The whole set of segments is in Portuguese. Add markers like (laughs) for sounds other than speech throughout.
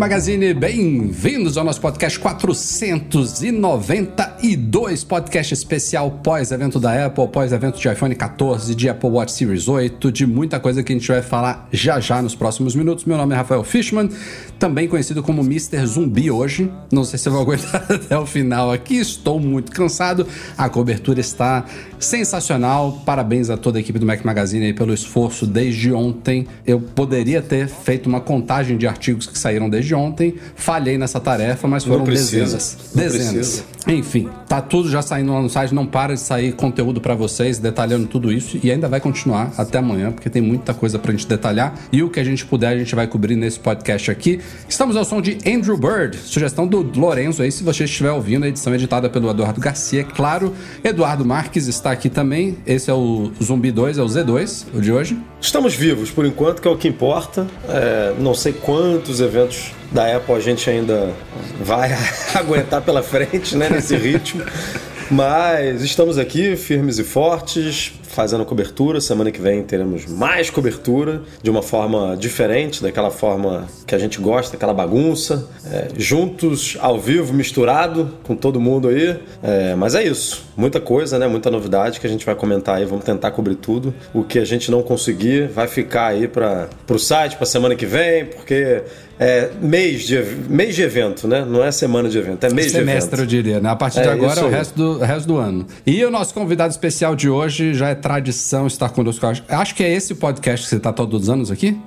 Magazine, bem-vindos ao nosso podcast 492, podcast especial pós-evento da Apple, pós-evento de iPhone 14, de Apple Watch Series 8, de muita coisa que a gente vai falar já já nos próximos minutos. Meu nome é Rafael Fishman, também conhecido como Mr. Zumbi hoje. Não sei se eu vou (laughs) aguentar até o final aqui, estou muito cansado. A cobertura está sensacional. Parabéns a toda a equipe do Mac Magazine aí pelo esforço desde ontem. Eu poderia ter feito uma contagem de artigos que saíram desde ontem. Falhei nessa tarefa, mas foram dezenas. Dezenas. Enfim, tá tudo já saindo lá no site, não para de sair conteúdo pra vocês, detalhando tudo isso e ainda vai continuar até amanhã, porque tem muita coisa pra gente detalhar e o que a gente puder a gente vai cobrir nesse podcast aqui. Estamos ao som de Andrew Bird, sugestão do Lorenzo aí, se você estiver ouvindo, a edição editada pelo Eduardo Garcia, é claro. Eduardo Marques está aqui também, esse é o Zumbi 2, é o Z2, o de hoje. Estamos vivos, por enquanto, que é o que importa. É, não sei quantos eventos da Apple a gente ainda vai (laughs) aguentar pela frente, né, nesse ritmo. Mas estamos aqui, firmes e fortes, fazendo cobertura. Semana que vem teremos mais cobertura, de uma forma diferente, daquela forma que a gente gosta, aquela bagunça. É, juntos, ao vivo, misturado com todo mundo aí. É, mas é isso. Muita coisa, né? Muita novidade que a gente vai comentar aí. Vamos tentar cobrir tudo. O que a gente não conseguir vai ficar aí para o site para semana que vem, porque é mês de, mês de evento, né? Não é semana de evento, é mês Semestre, de eu evento. diria, né? A partir de É, agora isso é o resto do, resto do ano. E o nosso convidado especial de hoje já é tradição estar conosco. Acho, acho que é esse o podcast que você está todos os anos aqui?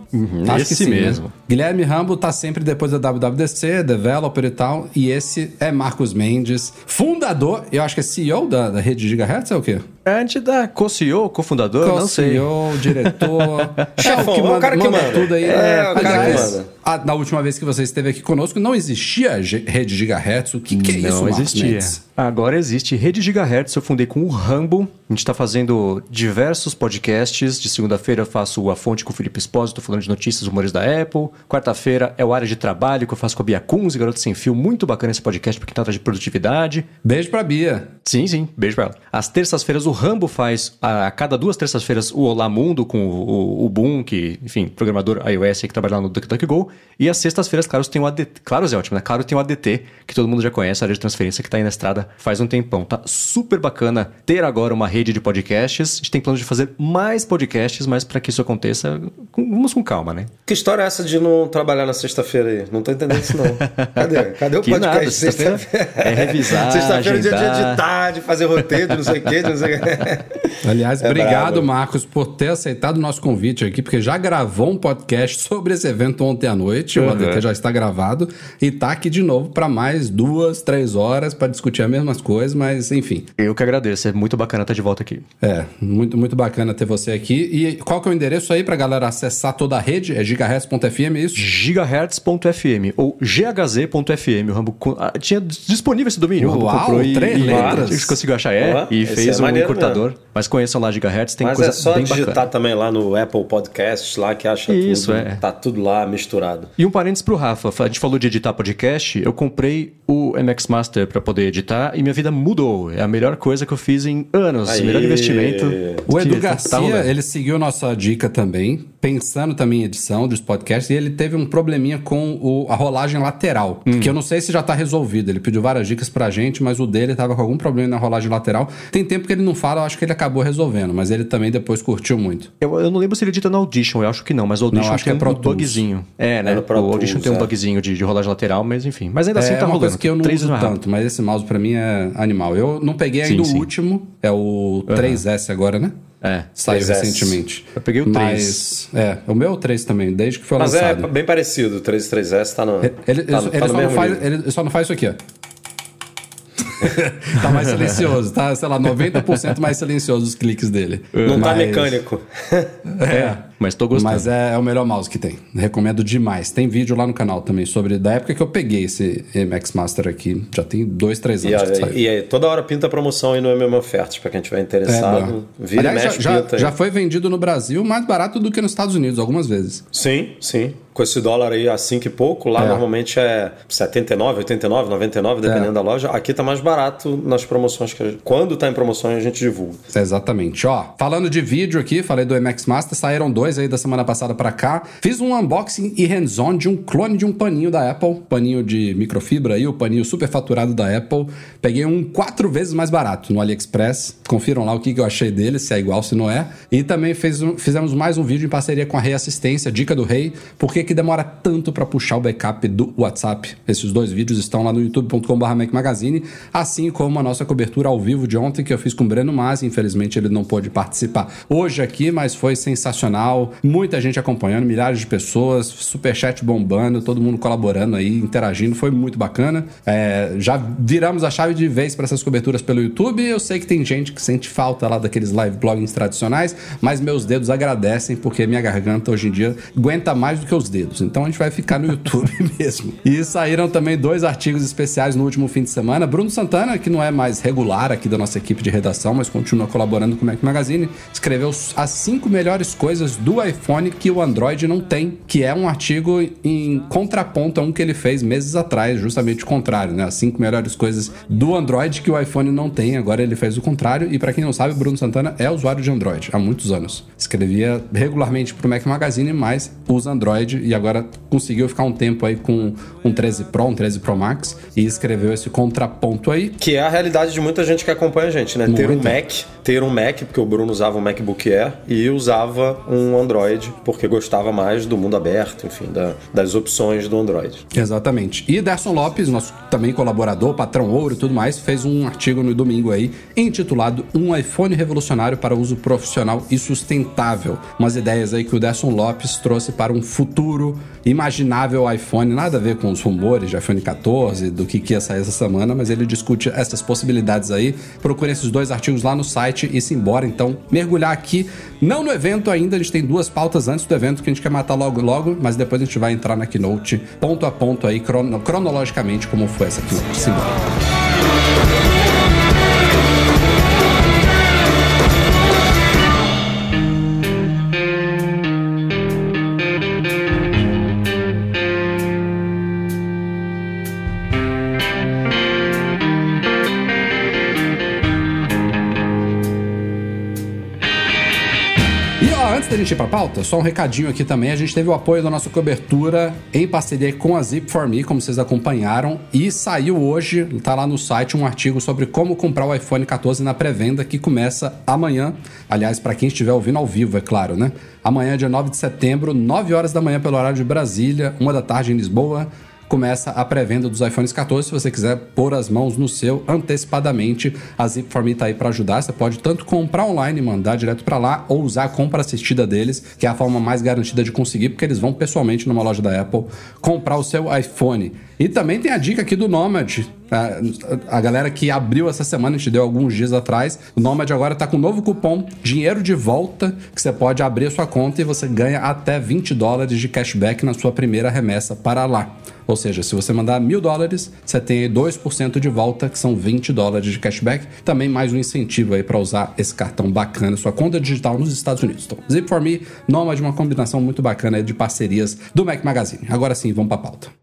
acho esse né? mesmo. Guilherme Rambo tá sempre depois da WWDC, developer e tal. E esse é Marcos Mendes, fundador, eu acho que é CEO da, da rede Gigahertz, é o quê? Antes da co-CEO, cofundador, não sei. CEO, diretor, Chefão, é é o cara que manda. tudo aí. É, o cara que manda. a- na última vez que você esteve aqui conosco, não existia rede Gigahertz. O que, que é isso, Não existia. Mendes? Agora existe Rede Gigahertz, eu fundei com o Rambo. A gente está fazendo diversos podcasts. De segunda-feira eu faço A Fonte com o Felipe Espósito, falando de notícias, rumores da Apple. Quarta-feira é o Área de Trabalho, que eu faço com a Bia Kunz, Garoto Sem Fio. Muito bacana esse podcast, porque trata de produtividade. Beijo pra Bia. Sim, sim. Beijo pra ela. Às terças-feiras, o Rambo faz, a, a cada duas terças-feiras, o Olá Mundo com o, o, o Boom, que, enfim, programador iOS que trabalha lá no DuckDuckGo. E às sextas-feiras, claro, tem o ADT. Claro, Zé, ótimo, né? Claro, tem o ADT, que todo mundo já conhece, a área de transferência que tá aí na estrada faz um tempão. Tá super bacana ter agora uma rede de podcasts. A gente tem planos de fazer mais podcasts, mas para que isso aconteça, com- vamos com calma, né? Que história é essa de não trabalhar na sexta-feira aí? Não tô entendendo isso, não. Cadê? Cadê o (laughs) Que podcast sexta-feira? é revisar, (laughs) Sexta-feira é dia de editar, de fazer roteiro, de não sei o quê, de não sei o quê. (laughs) Aliás, É obrigado, brabo. Marcos, por ter aceitado o nosso convite aqui, porque já gravou um podcast sobre esse evento ontem à noite. O Uhum. ADT já está gravado. E tá aqui de novo para mais duas, três horas para discutir as mesmas coisas, mas enfim. Eu que agradeço, é muito bacana estar de volta aqui. É, muito, muito bacana ter você aqui. E qual que é o endereço aí pra galera acessar toda a rede? É gigahertz.fm, é isso? gigahertz.fm ou ghz.fm. O Rambo ah, tinha disponível esse domínio. o Rambo Uau, comprou e, três e letras. a gente conseguiu achar é Ó, e esse fez é um maneiro encurtador. Mas conheçam lá Gigahertz, tem Mas coisa é só bem digitar bacana. também lá no Apple Podcasts, lá que acha Isso, tudo. é. Tá tudo lá misturado. E um parênteses pro Rafa, a gente falou de editar podcast, eu comprei o MX Master para poder editar e minha vida mudou. É a melhor coisa que eu fiz em anos, Aí. melhor investimento. O Edu tá Garcia, rolando. ele seguiu nossa dica também, pensando também em edição dos podcasts, e ele teve um probleminha com o- a rolagem lateral, Hum. que eu não sei se já tá resolvido. Ele pediu várias dicas pra gente, mas o dele tava com algum problema na rolagem lateral. Tem tempo que ele não fala, eu acho que ele acabou resolvendo, mas ele também depois curtiu muito. Eu, eu não lembro se ele edita no Audition, eu acho que não, mas o Audition Não, acho tem que é um bugzinho. É, né? É Pro o Audition Tools, tem um é. bugzinho de, de rolagem lateral, mas enfim. Mas ainda assim é tá uma rolando. coisa que eu não Três uso rápido. tanto, mas esse mouse pra mim é animal. Eu não peguei ainda Sim, o sim. último, é o 3S agora, né? É. Saiu 3S. recentemente. Eu peguei o Mas, é, o meu é o 3 também, desde que foi Mas é lançado. bem parecido, o 33S tá no. Ele, ele- tá, ele tá no só faz, ele só não faz isso aqui, ó. (laughs) tá mais silencioso, tá, sei lá, 90% mais silencioso os cliques dele. Não tá Mas- mecânico. É. (laughs) Mas tô gostando. Mas é, é o melhor mouse que tem. Recomendo demais. Tem vídeo lá no canal também sobre da época que eu peguei esse MX Master aqui. Já tem dois, três E, anos que a- saiu. e aí, toda hora pinta promoção aí no MM Ofertas, pra quem tiver interessado. bom. vira e Aliás, mexe, já, pinta já, foi vendido no Brasil mais barato do que nos Estados Unidos, algumas vezes. Sim, sim. Com esse dólar aí a 5 e pouco, lá É. normalmente é 79, 89, 99, dependendo É. da loja. Aqui tá mais barato nas promoções que a gente, quando tá em promoção a gente divulga. Exatamente. Ó, falando de vídeo aqui, falei do MX Master, saíram dois aí da semana passada pra cá. Fiz um unboxing e hands-on de um clone de um paninho da Apple, paninho de microfibra aí, o paninho super faturado da Apple. Peguei um quatro vezes mais barato no AliExpress. Confiram lá o que eu achei dele, se é igual, se não é. E também fez um- fizemos mais um vídeo em parceria com a Rei Assistência, dica do Rei, por que que demora tanto pra puxar o backup do WhatsApp. Esses dois vídeos estão lá no youtube.com.br Mac Magazine, assim como a nossa cobertura ao vivo de ontem que eu fiz com o Breno Masi. Infelizmente ele não pôde participar hoje aqui, mas foi sensacional. Muita gente acompanhando, milhares de pessoas, superchat bombando, todo mundo colaborando aí, interagindo. Foi muito bacana. É, já viramos a chave de vez para essas coberturas pelo YouTube. Eu sei que tem gente que sente falta lá daqueles live bloggings tradicionais, mas meus dedos agradecem porque minha garganta hoje em dia aguenta mais do que os dedos. Então a gente vai ficar no YouTube (laughs) mesmo. E saíram também dois artigos especiais no último fim de semana. Bruno Santana, que não é mais regular aqui da nossa equipe de redação, mas continua colaborando com o Mac Magazine, escreveu as cinco melhores coisas do iPhone que o Android não tem, que é um artigo em contraponto a um que ele fez meses atrás, justamente o contrário, né? As cinco melhores coisas do Android que o iPhone não tem. Agora ele fez o contrário. E para quem não sabe, o Bruno Santana é usuário de Android há muitos anos. Escrevia regularmente pro Mac Magazine, mas usa Android e agora conseguiu ficar um tempo aí com um 13 Pro, um 13 Pro Max e escreveu esse contraponto aí. Que é a realidade de muita gente que acompanha a gente, né? Ter um. Mac, ter um Mac, porque o Bruno usava um MacBook Air e usava um Android, porque gostava mais do mundo aberto, enfim, da- das opções do Android. Exatamente. E Derson Lopes, nosso também colaborador, patrão ouro e tudo mais, fez um artigo no domingo aí intitulado Um iPhone Revolucionário para Uso Profissional e Sustentável. Umas ideias aí que o Derson Lopes trouxe para um futuro imaginável iPhone. Nada a ver com os rumores de iPhone 14, do que, que ia sair essa semana, mas ele discute essas possibilidades aí. Procure esses dois artigos lá no site e se embora. Então, mergulhar aqui, não no evento ainda, a gente tem duas pautas antes do evento que a gente quer matar logo logo, mas depois a gente vai entrar na keynote ponto a ponto aí, crono- cronologicamente, como foi essa keynote. Simbora. Da gente ir pra pauta, só um recadinho aqui também. A gente teve o apoio da nossa cobertura em parceria com a Zip4Me, como vocês acompanharam. E saiu hoje, tá lá no site, um artigo sobre como comprar o iPhone 14 na pré-venda, que começa amanhã. Aliás, para quem estiver ouvindo ao vivo, é claro, né? Amanhã, dia 9 de setembro, 9 horas da manhã pelo horário de Brasília, 1 da tarde em Lisboa começa a pré-venda dos iPhones 14. Se você quiser pôr as mãos no seu antecipadamente, a Zip4Me tá aí para ajudar. Você pode tanto comprar online e mandar direto para lá, ou usar a compra assistida deles, que é a forma mais garantida de conseguir, porque eles vão pessoalmente numa loja da Apple comprar o seu iPhone. E também tem a dica aqui do Nomad. A, a galera que abriu essa semana, a gente deu alguns dias atrás. O Nomad agora tá com um novo cupom Dinheiro de Volta, que você pode abrir sua conta e você ganha até 20 dólares de cashback na sua primeira remessa para lá. Ou seja, se você mandar mil dólares, você tem aí 2% de volta, que são 20 dólares de cashback. Também mais um incentivo aí para usar esse cartão bacana, sua conta digital nos Estados Unidos. Então, Zip4Me, Nomad, uma combinação muito bacana de parcerias do Mac Magazine. Agora sim, vamos para a pauta.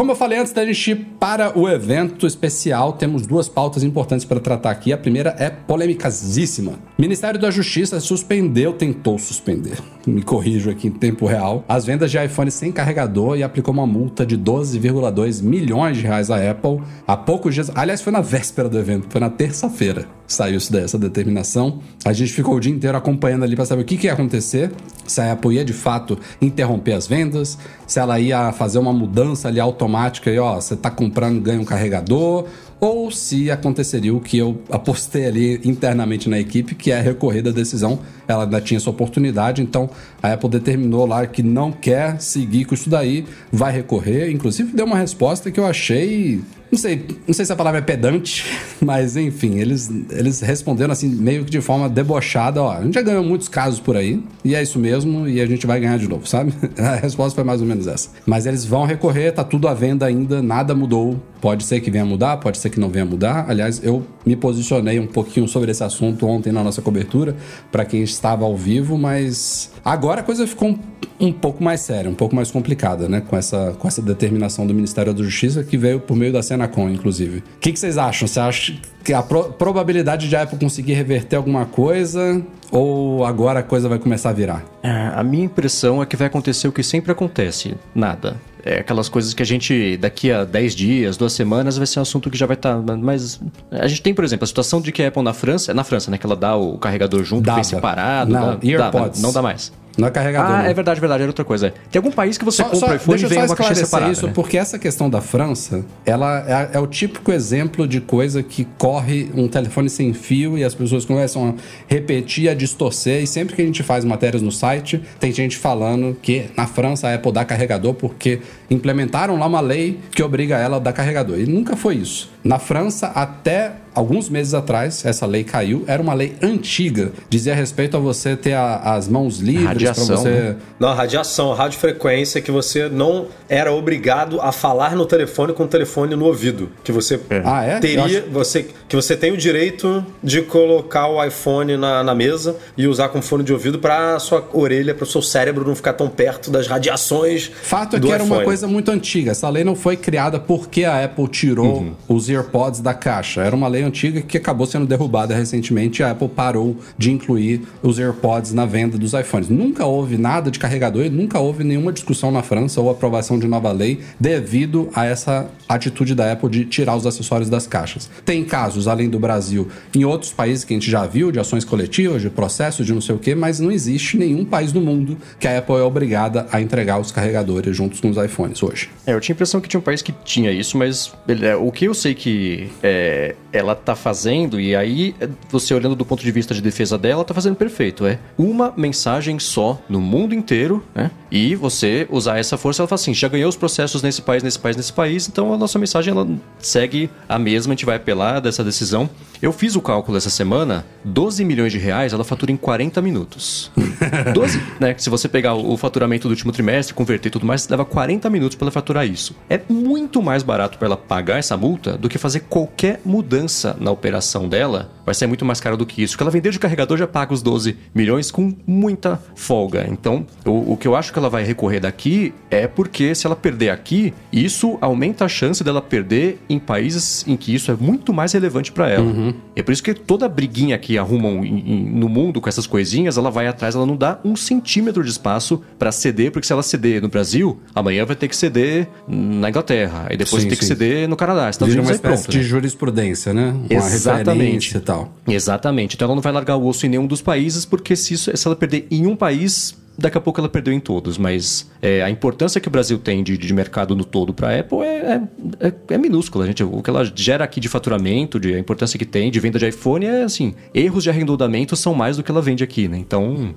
Como eu falei antes da gente ir para o evento especial, temos duas pautas importantes para tratar aqui. A primeira é polêmicasíssima. Ministério da Justiça suspendeu, tentou suspender, me corrijo aqui em tempo real, as vendas de iPhone sem carregador e aplicou uma multa de 12,2 milhões de reais à Apple há poucos dias. Aliás, foi na véspera do evento, foi na terça-feira saiu isso dessa determinação. A gente ficou o dia inteiro acompanhando ali para saber o que, que ia acontecer, se a Apple ia de fato interromper as vendas, se ela ia fazer uma mudança ali automática e ó, você tá comprando, ganha um carregador, ou se aconteceria o que eu apostei ali internamente na equipe, que é recorrer da decisão. Ela ainda tinha essa oportunidade, então a Apple determinou lá que não quer seguir com isso daí, vai recorrer. Inclusive deu uma resposta que eu achei não sei, não sei se a palavra é pedante, (laughs) mas enfim, eles, eles responderam assim, meio que de forma debochada, ó, a gente já ganhou muitos casos por aí, e é isso mesmo, e a gente vai ganhar de novo, sabe? (laughs) A resposta foi mais ou menos essa. Mas eles vão recorrer, tá tudo à venda ainda, nada mudou. Pode ser que venha mudar, pode ser que não venha mudar. Aliás, eu me posicionei um pouquinho sobre esse assunto ontem na nossa cobertura, para quem estava ao vivo, mas agora a coisa ficou um, um pouco mais séria, um pouco mais complicada, né? Com essa, com essa determinação do Ministério da Justiça que veio por meio da Senacom, inclusive. O que, que vocês acham? Você acha que a pro probabilidade de a Apple conseguir reverter alguma coisa ou agora a coisa vai começar a virar? É, a minha impressão é que vai acontecer o que sempre acontece: nada. É aquelas coisas que a gente, daqui a 10 dias, duas semanas, vai ser um assunto que já vai estar. Tá, mas. A gente tem, por exemplo, a situação de que a Apple na França. É na França, né? Que ela dá o carregador junto, Dava. bem separado. Não, dá. Dá, não dá mais. Não é carregador. Ah, é verdade, verdade, era outra coisa. Tem algum país que você só, compra só, iPhone e vem uma caixinha separada. isso, né? porque essa questão da França, ela é, é, o típico exemplo de coisa que corre um telefone sem fio e as pessoas começam a repetir, a distorcer. E sempre que a gente faz matérias no site, tem gente falando que na França a Apple dá carregador porque implementaram lá uma lei que obriga ela a dar carregador. E nunca foi isso. Na França, até alguns meses atrás, essa lei caiu. Era uma lei antiga. Dizia respeito a você ter a, as mãos livres para você. Né? Não, radiação, radiofrequência que você não era obrigado a falar no telefone com o telefone no ouvido. Que você é. Ah, é? teria. Acho... Você, que você tem o direito de colocar o iPhone na, na mesa e usar com fone de ouvido para sua orelha, para o seu cérebro não ficar tão perto das radiações. Fato é que era uma coisa muito antiga. Essa lei não foi criada porque a Apple tirou uhum. os AirPods da caixa. Era uma lei antiga que acabou sendo derrubada recentemente. A Apple parou de incluir os AirPods na venda dos iPhones. Nunca houve nada de carregador e nunca houve nenhuma discussão na França ou aprovação de nova lei devido a essa atitude da Apple de tirar os acessórios das caixas. Tem casos, além do Brasil, em outros países que a gente já viu, de ações coletivas, de processos, de não sei o que, mas não existe nenhum país do mundo que a Apple é obrigada a entregar os carregadores juntos com os iPhones hoje. É, eu tinha a impressão que tinha um país que tinha isso, mas é, o que eu sei que é, ela tá fazendo, e aí você olhando do ponto de vista de defesa dela, tá fazendo perfeito. É uma mensagem só no mundo inteiro, né? E você usar essa força, ela fala assim: já ganhou os processos nesse país, nesse país, nesse país, então a nossa mensagem ela segue a mesma, a gente vai apelar dessa decisão. Eu fiz o cálculo essa semana, 12 milhões de reais ela fatura em 40 minutos. (laughs) 12, né? Se você pegar o faturamento do último trimestre, converter e tudo mais, leva 40 minutos para ela faturar isso. É muito mais barato para ela pagar essa multa do que fazer qualquer mudança na operação dela. Vai ser muito mais caro do que isso. Que ela vender de carregador já paga os 12 milhões com muita folga. Então, o, o que eu acho que ela vai recorrer daqui é porque se ela perder aqui, isso aumenta a chance dela perder em países em que isso é muito mais relevante para ela. Uhum. É por isso que toda briguinha que arrumam em, em, no mundo com essas coisinhas, ela vai atrás, ela não dá um centímetro de espaço para ceder, porque se ela ceder no Brasil, amanhã vai ter que ceder na Inglaterra, e depois sim, ter sim. que ceder no Canadá. Estados Vira uma espécie pronto, de né? jurisprudência, né? Uma Exatamente. e tal. Exatamente. Então ela não vai largar o osso em nenhum dos países, porque se, isso, se ela perder em um país, daqui a pouco ela perdeu em todos, mas é, a importância que o Brasil tem de, de mercado no todo para a Apple é, é, é, é, minúscula. Gente. O que ela gera aqui de faturamento, de a importância que tem de venda de iPhone é assim, erros de arredondamento são mais do que ela vende aqui, né? Então,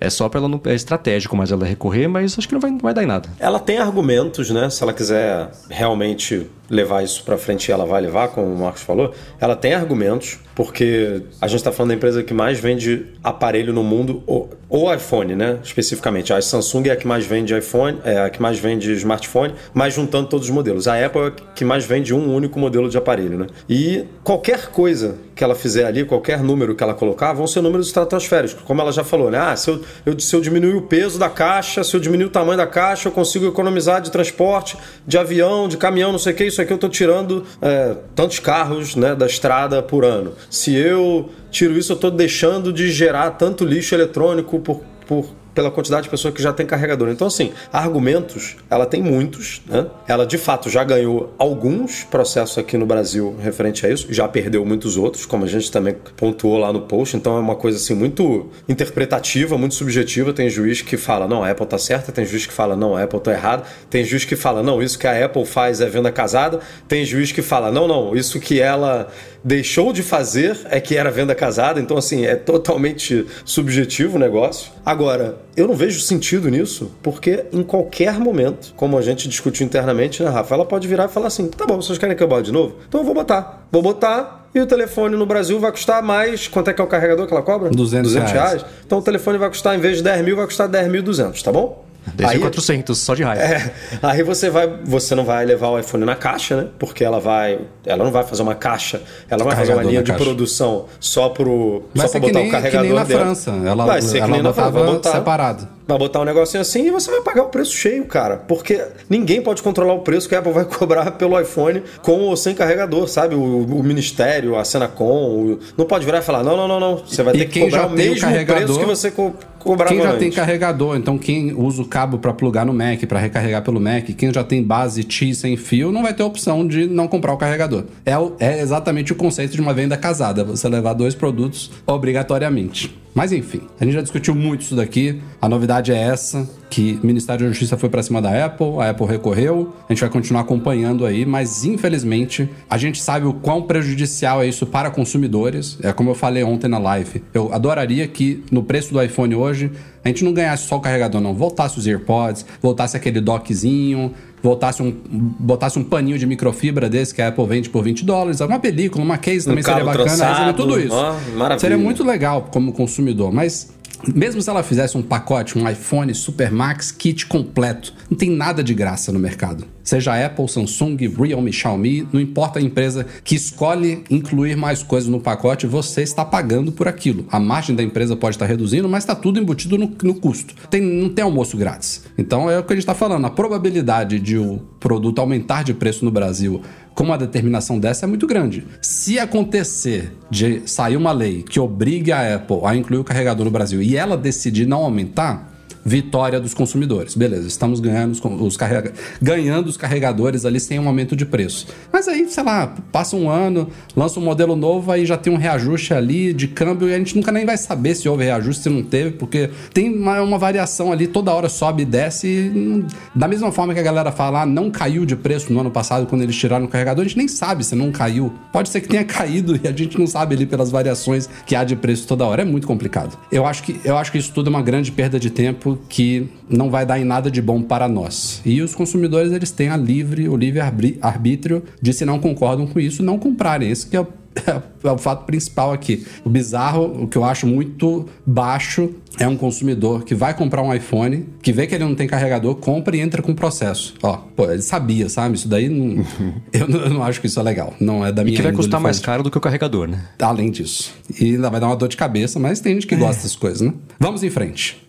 é só para ela não. É estratégico mais ela recorrer, mas acho que não vai, não vai dar em nada. Ela tem argumentos, né? Se ela quiser realmente levar isso para frente, ela vai levar, como o Marcos falou. Ela tem argumentos, porque a gente está falando da empresa que mais vende aparelho no mundo, ou, iPhone, né? Especificamente. A Samsung é a que mais vende iPhone, é a que mais vende smartphone, mas juntando todos os modelos. A Apple é a que mais vende um único modelo de aparelho, né? E qualquer coisa que ela fizer ali, qualquer número que ela colocar, vão ser números estratosféricos. Como ela já falou, né? Ah, se eu, eu, se eu diminuir o peso da caixa, se eu diminuir o tamanho da caixa, eu consigo economizar de transporte, de avião, de caminhão, não sei o que, isso aqui eu estou tirando é, tantos carros né, da estrada por ano. Se eu tiro isso, eu estou deixando de gerar tanto lixo eletrônico por, por pela quantidade de pessoas que já tem carregador. Então, assim, argumentos, ela tem muitos, né? Ela de fato já ganhou alguns processos aqui no Brasil referente a isso, já perdeu muitos outros, como a gente também pontuou lá no post. Então é uma coisa assim muito interpretativa, muito subjetiva. Tem juiz que fala, não, a Apple tá certa, tem juiz que fala, não, a Apple tá errada, tem juiz que fala, não, isso que a Apple faz é venda casada, tem juiz que fala, não, não, isso que ela deixou de fazer é que era venda casada. Então, assim, é totalmente subjetivo o negócio. Agora, eu não vejo sentido nisso, porque em qualquer momento, como a gente discutiu internamente, né, Rafa, ela pode virar e falar assim: tá bom, vocês querem que eu bote de novo? Então eu vou botar. Vou botar e o telefone no Brasil vai custar mais. Quanto é que é o carregador que ela cobra? 200, 200 reais. reais. Então o telefone vai custar, em vez de 10 mil, vai custar 10.200, tá bom? Desde aí, 400, só de raiva. É, aí você vai, você não vai levar o iPhone na caixa, né? Porque ela vai, ela não vai fazer uma caixa, ela vai fazer uma linha de caixa. produção só pro só pra botar nem, o carregador que nem na dentro. França, ela vai ser ela que nem na França, vai botar separado. Vai botar um negocinho assim e você vai pagar o preço cheio, cara. Porque ninguém pode controlar o preço que a Apple vai (laughs) cobrar pelo iPhone com ou sem carregador, sabe? O, o Ministério, a Senacom, o, não pode virar e falar, não, não, não, não. Você vai e ter que cobrar o mesmo o preço que você co cobrava Quem já antes. tem carregador, então quem usa o cabo para plugar no Mac, para recarregar pelo Mac, quem já tem base T sem fio, não vai ter opção de não comprar o carregador. É, o, é exatamente o conceito de uma venda casada, você levar dois produtos obrigatoriamente. Mas enfim, a gente já discutiu muito isso daqui. A novidade é essa, que o Ministério da Justiça foi para cima da Apple, a Apple recorreu. A gente vai continuar acompanhando aí, mas infelizmente a gente sabe o quão prejudicial é isso para consumidores. É como eu falei ontem na live. Eu adoraria que no preço do iPhone hoje a gente não ganhasse só o carregador, não. Voltasse os AirPods, voltasse aquele dockzinho, voltasse um, botasse um paninho de microfibra desse que a Apple vende por 20 dólares, uma película, uma case também um seria bacana, trançado, tudo isso. Oh, seria muito legal como consumidor, mas mesmo se ela fizesse um pacote, um iPhone Super Max kit completo, não tem nada de graça no mercado. Seja Apple, Samsung, Realme, Xiaomi, não importa a empresa que escolhe incluir mais coisas no pacote, você está pagando por aquilo. A margem da empresa pode estar reduzindo, mas está tudo embutido no, no custo. Tem, não tem almoço grátis. Então é o que a gente está falando. A probabilidade de o produto aumentar de preço no Brasil com uma determinação dessa é muito grande. Se acontecer de sair uma lei que obrigue a Apple a incluir o carregador no Brasil e ela decidir não aumentar, vitória dos consumidores. Beleza, estamos ganhando os, carrega... ganhando os carregadores ali sem um aumento de preço. Mas aí, sei lá, passa um ano, lança um modelo novo, aí já tem um reajuste ali de câmbio e a gente nunca nem vai saber se houve reajuste, se não teve, porque tem uma, uma variação ali, toda hora sobe e desce. E, da mesma forma que a galera fala, ah, não caiu de preço no ano passado quando eles tiraram o carregador, a gente nem sabe se não caiu. Pode ser que tenha (laughs) caído e a gente não sabe ali pelas variações que há de preço toda hora. É muito complicado. Eu acho que, eu acho que isso tudo é uma grande perda de tempo que não vai dar em nada de bom para nós. E os consumidores eles têm a livre, o livre arbítrio de se não concordam com isso, não comprarem. Esse que é o, (laughs) é o fato principal aqui. O bizarro, o que eu acho muito baixo, é um consumidor que vai comprar um iPhone, que vê que ele não tem carregador, compra e entra com o processo. Ó, pô, ele sabia, sabe? Isso daí não, (laughs) eu, não, eu não acho que isso é legal. Não é da minha E que vai custar mais caro do que o carregador, né? Além disso. E ainda vai dar uma dor de cabeça, mas tem gente que gosta dessas coisas, né? Vamos em frente.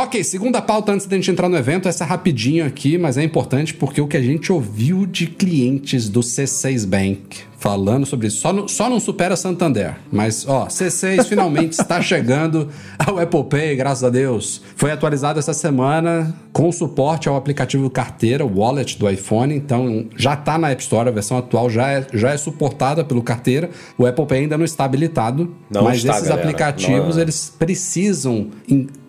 Ok, segunda pauta antes da gente entrar no evento, essa rapidinho aqui, mas é importante porque o que a gente ouviu de clientes do C6 Bank falando sobre isso. Só não, só não supera Santander. Mas, ó, C6 finalmente está (laughs) chegando ao Apple Pay, graças a Deus. Foi atualizado essa semana com suporte ao aplicativo carteira, o wallet do iPhone. Então, já está na App Store, a versão atual já é, já é suportada pelo carteira. O Apple Pay ainda não está habilitado. Não mas está, esses galera. aplicativos, não... eles precisam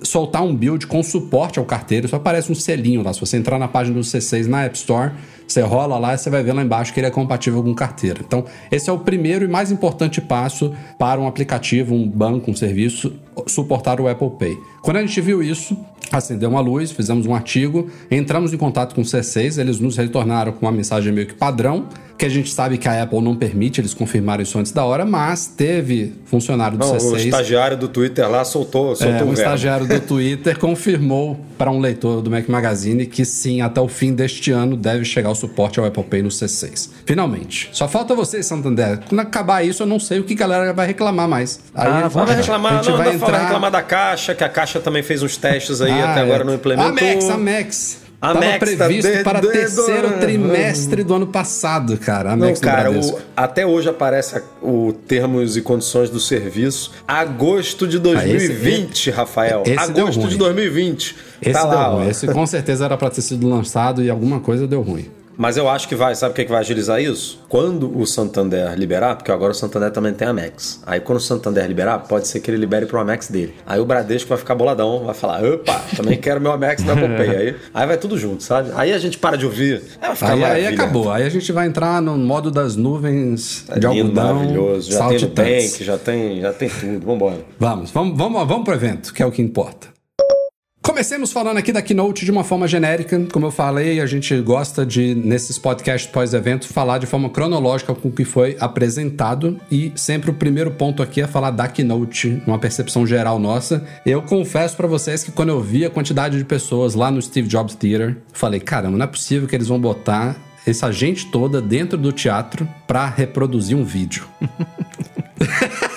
soltar um build com suporte ao carteiro. Só aparece um selinho lá. Se você entrar na página do C6 na App Store, você rola lá e você vai ver lá embaixo que ele é compatível com carteira. Então, esse é o primeiro e mais importante passo para um aplicativo, um banco, um serviço suportar o Apple Pay. Quando a gente viu isso, acendeu uma luz, fizemos um artigo, entramos em contato com o C6, eles nos retornaram com uma mensagem meio que padrão, que a gente sabe que a Apple não permite, eles confirmaram isso antes da hora, mas teve funcionário do não, C6. O estagiário do Twitter lá soltou, soltou é, um estagiário do (laughs) Twitter confirmou para um leitor do Mac Magazine que sim, até o fim deste ano deve chegar o suporte ao Apple Pay no C6. Finalmente. Só falta você, Santander. Quando acabar isso, eu não sei o que a galera vai reclamar mais. Aí ah, vai reclamar, a gente não, vai entrar... reclamar da caixa, que a caixa também fez uns testes aí, ah, até agora não implementou. A Max, a Max. A Tava Max tá previsto de- para terceiro trimestre do ano passado, cara. A Não, Max cara, o- até hoje aparece o termos e condições do serviço. Agosto de Ah, esse- 2020, Rafael. esse Agosto de 2020. Esse tá deu lá, ruim. ó. Esse com certeza era para ter sido lançado e alguma coisa deu ruim. Mas eu acho que vai, sabe o que, que vai agilizar isso? Quando o Santander liberar, porque agora o Santander também tem a Max. Aí quando o Santander liberar, pode ser que ele libere pro Amex dele. Aí o Bradesco vai ficar boladão, vai falar: opa, também quero meu Amex da Pay. Aí, (laughs) aí vai tudo junto, sabe? Aí a gente para de ouvir. Aí Aí, acabou. Aí a gente vai entrar no modo das nuvens É de lindo, algodão, maravilhoso. Já tem saltitantes. Nubank, já tem, já tem tudo. Vambora. Vamos, vamos, vamos, vamos pro evento, que é o que importa. Comecemos falando aqui da Keynote de uma forma genérica. Como eu falei, a gente gosta de, nesses podcasts pós-evento, falar de forma cronológica com o que foi apresentado. E sempre o primeiro ponto aqui é falar da Keynote, uma percepção geral nossa. Eu confesso pra vocês que quando eu vi a quantidade de pessoas lá no Steve Jobs Theater, falei, caramba, não é possível que eles vão botar essa gente toda dentro do teatro pra reproduzir um vídeo. (laughs)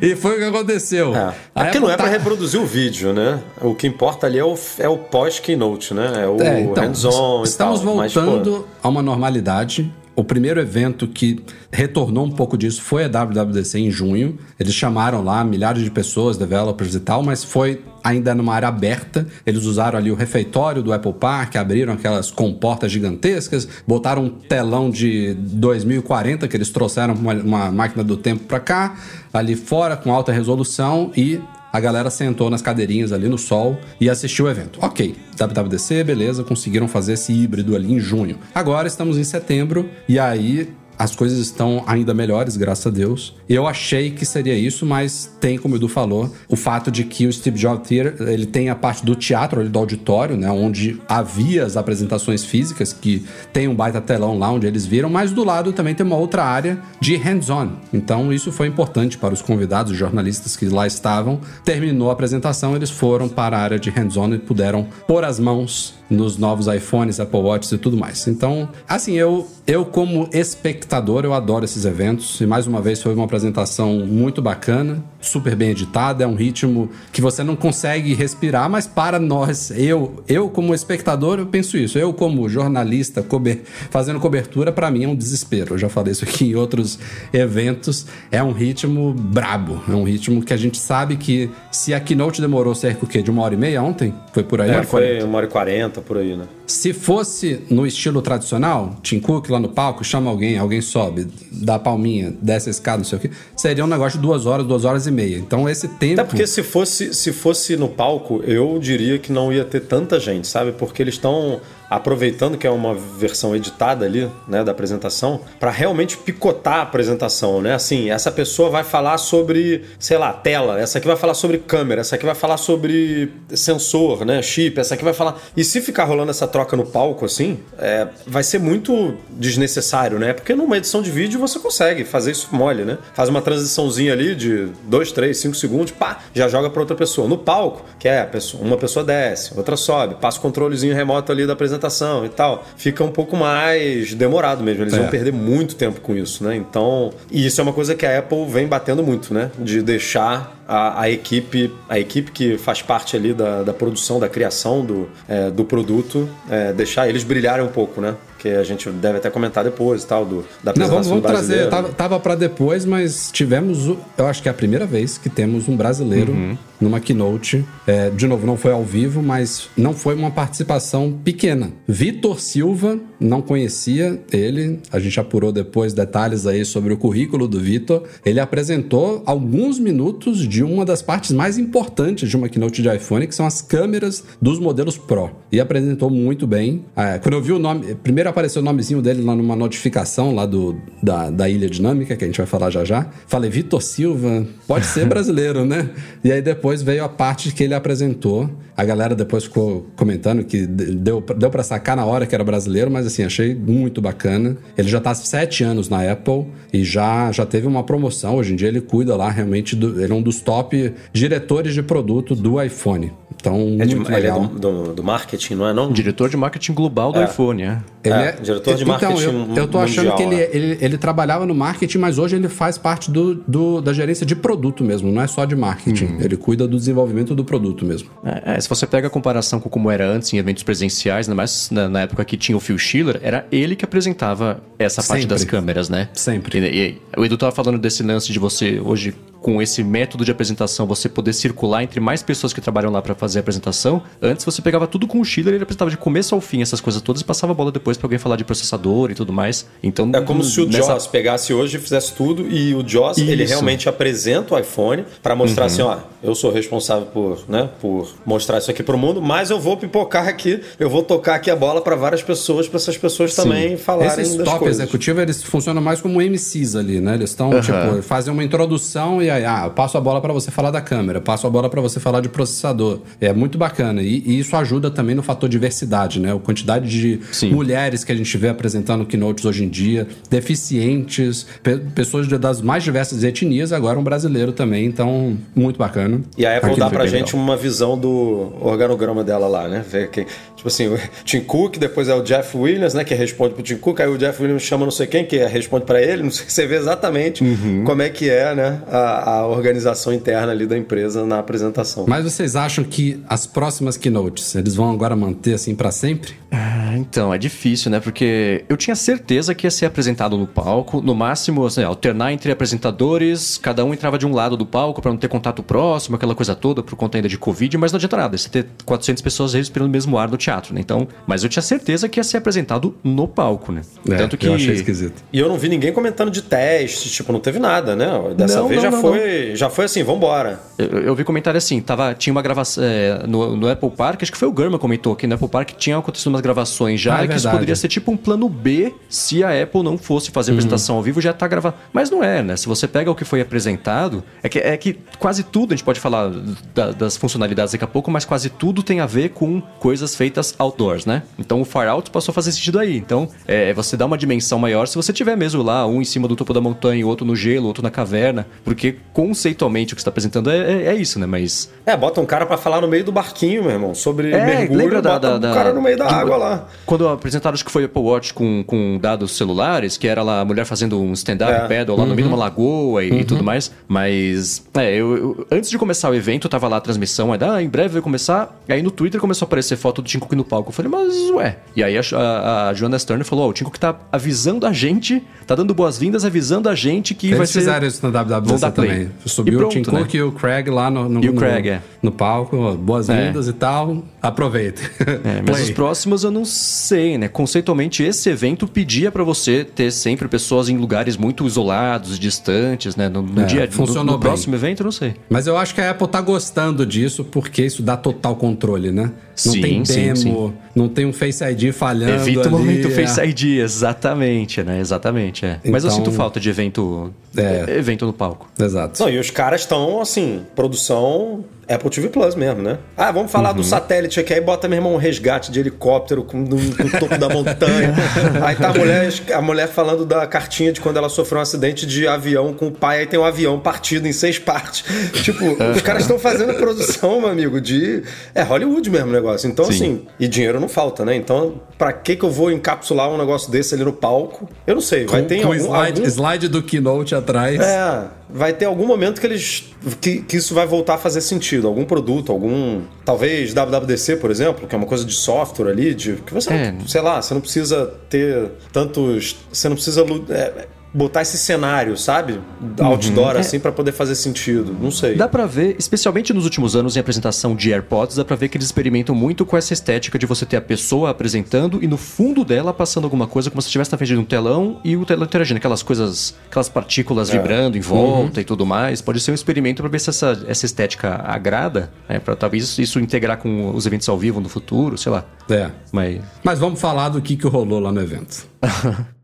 e foi o que aconteceu. É. A Porque não é tá- reproduzir o vídeo, né? O que importa ali é o, é o pós-keynote, né? É o É, então, hands-on e Estamos tal. Mas, pô, voltando a uma normalidade. O primeiro evento que retornou um pouco disso foi a WWDC em junho. Eles chamaram lá milhares de pessoas, developers e tal, mas foi ainda numa área aberta. Eles usaram ali o refeitório do Apple Park, abriram aquelas comportas gigantescas, botaram um telão de 2040 que eles trouxeram uma, uma máquina do tempo para cá, ali fora com alta resolução e a galera sentou nas cadeirinhas ali no sol e assistiu o evento. Ok, WWDC, beleza, conseguiram fazer esse híbrido ali em junho. Agora estamos em setembro e aí as coisas estão ainda melhores, graças a Deus. Eu achei que seria isso, mas tem, como o Edu falou, o fato de que o Steve Jobs Theater, ele tem a parte do teatro, do auditório, né, onde havia as apresentações físicas, que tem um baita telão lá onde eles viram, mas do lado também tem uma outra área de hands-on. Então isso foi importante para os convidados, os jornalistas que lá estavam. Terminou a apresentação, eles foram para a área de hands-on e puderam pôr as mãos nos novos iPhones, Apple Watches e tudo mais. Então, assim, eu, eu como espectador, eu adoro esses eventos. E mais uma vez foi uma apresentação muito bacana, super bem editada, é um ritmo que você não consegue respirar, mas para nós, eu, eu como espectador, eu penso isso. Eu como jornalista cober, fazendo cobertura, para mim é um desespero. Eu já falei isso aqui em outros eventos. É um ritmo brabo, é um ritmo que a gente sabe que se a keynote demorou cerca o quê? de uma hora e meia ontem, foi por aí. É, foi uma hora e quarenta por aí, né? Se fosse no estilo tradicional, Tim Cook lá no palco, chama alguém, alguém sobe, dá a palminha, desce a escada, não sei o quê, seria um negócio de duas horas, duas horas e meia. Então esse tempo. Até porque se fosse, se fosse no palco, eu diria que não ia ter tanta gente, sabe? Porque eles estão aproveitando que é uma versão editada ali, né, da apresentação, para realmente picotar a apresentação, né? Assim, essa pessoa vai falar sobre, sei lá, tela, essa aqui vai falar sobre câmera, essa aqui vai falar sobre sensor, né, chip, essa aqui vai falar. E se ficar rolando essa troca no palco assim, é, vai ser muito desnecessário, né? Porque numa edição de vídeo você consegue fazer isso mole, né? Faz uma transiçãozinha ali de 2, 3, 5 segundos, pá, já joga para outra pessoa. No palco, que é uma pessoa desce, outra sobe, passa o controlezinho remoto ali da apresentação e tal. Fica um pouco mais demorado mesmo. Eles É. vão perder muito tempo com isso, né? Então, e isso é uma coisa que a Apple vem batendo muito, né? De deixar a, a equipe, a equipe que faz parte ali da, da produção, da criação do, é, do produto, é, deixar eles brilharem um pouco, né? Que a gente deve até comentar depois e tal, do, da Não, apresentação vamos, vamos do trazer. Tava, tava para depois, mas tivemos. o- Eu acho que é a primeira vez que temos um brasileiro Uhum. numa keynote. É, de novo, não foi ao vivo, mas não foi uma participação pequena. Vitor Silva, não conhecia ele. A gente apurou depois detalhes aí sobre o currículo do Vitor. Ele apresentou alguns minutos de uma das partes mais importantes de uma keynote de iPhone, que são as câmeras dos modelos Pro. E apresentou muito bem. É, quando eu vi o nome, primeiro apareceu o nomezinho dele lá numa notificação lá do, da, da Ilha Dinâmica, que a gente vai falar já já. Falei, Vitor Silva, pode ser brasileiro, né? E aí depois veio a parte que ele apresentou. A galera depois ficou comentando que de- deu, deu para sacar na hora que era brasileiro, mas assim, achei muito bacana. Ele já tá há sete anos na Apple e já, já teve uma promoção. Hoje em dia ele cuida lá realmente, do, ele é um dos top diretores de produto do iPhone. Então, É de- muito ele é legal. do, do- do marketing, não é não? Diretor de marketing global do É. iPhone, é. Ele É, diretor de marketing Então, eu, eu tô achando mundial, que ele, é. ele, ele trabalhava no marketing, mas hoje ele faz parte do, do- da gerência de produto mesmo, não é só de marketing. Uhum. Ele cuida do desenvolvimento do produto mesmo. É, é, se você pega a comparação com como era antes em eventos presenciais, ainda mais na, na época que tinha o Phil Schiller, era ele que apresentava essa parte Sempre. das câmeras, né? Sempre. E, e- o Edu tava falando desse lance de você hoje com esse método de apresentação, você poder circular entre mais pessoas que trabalham lá para fazer a apresentação. Antes você pegava tudo com o Schiller, ele apresentava de começo ao fim essas coisas todas e passava a bola depois para alguém falar de processador e tudo mais. Então É como se o nessa- Joss pegasse hoje e fizesse tudo e o Joss, ele Isso. realmente apresenta o iPhone para mostrar assim, ó, eu sou responsável por, né, por mostrar isso aqui pro mundo, mas eu vou pipocar aqui, eu vou tocar aqui a bola para várias pessoas, para essas pessoas também falarem Esses das top coisas. executivos, eles funcionam mais como MCs ali, né? Eles estão, tipo, fazem uma introdução e aí, ah, eu passo a bola pra você falar da câmera, passo a bola pra você falar de processador. É muito bacana. E, e isso ajuda também no fator diversidade, né? A quantidade de Sim. mulheres que a gente vê apresentando keynotes hoje em dia, deficientes, pe- pessoas das mais diversas etnias, agora um brasileiro também, então, muito bacana. E a Apple Aquilo dá pra gente legal. uma visão do organograma dela lá, né? Ver quem. Tipo assim, o Tim Cook, depois é o Jeff Williams, né? Que responde pro Tim Cook, aí o Jeff Williams chama não sei quem, que responde pra ele, não sei você vê exatamente Uhum. como é que é, né? A, a organização interna ali da empresa na apresentação. Mas vocês acham que as próximas keynotes, eles vão agora manter assim pra sempre? Ah, então, é difícil, né? Porque eu tinha certeza que ia ser apresentado no palco, no máximo, assim, alternar entre apresentadores, cada um entrava de um lado do palco pra não ter contato próximo, aquela coisa toda, por conta ainda de Covid, mas não adianta nada, você ter 400 pessoas respirando o mesmo ar no teatro, né? Então, mas eu tinha certeza que ia ser apresentado no palco, né? É, Tanto que eu achei esquisito. E eu não vi ninguém comentando de teste, tipo, não teve nada, né? Dessa Não, vez não, já, não, foi, já foi assim, vambora. Eu, eu vi comentário assim, tava, tinha uma gravação é, no, no Apple Park, acho que foi o Gurman comentou que no Apple Park tinha acontecido umas gravações já, Ah, é e que isso verdade. poderia ser tipo um plano B se a Apple não fosse fazer a apresentação ao vivo, já tá gravado. Mas não é, né? Se você pega o que foi apresentado, é que, é que quase tudo, a gente pode falar da- das funcionalidades daqui a pouco, mas quase tudo tem a ver com coisas feitas outdoors, né? Então o Far Out passou a fazer sentido aí. Então, é, você dá uma dimensão maior se você tiver mesmo lá, um em cima do topo da montanha, outro no gelo, outro na caverna, porque conceitualmente o que você está apresentando é, é- é isso, né? Mas É, bota um cara pra falar no meio do barquinho, meu irmão, sobre É, mergulho, lembra da- bota da- um da- cara no meio da de- água lá. Quando apresentaram, acho que foi o Apple Watch com, com dados celulares, que era lá a mulher fazendo um stand-up É. paddle lá no meio de uma lagoa e, tudo mais. Mas, é, eu, eu- antes de começar o evento, tava lá a transmissão, aí, ah, em breve vai começar. E aí no Twitter começou a aparecer foto do Tim Cook no palco. Eu falei, mas ué. E aí a, a, a Joanna Stern falou, ó, o Tim Cook tá avisando a gente, tá dando boas-vindas, avisando a gente que vai Eles ser... fizeram isso na play. também. Subiu pronto, o Tim né? E o Craig lá no, no, o no- Craig, é. no palco. Boas-vindas e tal. Aproveita. É, mas os próximos eu não sei, né? Conceitualmente, esse evento pedia pra você ter sempre pessoas em lugares muito isolados, distantes, né? No, no É, dia no- funcionou no, bem. próximo evento, eu não sei. Mas eu acho que a Apple tá gostando disso porque isso dá total controle, né? Não Sim, tem sim, demo, sim. não tem um Face ID falhando. Evita o ali, momento é. Face ID, exatamente, né? Exatamente, é. Mas eu Então- sinto falta de evento, É. evento no palco. Exato. Não, e os caras estão, assim, produção Apple TV Plus mesmo, né? Ah, vamos falar Uhum. do satélite aqui. Aí bota, meu irmão, um resgate de helicóptero com, no, no topo da montanha. (laughs) Aí tá a mulher, a mulher falando da cartinha de quando ela sofreu um acidente de avião com o pai. Aí tem um avião partido em seis partes. (laughs) Tipo, os caras estão fazendo produção, meu amigo, de... É Hollywood mesmo o negócio. Então, Sim. assim, e dinheiro não falta, né? Então, pra que que eu vou encapsular um negócio desse ali no palco? Eu não sei. Vai com, ter com algum, slide, algum- slide do Keynote atrás. é, vai ter algum momento que eles. Que, que isso vai voltar a fazer sentido. Algum produto, algum. Talvez WWDC, por exemplo, que é uma coisa de software ali, de. Que você, É. não- sei lá, você não precisa ter tantos. Você não precisa. é, botar esse cenário, sabe? Outdoor, assim, pra poder fazer sentido. Não sei. Dá pra ver, especialmente nos últimos anos em apresentação de AirPods, dá pra ver que eles experimentam muito com essa estética de você ter a pessoa apresentando e no fundo dela passando alguma coisa como se estivesse na frente de um telão e o telão interagindo, aquelas coisas, aquelas partículas vibrando em volta e tudo mais. Pode ser um experimento pra ver se essa, essa estética agrada, né? Pra talvez isso, isso integrar com os eventos ao vivo no futuro, sei lá. É. Mas Mas vamos falar do que, que rolou lá no evento. (laughs)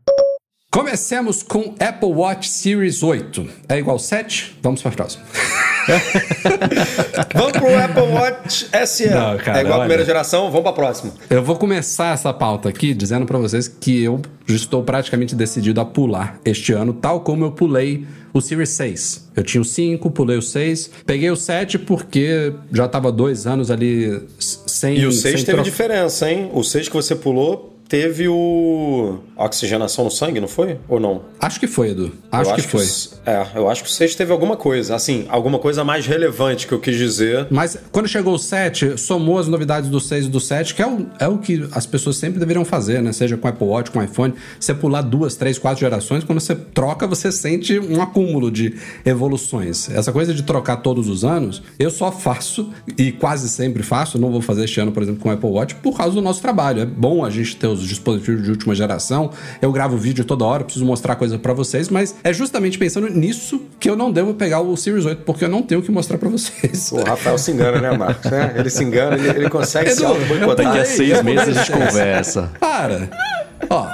Comecemos com Apple Watch Series 8. É igual 7? Vamos para a próxima. (laughs) vamos pro Apple Watch SE. Não, cara, é igual a olha. primeira geração, vamos pra próxima. Eu vou começar essa pauta aqui dizendo pra vocês que eu estou praticamente decidido a pular este ano, tal como eu pulei o Series 6. Eu tinha o 5, pulei o 6, peguei o 7 porque já tava dois anos ali sem. E o 6 sem teve tro- diferença, hein? O 6 que você pulou teve o. a oxigenação no sangue, não foi? Ou não? Acho que foi, Edu. Acho eu que foi. é, eu acho que o 6 teve alguma coisa. Assim, alguma coisa mais relevante que eu quis dizer. Mas quando chegou o 7, somou as novidades do 6 e do 7, que é o, é o que as pessoas sempre deveriam fazer, né? Seja com Apple Watch, com iPhone. Você pular duas, três, quatro gerações, quando você troca, você sente um acúmulo de evoluções. Essa coisa de trocar todos os anos, eu só faço, e quase sempre faço, não vou fazer este ano, por exemplo, com o Apple Watch, por causa do nosso trabalho. É bom a gente ter os dispositivos de última geração. Eu gravo vídeo toda hora, preciso mostrar coisa pra vocês, mas é justamente pensando nisso que eu não devo pegar o Series 8, porque eu não tenho o que mostrar pra vocês. O Rafael se engana, né, Marcos? É, Ele se engana, ele, ele consegue se Edu, auto-boicotar. Daqui a Ei, seis meses a gente conversa. Para! Ó.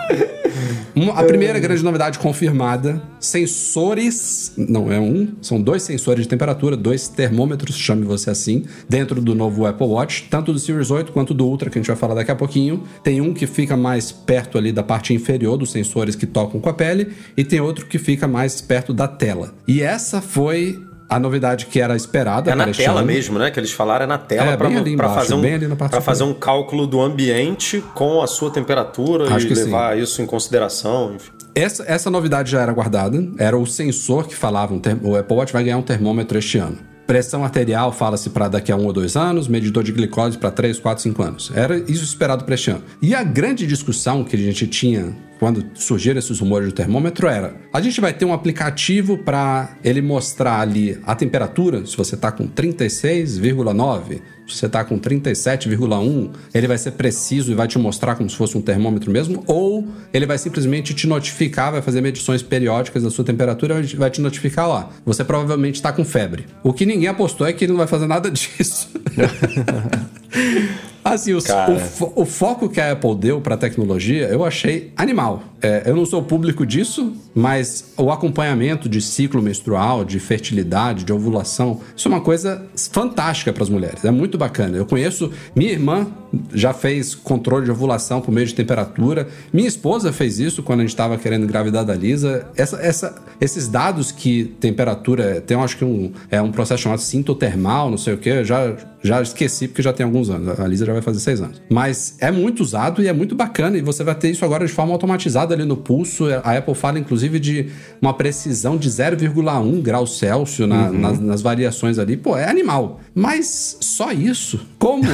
uma- a primeira grande novidade confirmada: sensores. Não é um, são dois sensores de temperatura, dois termômetros, chame você assim, dentro do novo Apple Watch, tanto do Series 8 quanto do Ultra, que a gente vai falar daqui a pouquinho. Tem um que fica mais perto ali da parte inferior dos sensores que tocam com a pele, e tem outro que fica mais perto da tela. E essa foi a novidade que era esperada. É na para tela mesmo, né? Que eles falaram é na tela É, embaixo, fazer um fazer um cálculo do ambiente com a sua temperatura Acho e que sim. levar isso em consideração. Enfim. Essa, essa novidade já era guardada, era o sensor que falava, um o Apple Watch vai ganhar um termômetro este ano. Pressão arterial fala-se para daqui a um ou dois anos, medidor de glicose para três, quatro, cinco anos. Era isso esperado para este ano. E a grande discussão que a gente tinha quando surgiram esses rumores do termômetro era: a gente vai ter um aplicativo para ele mostrar ali a temperatura, se você está com 36,9, se você está com 37,1, ele vai ser preciso e vai te mostrar como se fosse um termômetro mesmo, ou ele vai simplesmente te notificar, vai fazer medições periódicas da sua temperatura e vai te notificar lá. Você provavelmente está com febre. O que ninguém apostou é que ele não vai fazer nada (laughs) disso. (laughs) Assim, Cara. o, fo- o foco que a Apple deu para a tecnologia, eu achei animal. É, eu não sou público disso, mas o acompanhamento de ciclo menstrual, de fertilidade, de ovulação, isso é uma coisa fantástica para as mulheres. É muito bacana. Eu conheço minha irmã já fez controle de ovulação por meio de temperatura. Minha esposa fez isso quando a gente estava querendo engravidar da Lisa. Essa, essa, esses dados que temperatura tem, eu acho que um, é um processo chamado sintotermal, não sei o que, já já esqueci porque já tem alguns anos. A Lisa já vai fazer seis anos. Mas é muito usado e é muito bacana. E você vai ter isso agora de forma automatizada ali no pulso. A Apple fala, inclusive, de uma precisão de 0,1 graus Celsius na- nas, nas variações ali. Pô, é animal. Mas só isso? Como? (laughs)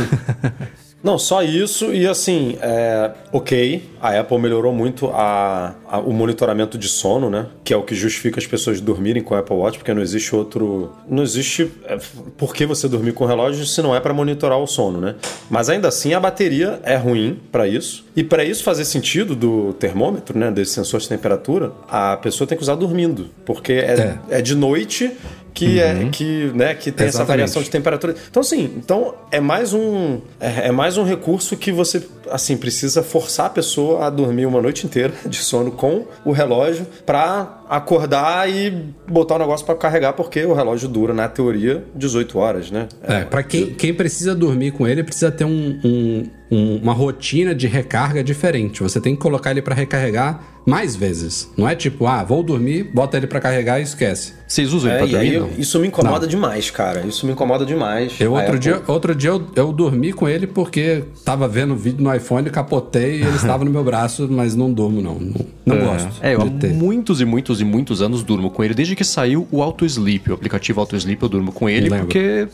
Não, só isso e assim, é, ok, a Apple melhorou muito a, a- o monitoramento de sono, né? Que é o que justifica as pessoas dormirem com o Apple Watch, porque não existe outro. Não existe é, por que você dormir com o relógio se não é para monitorar o sono, né? Mas ainda assim a bateria é ruim para isso. E para isso fazer sentido do termômetro, né? Desse sensor de temperatura, a pessoa tem que usar dormindo, porque é, é de noite que é que, né, que tem essa Exatamente. variação de temperatura. Então assim, então é mais um é, é mais um recurso que você assim precisa forçar a pessoa a dormir uma noite inteira (laughs) de sono com o relógio para acordar e botar o negócio para carregar porque o relógio dura na teoria 18 horas, né? É, pra quem, quem precisa dormir com ele, precisa ter um- um- um- uma rotina de recarga diferente. Você tem que colocar ele pra recarregar mais vezes. Não é tipo, ah, vou dormir, bota ele pra carregar e esquece. Vocês usam ele É, pra e dormir? não? isso me incomoda demais, cara. Isso me incomoda demais. Eu outro Apple- dia, outro dia eu, eu dormi com ele porque tava vendo vídeo no iPhone, capotei e ele (laughs) estava no meu braço, mas não durmo não. Não, não gosto É, eu há de ter. muitos e muitos e muitos anos durmo com ele. Desde que saiu o Auto Sleep, o aplicativo Auto Sleep, eu durmo com ele porque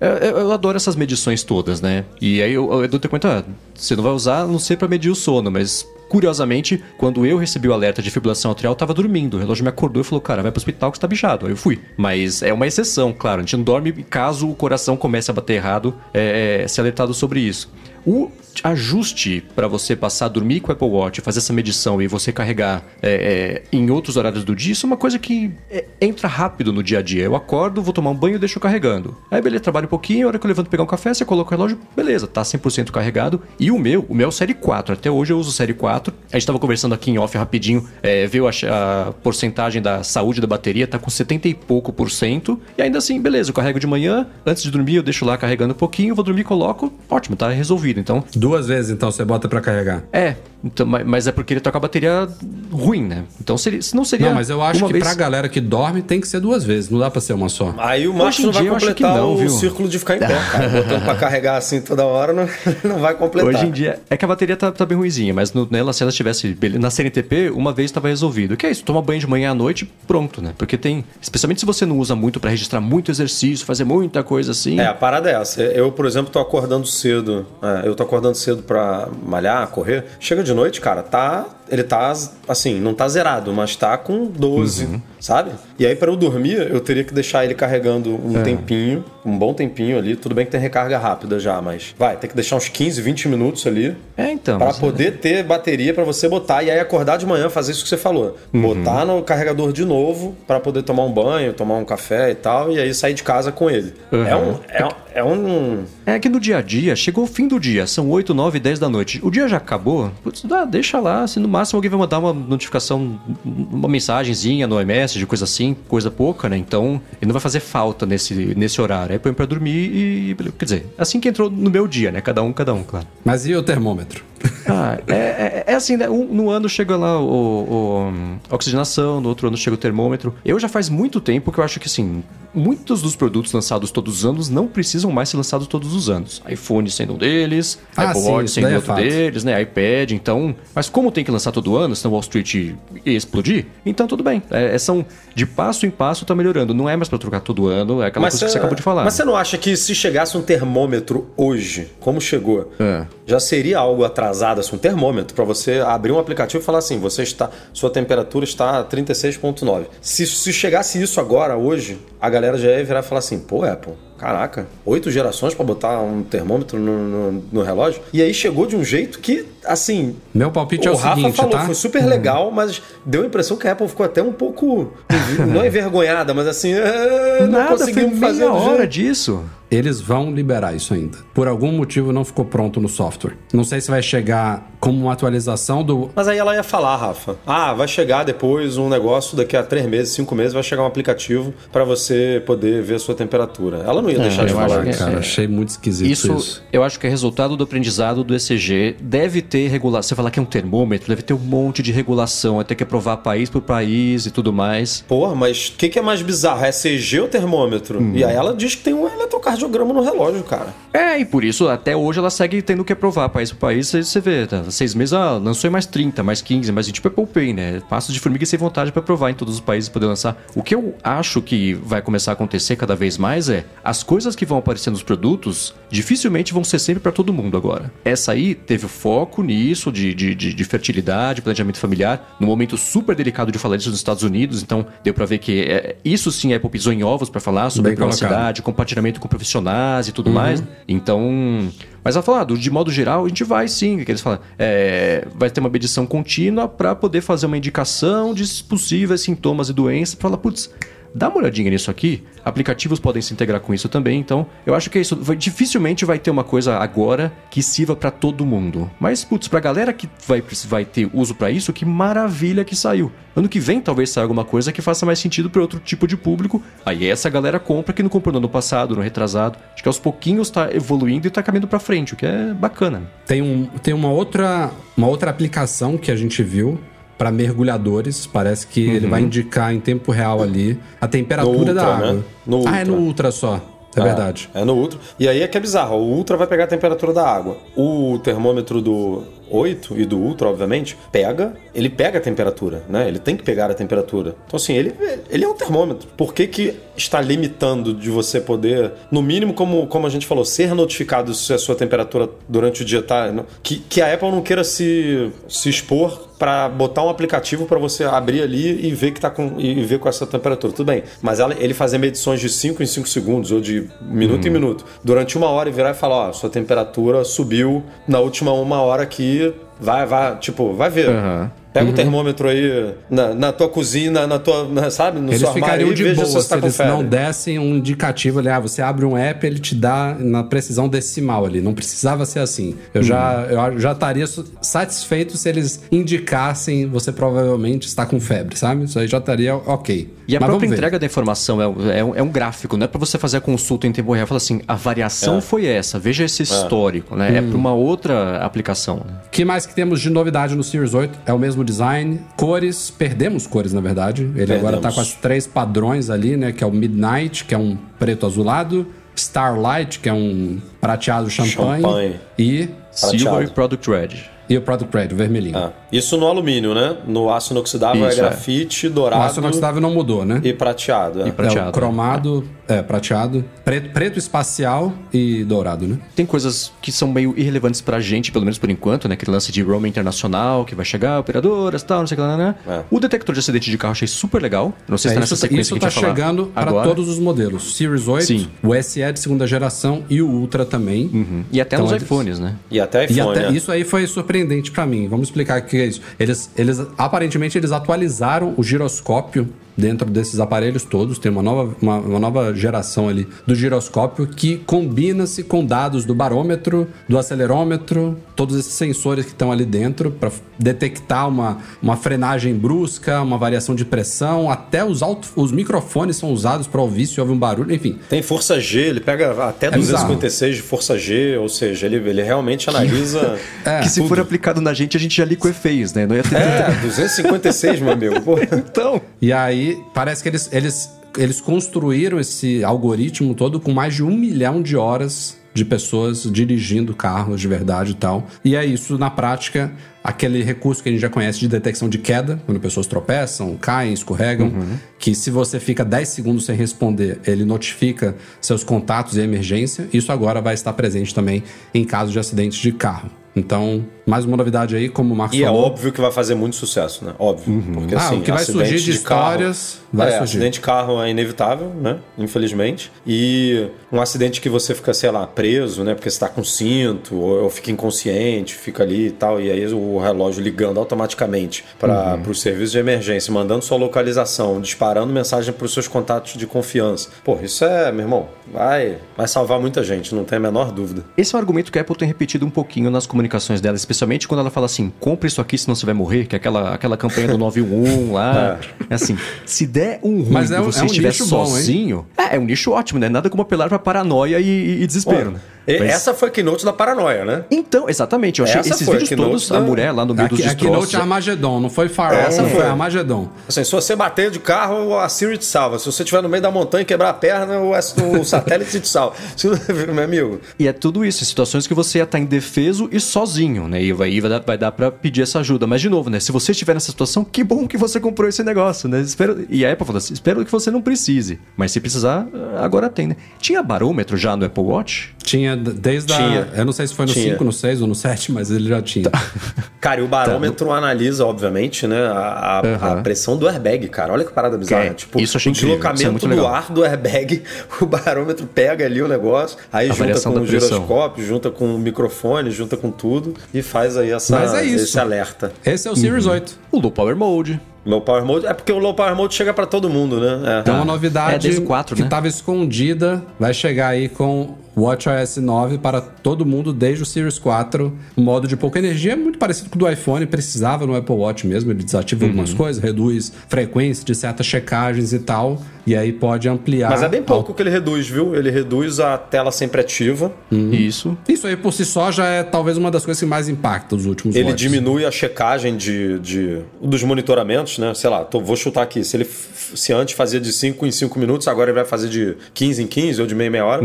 eu, eu- adoro essas medições todas, né? E aí eu, eu Edu te conta, ah, você não vai usar, a não sei pra medir o sono, mas curiosamente, quando eu recebi o alerta de fibrilação atrial, eu tava dormindo. O relógio me acordou e falou, cara, vai pro hospital que você tá bichado. Aí eu fui. Mas é uma exceção, claro. A gente não dorme caso o coração comece a bater errado, é, é, ser alertado sobre isso. o ajuste para você passar a dormir com o Apple Watch, fazer essa medição e você carregar é, é, em outros horários do dia, isso é uma coisa que é, entra rápido no dia a dia. Eu acordo, vou tomar um banho e deixo carregando. Aí beleza, trabalho um pouquinho, a hora que eu levanto pegar um café, você coloca o relógio, beleza, tá 100% carregado. E o meu, o meu é o Série 4. Até hoje eu uso o Série 4. A gente tava conversando aqui em off rapidinho, é, viu a, a porcentagem da saúde da bateria, tá com 70 e pouco por cento. E ainda assim, beleza, eu carrego de manhã, antes de dormir eu deixo lá carregando um pouquinho, vou dormir, coloco, ótimo, tá resolvido. Então, Duas vezes, então, você bota pra carregar. é, então, ma- mas é porque ele toca a bateria ruim, né? Então, seria, se não seria. Não, mas eu acho que vez... pra galera que dorme tem que ser duas vezes, não dá pra ser uma só. Aí o em não vai dia eu acho que completar não, o viu? círculo de ficar em pé, (laughs) cara. Botando pra carregar assim toda hora não, (laughs) não vai completar. Hoje em dia, é que a bateria tá, tá bem ruimzinha, mas no, nela, se ela estivesse na CNTP, uma vez estava resolvido. Que é isso, toma banho de manhã à noite, pronto, né? Porque tem, especialmente se você não usa muito pra registrar muito exercício, fazer muita coisa assim. É, a parada é essa. Eu, por exemplo, tô acordando cedo. é, eu tô acordando cedo pra malhar, correr. Chega de noite, cara, tá. Ele tá, assim, não tá zerado, mas tá com 12, Uhum. sabe? E aí, pra eu dormir, eu teria que deixar ele carregando um É. tempinho, um bom tempinho ali. Tudo bem que tem recarga rápida já, mas vai, tem que deixar uns 15, 20 minutos ali. É, então. Pra mas- poder ter bateria pra você botar e aí acordar de manhã, fazer isso que você falou. Uhum. Botar no carregador de novo pra poder tomar um banho, tomar um café e tal, e aí sair de casa com ele. Uhum. É um. É, um- é um. É que no dia a dia, chegou o fim do dia, são 8, 9, 10 da noite. O dia já acabou, putz, dá, deixa lá. Se no máximo alguém vai mandar uma notificação, uma mensagenzinha no iMessage, coisa assim, coisa pouca, né? Então, ele não vai fazer falta nesse, nesse horário. Aí põe pra dormir e. Quer dizer, assim que entrou no meu dia, né? Cada um, cada um, claro. Mas e o termômetro? (laughs) Ah, é, é, é assim, né? Um- no ano chega lá o, o- a oxigenação, no outro ano chega o termômetro. Eu já faz muito tempo que eu acho que, assim, muitos dos produtos lançados todos os anos não precisam mais ser lançados todos os anos. iPhone sendo um deles, Ah, Watch sendo é outro fato. deles, né? iPad, então... Mas como tem que lançar todo ano, senão Wall Street ia explodir, então tudo bem. É, é, são de passo em passo tá melhorando. Não é mais pra trocar todo ano, é aquela coisa que você acabou de falar. Mas você não acha que se chegasse um termômetro hoje, como chegou, É. já seria algo atrasado, assim, um termômetro, pra você abrir um aplicativo e falar assim, você está, sua temperatura está a 36.9. Se, se chegasse isso agora, hoje, a galera já ia virar e falar assim, pô, Apple, caraca, oito gerações pra botar um termômetro no, no- no relógio? E aí chegou de um jeito que, assim, Meu palpite é o o Rafa seguinte, falou, tá? foi super legal, mas deu a impressão que a Apple ficou até um pouco, (laughs) não envergonhada, mas assim, ah, não Nada, foi conseguimos fazer meia hora jeito. disso. Eles vão liberar isso ainda. Por algum motivo não ficou pronto no software. Não sei se vai chegar como uma atualização do. Mas aí ela ia falar, Rafa, ah, vai chegar depois um negócio, daqui a três meses, cinco meses, vai chegar um aplicativo pra você poder ver a sua temperatura. Ela não ia deixar de eu acho falar que isso. Cara, é- achei muito esquisito isso. Isso, eu acho que é resultado do aprendizado do ECG. Deve ter regulação. Você falar que é um termômetro, deve ter um monte de regulação. Vai ter que aprovar país por país e tudo mais. Porra, mas o que, que é mais bizarro? É CG ou termômetro? E aí ela diz que tem um eletrocardiograma no relógio, cara. É, e por isso, até hoje, ela segue tendo que aprovar país por país. Você- Você vê, tá? seis meses, ah, lançou em mais 30, mais 15, mais 20. Tipo, é poupei, né? Passo de formiga sem vontade pra aprovar em todos os países e poder lançar. O que eu acho que vai começar a acontecer cada vez mais é as coisas que vão aparecer nos produtos dificilmente vão ser sempre pra todo mundo agora. Essa aí teve o foco nisso, de, de, de, de fertilidade, planejamento familiar, no momento super delicado de falar disso nos Estados Unidos. Então, deu pra ver que é, isso sim é pisou em ovos pra falar sobre privacidade compartilhamento com profissionais e tudo mais. Então. Mas ela fala, ah, de modo geral, a gente vai sim, que eles falam, é, vai ter uma medição contínua para poder fazer uma indicação de possíveis sintomas e doenças, para falar, putz, dá uma olhadinha nisso aqui. Aplicativos podem se integrar com isso também, então eu acho que é isso. Vai- dificilmente vai ter uma coisa agora que sirva para todo mundo. Mas, putz, pra galera que vai, vai ter uso para isso, que maravilha que saiu. Ano que vem talvez saia alguma coisa que faça mais sentido para outro tipo de público. Aí essa galera compra que não comprou no ano passado, no retrasado. Acho que aos pouquinhos tá evoluindo e tá caminhando para frente, o que é bacana. Tem, um, tem uma, outra, uma outra aplicação que a gente viu para mergulhadores. Parece que ele vai indicar em tempo real ali a temperatura No da Ultra, água. né? No ah, é Ultra. no Ultra só. É, verdade. É no Ultra. E aí é que é bizarro. O Ultra vai pegar a temperatura da água. O termômetro do 8 e do Ultra, obviamente, pega. Ele pega a temperatura, né? Ele tem que pegar a temperatura. Então, assim, ele, ele é um termômetro. Por que, que está limitando de você poder, no mínimo, como, como a gente falou, ser notificado se a sua temperatura durante o dia tá. Que, que a Apple não queira se, se expor para botar um aplicativo para você abrir ali e ver que tá com e ver com essa temperatura. Tudo bem. Mas ela, ele fazer medições de 5 em 5 segundos ou de minuto em minuto durante uma hora e virar e falar, ó, sua temperatura subiu na última uma hora aqui, vai, vai, tipo, vai ver. Aham. Pega Uhum. um termômetro aí na, na tua cozinha, na tua, na- sabe, no Eles seu armário ficariam de boa se se, tá eles febre. não dessem um indicativo ali. Ah, você abre um app, ele te dá na precisão decimal ali. Não precisava ser assim. Eu já, Uhum. eu já estaria satisfeito se eles indicassem você provavelmente está com febre, sabe? Isso aí já estaria ok. E a Mas própria entrega da informação é, um- é um, é um gráfico, não é para você fazer a consulta em tempo real. Fala assim, a variação É. foi essa, veja esse histórico, né? É para uma outra aplicação. né? O que mais que temos de novidade no Series 8? É o mesmo design. Cores, perdemos cores, na verdade. Ele agora tá Perdemos. com as três padrões ali, né? Que é o Midnight, que é um preto azulado. Starlight, que é um prateado champanhe. Champanhe. E, Prateado. Silver e Product Red. e o Product Red, o vermelhinho. Ah, isso no alumínio, né? No aço inoxidável Isso, é é. grafite, O dourado aço inoxidável não mudou, né? e prateado. é. E prateado. É o cromado, é, prateado, preto, preto espacial e dourado, né? Tem coisas que são meio irrelevantes pra gente, pelo menos por enquanto, né? Aquele lance de roaming internacional, que vai chegar, operadoras e tal, não sei o que lá, né? É. O detector de acidente de carro achei super legal. Não sei se É, tá nessa isso, sequência isso que tá a gente vai falar chegando para agora. todos os modelos. Series 8, Sim. o SE de segunda geração e o Ultra também. Uhum. E até Então, nos iPhones, né? E até E iPhone, até né? isso aí foi surpreendente pra mim. Vamos explicar o é isso. Eles, eles aparentemente eles atualizaram o giroscópio dentro desses aparelhos todos. Tem uma nova, uma, uma nova geração ali do giroscópio que combina-se com dados do barômetro, do acelerômetro, todos esses sensores que estão ali dentro para detectar uma, uma frenagem brusca, uma variação de pressão, até os alto, os microfones são usados para ouvir se houve um barulho, enfim. Tem força G, ele pega até É bizarro. 256 de força G, ou seja, ele, ele realmente analisa. É, que se tudo. for aplicado na gente, a gente já liga o fez, né? Não ia ter É, 256, meu amigo. Pô. (laughs) Então. E aí, parece que eles, eles, eles construíram esse algoritmo todo com mais de um milhão de horas de pessoas dirigindo carros de verdade e tal. E é isso, na prática, aquele recurso que a gente já conhece de detecção de queda, quando pessoas tropeçam, caem, escorregam, que se você fica 10 segundos sem responder, ele notifica seus contatos e emergência. Isso agora vai estar presente também em caso de acidentes de carro. Então, mais uma novidade aí, como o Marcos E é falou. óbvio que vai fazer muito sucesso, né? Óbvio. Porque Ah, assim, o que vai surgir de carro- histórias vai é, surgir. acidente de carro é inevitável, né? Infelizmente. E um acidente que você fica, sei lá, preso, né? Porque você tá com cinto, ou, ou fica inconsciente, fica ali e tal, e aí o relógio ligando automaticamente para Uhum. os serviços de emergência, mandando sua localização, disparando mensagem para os seus contatos de confiança. Pô, isso é, meu irmão, vai, vai salvar muita gente, não tem a menor dúvida. Esse é um argumento que a Apple tem repetido um pouquinho nas comunicações dela, especialmente quando ela fala assim: compre isso aqui, senão você vai morrer, que é aquela, aquela campanha do (laughs) 911 lá. É assim, se der um ruim Mas e é um- você é um estiver nicho bom, sozinho, é, é um nicho ótimo, né? Nada como apelar pra paranoia e, e desespero, né? E Mas- Essa foi a keynote da paranoia, né? Então, exatamente, eu achei Essa esses a vídeos keynote todos, da- a mulher lá no meio dos Aqui, aqui destroços. Note é Armagedon, não foi Farol, Essa não foi. Armagedon. Assim, se você bater de carro, a Siri te salva. Se você estiver no meio da montanha e quebrar a perna, o, o (laughs) satélite te salva. (laughs) Se- Meu amigo. E é tudo isso, situações que você ia estar indefeso e sozinho, né? E aí vai dar, vai dar pra pedir essa ajuda. Mas, de novo, né? Se você estiver nessa situação, que bom que você comprou esse negócio, né? Espero... E a Apple falou assim, espero que você não precise. Mas se precisar, agora tem, né? Tinha barômetro já no Apple Watch? Tinha desde Tinha. a. Eu não sei se foi no Tinha. 5, no 6 ou no 7, mas ele já tinha. (laughs) Cara, e o barômetro analisa, obviamente, né, a, a- Aham. a pressão do airbag, cara. Olha que parada bizarra. É, tipo, isso o é deslocamento muito do ar do airbag, (laughs) o barômetro pega ali o negócio, aí junta variação com o pressão. giroscópio, junta com o microfone, junta com tudo e faz aí essa, Mas é isso. esse alerta. Esse é o Series 8. O Low Power Mode. Low Power Mode, é porque o Low Power Mode chega pra todo mundo, né? É. Então, uma novidade É, desde o 4, que né? estava escondida vai chegar aí com WatchOS 9 para todo mundo desde o Series 4. O modo de pouca energia é muito parecido com o do iPhone, precisava no Apple Watch mesmo. Ele desativa Uhum. algumas coisas, reduz frequência de certas checagens e tal. E aí pode ampliar. Mas é bem pouco que ele reduz, viu? Ele reduz a tela sempre ativa. Isso. Isso aí por si só já é talvez uma das coisas que mais impacta os últimos Ele watches. diminui a checagem de, de- dos monitoramentos, né? Sei lá, tô- vou chutar aqui. Se ele se antes fazia de 5 em 5 minutos, agora ele vai fazer de 15 em 15 ou de meia meia hora.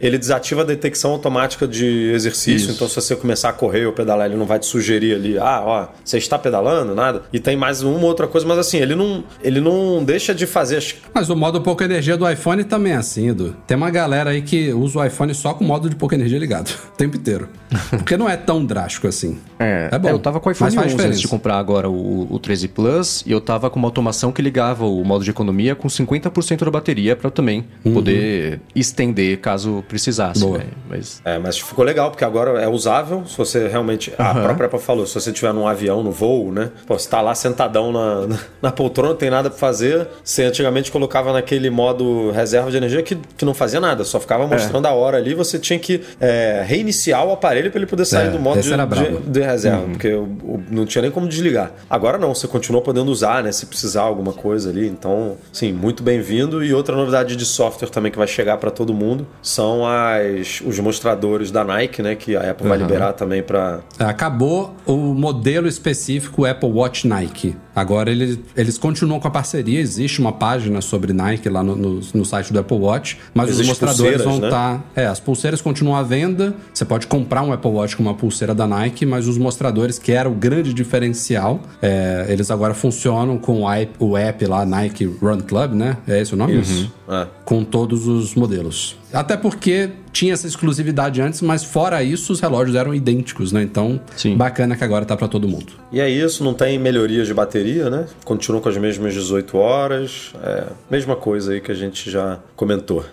Ele desativa a detecção automática de exercício. Isso. Então, se você começar a correr ou pedalar, ele não vai te sugerir ali, ah, ó, você está pedalando, nada. E tem mais uma outra coisa, mas assim, ele não, ele não deixa de fazer as Mas o modo pouca energia do iPhone também é assim, Edu. Tem uma galera aí que usa o iPhone só com o modo de pouca energia ligado, (laughs) o tempo inteiro. (laughs) Porque não é tão drástico assim. É, é bom. É, eu tava com o iPhone 11 antes de comprar agora o, o 13 Plus e eu tava com uma automação que ligava o modo de economia com 50% da bateria para também uhum. poder estender caso precisasse. Boa. Né? Mas... É, mas ficou legal, porque agora é usável. Se você realmente. Uhum. A própria Apple falou, se você estiver num avião, no voo, né? Pô, você tá lá sentadão na, na, na poltrona, não tem nada pra fazer. Você antigamente colocava naquele modo reserva de energia que, que não fazia nada, só ficava é. mostrando é. a hora ali. Você tinha que é, reiniciar o aparelho para ele poder sair é, do modo de, de, de, reserva, uhum. porque não tinha nem como desligar. Agora não, você continua podendo usar, né? Se precisar alguma coisa ali. Então, sim, muito bem-vindo. E outra novidade de software também que vai chegar para todo mundo são as, os mostradores da Nike, né? Que a Apple uhum. vai liberar também para. Acabou o modelo específico Apple Watch Nike. Agora eles, eles continuam com a parceria, existe uma página sobre Nike lá no, no, no site do Apple Watch, mas existe os mostradores vão estar. Né? Tá, é, as pulseiras continuam à venda. Você pode comprar um Apple Watch com uma pulseira da Nike, mas os mostradores, que era o grande diferencial, é, eles agora funcionam com o app, o app lá, Nike Run Club, né? É esse o nome? Uhum. É. Com todos os modelos. Até porque tinha essa exclusividade antes, mas fora isso, os relógios eram idênticos, né? Então, Sim. bacana que agora tá para todo mundo. E é isso, não tem melhorias de bateria, né? Continua com as mesmas 18 horas. É, mesma coisa aí que a gente já comentou.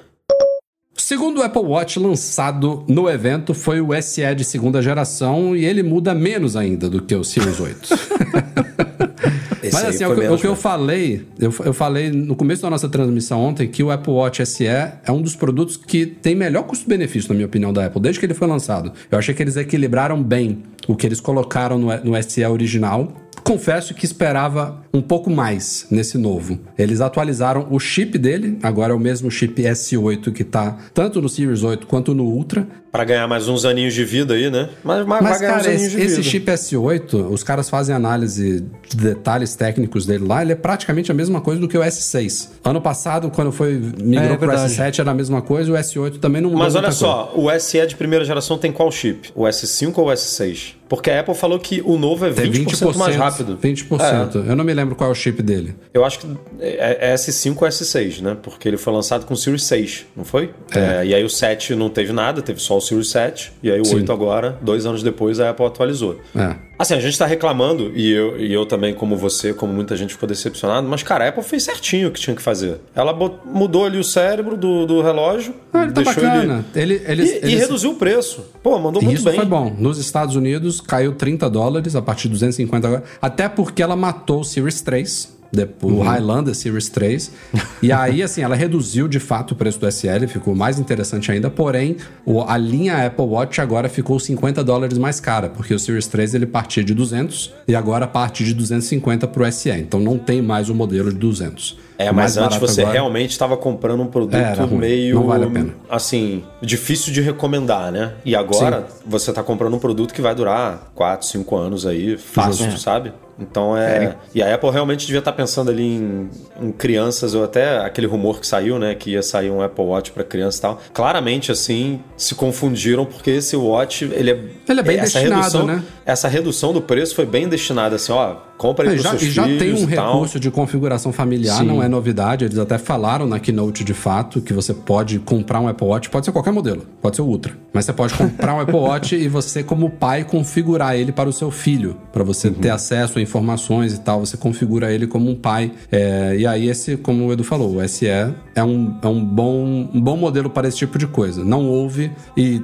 Segundo o Apple Watch lançado no evento foi o SE de segunda geração e ele muda menos ainda do que o Series 8. (laughs) Mas assim, é o, que, o que eu falei, eu, eu falei no começo da nossa transmissão ontem que o Apple Watch SE é um dos produtos que tem melhor custo-benefício, na minha opinião, da Apple, desde que ele foi lançado. Eu achei que eles equilibraram bem o que eles colocaram no, no SE original confesso que esperava um pouco mais nesse novo. Eles atualizaram o chip dele, agora é o mesmo chip S8 que tá tanto no Series 8 quanto no Ultra. Para ganhar mais uns aninhos de vida aí, né? Mas, mas, mas cara, esse, esse chip S8, os caras fazem análise de detalhes técnicos dele lá, ele é praticamente a mesma coisa do que o S6. Ano passado, quando foi migrou é, pro S7, era a mesma coisa, o S8 também não mudou Mas olha só, coisa. o SE de primeira geração tem qual chip? O S5 ou o S6? Porque a Apple falou que o novo é 20%, 20% mais rápido. 20%. É. Eu não me lembro qual é o chip dele. Eu acho que é, é S5 ou S6, né? Porque ele foi lançado com o Series 6, não foi? É. É, e aí o 7 não teve nada, teve só o Series 7. E aí o Sim. 8 agora, dois anos depois, a Apple atualizou. É. Assim, a gente tá reclamando, e eu, e eu também, como você, como muita gente ficou decepcionado, mas, cara, a Apple fez certinho o que tinha que fazer. Ela mudou ali o cérebro do, do relógio. Ah, ele tá deixou bacana. Ele... Ele, eles, e, eles... e reduziu o preço. Pô, mandou muito Isso bem. Isso foi bom. Nos Estados Unidos caiu 30 dólares a partir de 250 agora. Até porque ela matou o Series 3 o uhum. Highlander Series 3. (laughs) e aí, assim, ela reduziu de fato o preço do SL, ficou mais interessante ainda, porém, o, a linha Apple Watch agora ficou 50 dólares mais cara, porque o Series 3 ele partia de 200 e agora parte de 250 para o SE. Então não tem mais o modelo de 200. É, mas antes você agora... realmente estava comprando um produto é, meio. Não vale a pena. Assim, difícil de recomendar, né? E agora Sim. você está comprando um produto que vai durar 4, 5 anos aí, fácil, é. sabe? Então é. E a Apple realmente devia estar pensando ali em, em, crianças, ou até aquele rumor que saiu, né? Que ia sair um Apple Watch para criança e tal. Claramente, assim, se confundiram, porque esse Watch, ele é. Ele é bem essa destinado, redução, né? Essa redução do preço foi bem destinada, assim, ó Compra aí já, seus já tem um recurso de configuração familiar, Sim. não é novidade. Eles até falaram na keynote de fato que você pode comprar um Apple Watch, pode ser qualquer modelo, pode ser o Ultra, mas você pode comprar um (laughs) Apple Watch e você como pai configurar ele para o seu filho, para você uhum. ter acesso a informações e tal. Você configura ele como um pai. É, e aí esse, como o Edu falou, o SE é um, é um bom um bom modelo para esse tipo de coisa. Não houve e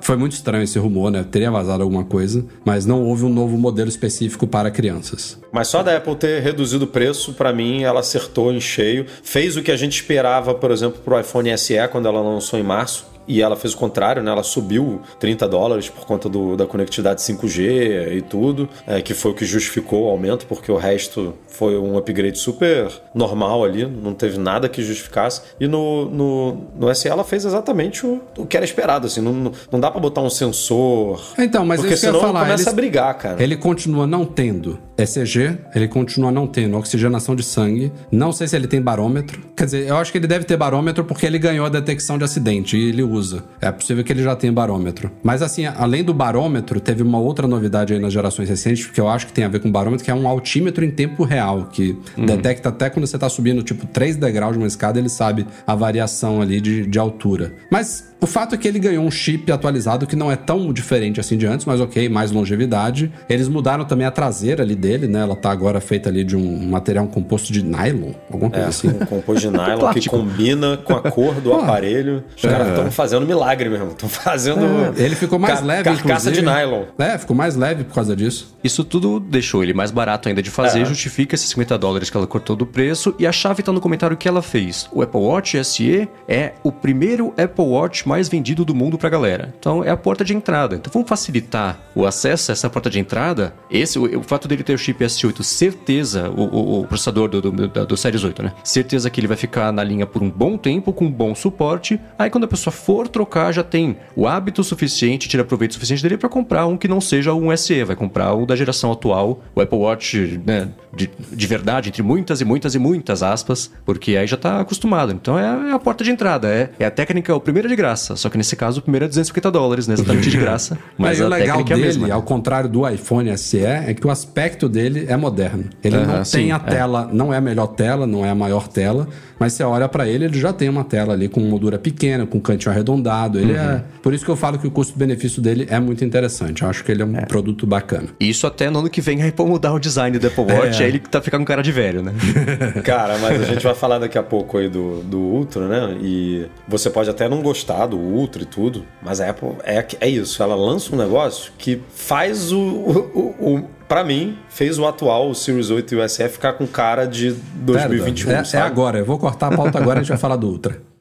foi muito estranho esse rumor, né? Teria vazado alguma coisa, mas não houve um novo modelo específico para crianças. Mas só da Apple ter reduzido o preço, para mim, ela acertou em cheio. Fez o que a gente esperava, por exemplo, para o iPhone SE quando ela lançou em março e ela fez o contrário, né? Ela subiu 30 dólares por conta do, da conectividade 5G e tudo, é, que foi o que justificou o aumento, porque o resto foi um upgrade super normal ali, não teve nada que justificasse. E no, no, no SE ela fez exatamente o, o que era esperado, assim, não, não dá para botar um sensor. Então, mas porque isso senão falar, começa a brigar, cara. Ele continua não tendo ECG, ele continua não tendo oxigenação de sangue. Não sei se ele tem barômetro. Quer dizer, eu acho que ele deve ter barômetro porque ele ganhou a detecção de acidente e ele usa. É possível que ele já tenha barômetro. Mas assim, além do barômetro, teve uma outra novidade aí nas gerações recentes, que eu acho que tem a ver com barômetro, que é um altímetro em tempo real, que uhum. detecta até quando você tá subindo, tipo, 3 degraus de uma escada, ele sabe a variação ali de, de altura. Mas o fato é que ele ganhou um chip atualizado que não é tão diferente assim de antes, mas ok, mais longevidade. Eles mudaram também a traseira ali dele, né? Ela tá agora feita ali de um material composto de nylon, alguma coisa é, assim. Um composto de (laughs) nylon que combina com a cor do (laughs) aparelho. Os é. caras estão fazendo milagre mesmo. Estão fazendo. É, ele ficou mais ca leve, Carcaça inclusive. de nylon. É, ficou mais leve por causa disso. Isso tudo deixou ele mais barato ainda de fazer, é. justifica esses 50 dólares que ela cortou do preço. E a chave tá no comentário que ela fez. O Apple Watch SE é o primeiro Apple Watch mais vendido do mundo mundo para a galera. Então é a porta de entrada. Então vamos facilitar o acesso a essa porta de entrada. Esse, o, o fato dele ter o chip S8, certeza, o, o, o processador do, do, do, do Series 8, né? Certeza que ele vai ficar na linha por um bom tempo, com bom suporte. Aí quando a pessoa for trocar, já tem o hábito suficiente, tira proveito suficiente dele para comprar um que não seja um SE, vai comprar o da geração atual, o Apple Watch, né, de, de verdade, entre muitas e muitas e muitas aspas, porque aí já tá acostumado. Então é, é a porta de entrada, é, é a técnica, o primeiro é de graça, só que nesse caso primeiro é 250 dólares, né? Exatamente de graça. (laughs) Mas o legal dele, é mesma. ao contrário do iPhone SE, é que o aspecto dele é moderno. Ele não tem a é. tela, não é a melhor tela, não é a maior tela, mas você olha para ele, ele já tem uma tela ali com moldura pequena, com cantinho arredondado. Ele é, uhum. é. Por isso que eu falo que o custo-benefício dele é muito interessante. Eu acho que ele é um é. produto bacana. Isso até no ano que vem a Apple mudar o design do Apple Watch, é. aí ele tá ficando com cara de velho, né? (laughs) cara, mas a gente vai falar daqui a pouco aí do, do Ultra, né? E você pode até não gostar do Ultra e tudo, mas a Apple é, é isso. Ela lança um negócio que faz o, o, o para mim, fez o atual o Series 8 e o SE ficar com cara de 2021. é, é, agora, eu vou cortar a pauta agora e a gente vai falar do Ultra. (laughs)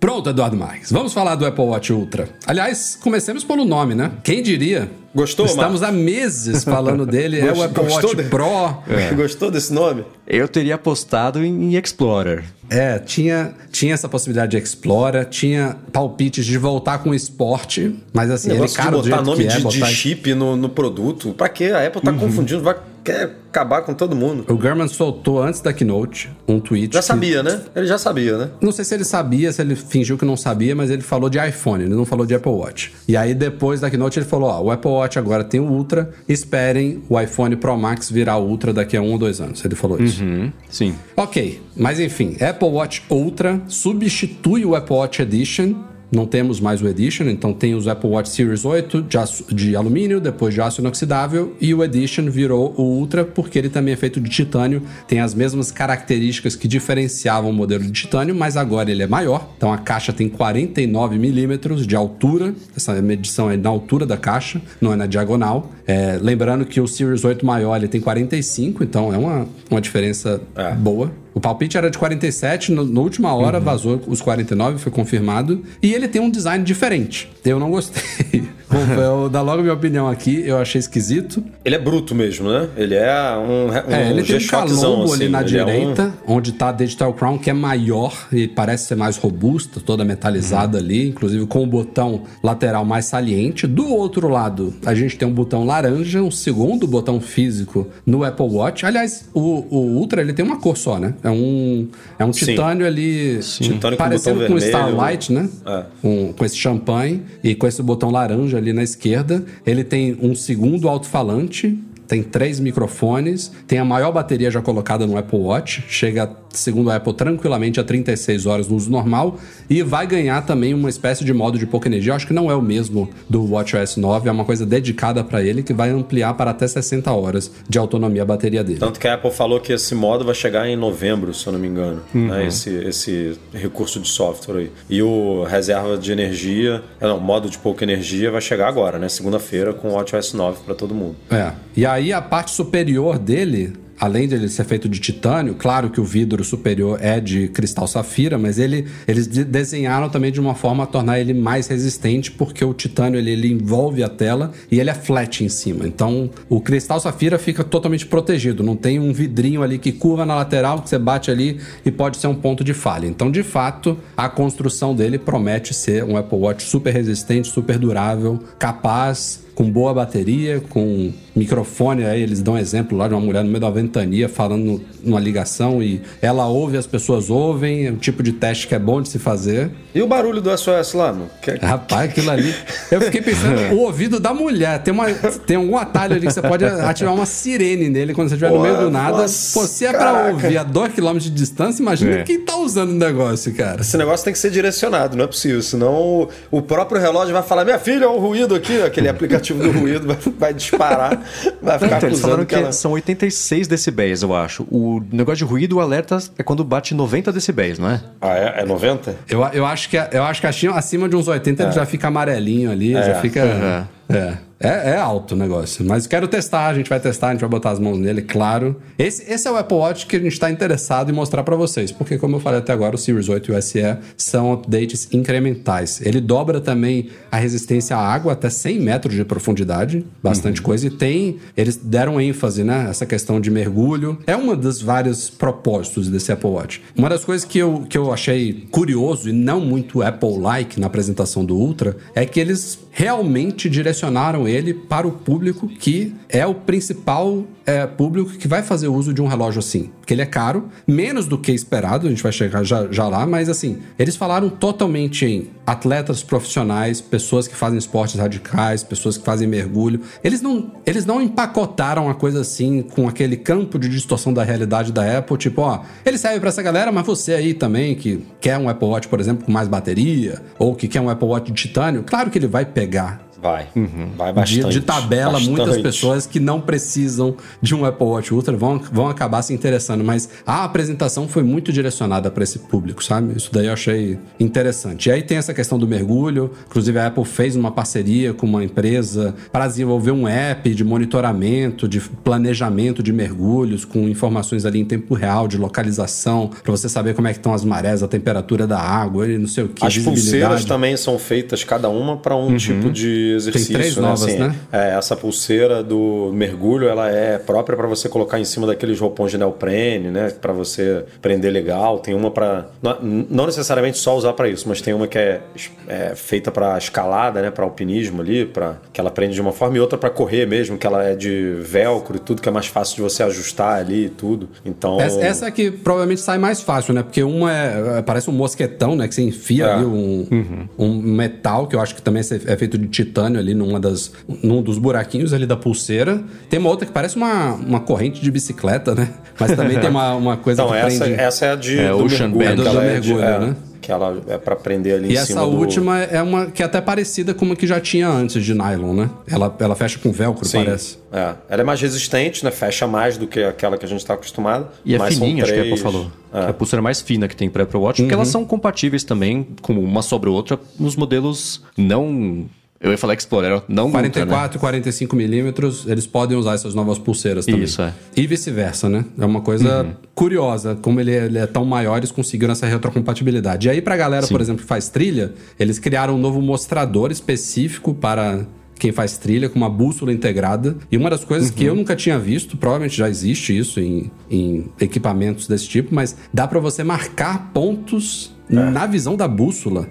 Pronto, Eduardo Marques. Vamos falar do Apple Watch Ultra. Aliás, comecemos pelo nome, né? Quem diria? Gostou, Estamos Marcos? há meses falando (laughs) dele. é o Apple Watch de... Pro. (laughs) É. Gostou desse nome? Eu teria apostado em Explorer. É, tinha, tinha essa possibilidade de Explorer, tinha palpites de voltar com esporte, mas assim, ele caro de botar nome é, de, botar... de chip no, no produto. Pra quê? A Apple tá uhum. confundindo, vai quer acabar com todo mundo. O German soltou antes da keynote um tweet. Já sabia, né? Ele já sabia, né? Não sei se ele sabia, se ele fingiu que não sabia, mas ele falou de iPhone, ele não falou de Apple Watch. E aí depois da keynote ele falou: ó, o Apple Watch agora tem o Ultra, esperem o iPhone Pro Max virar Ultra daqui a um ou dois anos. Ele falou isso. Uhum, sim. Ok, mas enfim, Apple Watch Ultra substitui o Apple Watch Edition não temos mais o Edition, então tem os Apple Watch Series 8 de, aço, de, alumínio, depois de aço inoxidável, e o Edition virou o Ultra porque ele também é feito de titânio, tem as mesmas características que diferenciavam o modelo de titânio, mas agora ele é maior, então a caixa tem 49 milímetros de altura, essa medição é na altura da caixa, não é na diagonal. É, lembrando que o Series 8 maior ele tem 45, então é uma, uma diferença é. boa. O palpite era de 47, no, na última hora uhum. vazou os 49, foi confirmado. E ele tem um design diferente. Eu não gostei. (laughs) Vou dar logo minha opinião aqui, eu achei esquisito. Ele é bruto mesmo, né? Ele é um, um É, ele tem um calombo assim, ali na direita, é um... onde tá a Digital Crown, que é maior e parece ser mais robusta, toda metalizada uhum. ali, inclusive com o botão lateral mais saliente. Do outro lado, a gente tem um botão laranja, um segundo botão físico no Apple Watch. Aliás, o, o Ultra, ele tem uma cor só, né? É um, é um titânio ali, Titânio parecendo com, com Starlight, né? É. Um, com esse champanhe e com esse botão laranja ali na esquerda. Ele tem um segundo alto-falante tem três microfones, tem a maior bateria já colocada no Apple Watch, chega, segundo a Apple, tranquilamente a 36 horas no uso normal e vai ganhar também uma espécie de modo de pouca energia. Eu acho que não é o mesmo do WatchOS 9, é uma coisa dedicada para ele que vai ampliar para até 60 horas de autonomia a bateria dele. Tanto que a Apple falou que esse modo vai chegar em novembro, se eu não me engano, uhum. né? esse, esse recurso de software aí. E o reserva de energia, não, modo de pouca energia vai chegar agora, né? Segunda-feira com o WatchOS 9 para todo mundo. É. E aí a parte superior dele além de ele ser feito de titânio, claro que o vidro superior é de cristal safira, mas ele, eles desenharam também de uma forma a tornar ele mais resistente, porque o titânio ele, ele envolve a tela e ele é flat em cima. Então o cristal safira fica totalmente protegido, não tem um vidrinho ali que curva na lateral que você bate ali e pode ser um ponto de falha. Então, de fato, a construção dele promete ser um Apple Watch super resistente, super durável, capaz com boa bateria, com microfone. Aí eles dão um exemplo lá de uma mulher no meio da ventania falando numa ligação e ela ouve, as pessoas ouvem. É um tipo de teste que é bom de se fazer. E o barulho do SOS lá? Não? Que... Rapaz, aquilo ali. Eu fiquei pensando, o ouvido da mulher. Tem, uma, tem algum atalho ali que você pode ativar uma sirene nele quando você estiver no meio do nada. nossa, Pô, se é caraca. pra ouvir a 2km de distância, imagina É. quem tá usando o negócio, cara. Esse negócio tem que ser direcionado, não é possível. Senão o- o próprio relógio vai falar: Minha filha, olha o ruído aqui, aquele aplicativo (laughs) do ruído vai, vai disparar, vai ficar Então, eles acusando falaram que que ela. são 86 decibéis, eu acho. O negócio de ruído, o alerta é quando bate 90 decibéis, não é? Ah, é? É 90? Eu, eu acho que eu acho que acima, acima de uns 80 ele já fica amarelinho ali, já fica. Uhum. É. É, é alto o negócio. Mas quero testar, a gente vai testar, a gente vai botar as mãos nele, claro. Esse, esse é o Apple Watch que a gente está interessado em mostrar para vocês. Porque, como eu falei até agora, o Series 8 e o SE são updates incrementais. Ele dobra também a resistência à água até 100 metros de profundidade, bastante coisa. E tem, eles deram ênfase, né? Essa questão de mergulho. É uma dos vários propósitos desse Apple Watch. Uma das coisas que eu, que eu achei curioso e não muito Apple-like na apresentação do Ultra é que eles realmente direcionaram ele para o público que é o principal é, público que vai fazer uso de um relógio assim. Porque ele é caro, menos do que esperado, a gente vai chegar já, já lá, mas assim, eles falaram totalmente em atletas profissionais, pessoas que fazem esportes radicais, pessoas que fazem mergulho. Eles não, eles não empacotaram a coisa assim com aquele campo de distorção da realidade da Apple, tipo, ó, ele serve para essa galera, mas você aí também que quer um Apple Watch, por exemplo, com mais bateria, ou que quer um Apple Watch de titânio, claro que ele vai pegar Vai. Vai de, bastante. de tabela, bastante. muitas pessoas que não precisam de um Apple Watch Ultra vão, vão acabar se interessando, mas a apresentação foi muito direcionada para esse público, sabe? Isso daí eu achei interessante. E aí tem essa questão do mergulho, inclusive a Apple fez uma parceria com uma empresa para desenvolver um app de monitoramento, de planejamento de mergulhos, com informações ali em tempo real, de localização, para você saber como é que estão as marés, a temperatura da água, e não sei o que, As pulseiras também são feitas cada uma para um tipo de exercício. três né? novas, Assim, né? é, essa pulseira do mergulho, ela é própria para você colocar em cima daqueles roupões de neoprene, né? Para você prender legal. Tem uma para não, não necessariamente só usar para isso, mas tem uma que é, é feita para escalada, né? Para alpinismo ali, para que ela prende de uma forma e outra para correr mesmo, que ela é de velcro e tudo que é mais fácil de você ajustar ali e tudo. Então Essa, essa é que provavelmente sai mais fácil, né? Porque uma é, é- parece um mosquetão, né? Que você enfia É. ali um, um metal, que eu acho que também é feito de titânio ali numa das, num dos buraquinhos ali da pulseira. Tem uma outra que parece uma, uma corrente de bicicleta, né? Mas também tem uma, uma coisa Então, que essa, prende... essa é a de É, do Ocean mergulho, Band. Do é de- mergulho, é, né? Que ela é para prender ali E em essa cima do... última é uma que é até parecida com uma que já tinha antes de nylon, né? Ela, ela fecha com velcro, Sim, parece. é. Ela é mais resistente, né? Fecha mais do que aquela que a gente está acostumado. E é fininha, acho que a Apple três- falou. É. Que é a pulseira mais fina que tem para Apple Watch, porque elas são compatíveis também, com uma sobre a outra, nos modelos não. Eu ia falar Explorer, não Ultra, né? 44 e 45 milímetros, eles podem usar essas novas pulseiras também. Isso, é. E vice-versa, né? É uma coisa Uhum. curiosa, como ele, ele é tão maior, eles conseguiram essa retrocompatibilidade. E aí, pra galera, por exemplo, que faz trilha, eles criaram um novo mostrador específico para quem faz trilha, com uma bússola integrada. E uma das coisas que eu Uhum. nunca tinha visto, provavelmente já existe isso em, em equipamentos desse tipo, mas dá pra você marcar pontos na visão da bússola.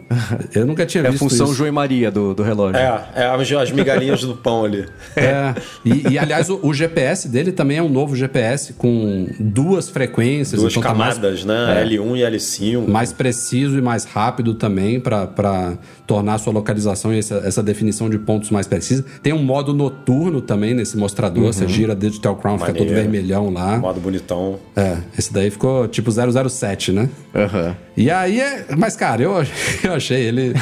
Eu nunca tinha (laughs) É a visto função isso. João e Maria do, do relógio. É, é as, as migalhinhas do pão ali. (laughs) É, e, e, aliás, o, o GPS dele também é um novo GPS com duas frequências. Duas então tá mais- camadas, né? L1 e L5. mais preciso e mais rápido também para tornar a sua localização e essa, essa definição de pontos mais precisa. Tem um modo noturno também nesse mostrador. Você gira a Digital Crown, fica todo Maneiro. vermelhão lá. Modo bonitão. É, esse daí ficou tipo 007, né? Aham. E aí, é... mas cara, eu, (laughs) eu achei ele.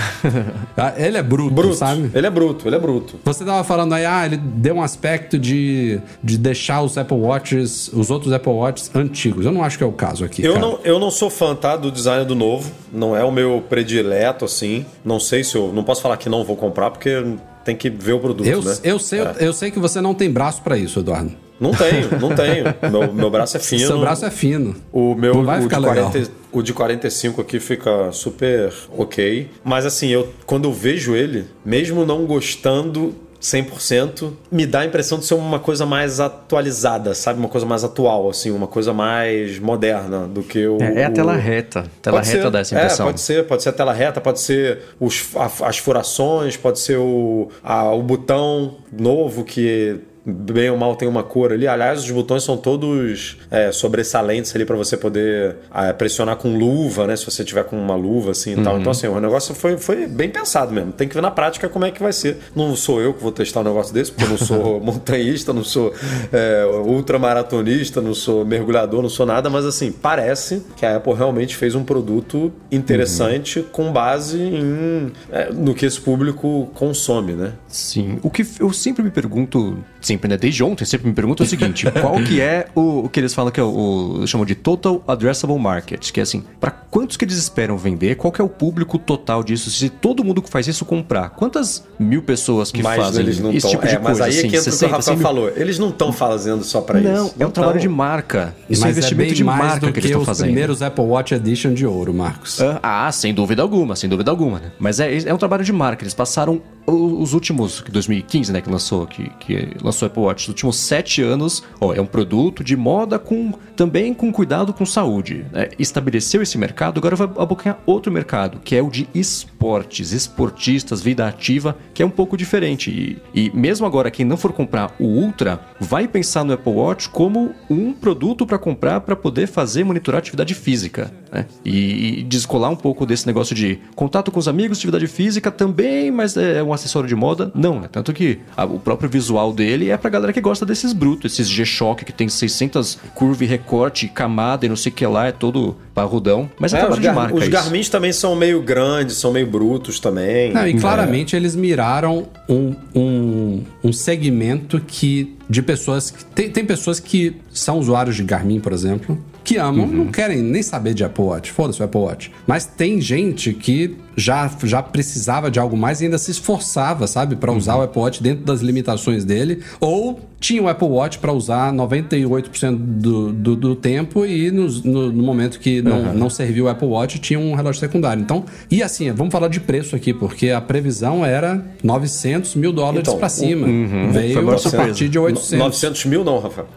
Ah, ele é bruto, Bruto. sabe? Ele é bruto, ele é bruto. Você tava falando aí, ah, ele deu um aspecto de, de deixar os Apple Watches, os outros Apple Watches antigos. Eu não acho que é o caso aqui. Eu cara. não, eu não sou fã, tá, do design do novo. Não é o meu predileto, assim. Não sei se eu... Não posso falar que não vou comprar, porque tem que ver o produto, Eu, né? eu, sei, eu sei que você não tem braço pra isso, Eduardo. Não tenho, não tenho. (laughs) Meu, meu braço é fino. Seu braço é fino. O meu Não vai o, ficar de legal. 40, o de 45 aqui fica super ok. Mas assim, eu quando eu vejo ele, mesmo não gostando 100%, me dá a impressão de ser uma coisa mais atualizada, sabe? Uma coisa mais atual, assim, uma coisa mais moderna do que o. É, é a tela reta. Tela Pode reta ser. dá essa É, impressão. pode ser, pode ser a tela reta, pode ser os, a- as furações, pode ser o, a- o botão novo que bem ou mal tem uma cor ali. Aliás, os botões são todos é, sobressalentes ali para você poder ah, pressionar com luva, né? Se você tiver com uma luva assim e Uhum. tal. Então, assim, o negócio foi, foi bem pensado mesmo. Tem que ver na prática como é que vai ser. Não sou eu que vou testar um negócio desse, porque eu não sou (laughs) montanhista, não sou é, ultramaratonista, não sou mergulhador, não sou nada, mas assim, parece que a Apple realmente fez um produto interessante com base em, é, no que esse público consome, né? Sim. O que eu sempre me pergunto, sempre, né? Desde ontem, sempre me pergunto é o seguinte: (laughs) qual que é o, o que eles falam que é o, o chamam de Total Addressable Market? Que é assim, para quantos que eles esperam vender? Qual que é o público total disso? Se todo mundo que faz isso comprar, quantas mil pessoas que mas fazem eles não esse tão- tipo de é, mas coisa? aí é assim, que entra o que o 60, 100 Rafael falou. Eles não estão fazendo só para isso. Não, é um trabalho tão. de marca. Isso é Mas é investimento bem de mais marca do que eles que estão os fazendo. primeiros Apple Watch Edition de ouro, Marcos. Ah, sem dúvida alguma, sem dúvida alguma. Né? Mas é, é um trabalho de marca. Eles passaram os últimos, que 2015, né, que lançou, que, que lançou Apple Watch, os últimos sete anos, ó, é um produto de moda com também com cuidado com saúde. né? Estabeleceu esse mercado, agora vai abocanhar outro mercado, que é o de esportes, esportistas, vida ativa, que é um pouco diferente. E, e mesmo agora, quem não for comprar o Ultra, vai pensar no Apple Watch como um produto para comprar para poder fazer monitorar atividade física. Né? E, e descolar um pouco desse negócio de contato com os amigos, atividade física também, mas é um acessório de moda? Não, né? Tanto que a- o próprio visual dele é pra galera que gosta desses brutos, esses G-Shock que tem 600 curva e recorte, camada e não sei o que lá, é todo parrudão. Mas é, É, trabalho os, de marca os isso. Garmins também são meio grandes, são meio brutos também. Não, e claramente eles miraram um, um, um segmento que de pessoas que tem, tem pessoas que são usuários de Garmin, por exemplo, que amam, não querem nem saber de Apple Watch, foda-se o Apple Watch. Mas tem gente que já, já precisava de algo mais e ainda se esforçava, sabe, Pra usar o Apple Watch dentro das limitações dele, ou tinha o Apple Watch pra usar 98% do, do, do tempo e nos- no, no momento que não, não serviu o Apple Watch tinha um relógio secundário. Então, e assim, vamos falar de preço aqui, porque a previsão era 900 mil dólares Então, pra cima. A Veio a partir de 800. 900 mil não, Rafael.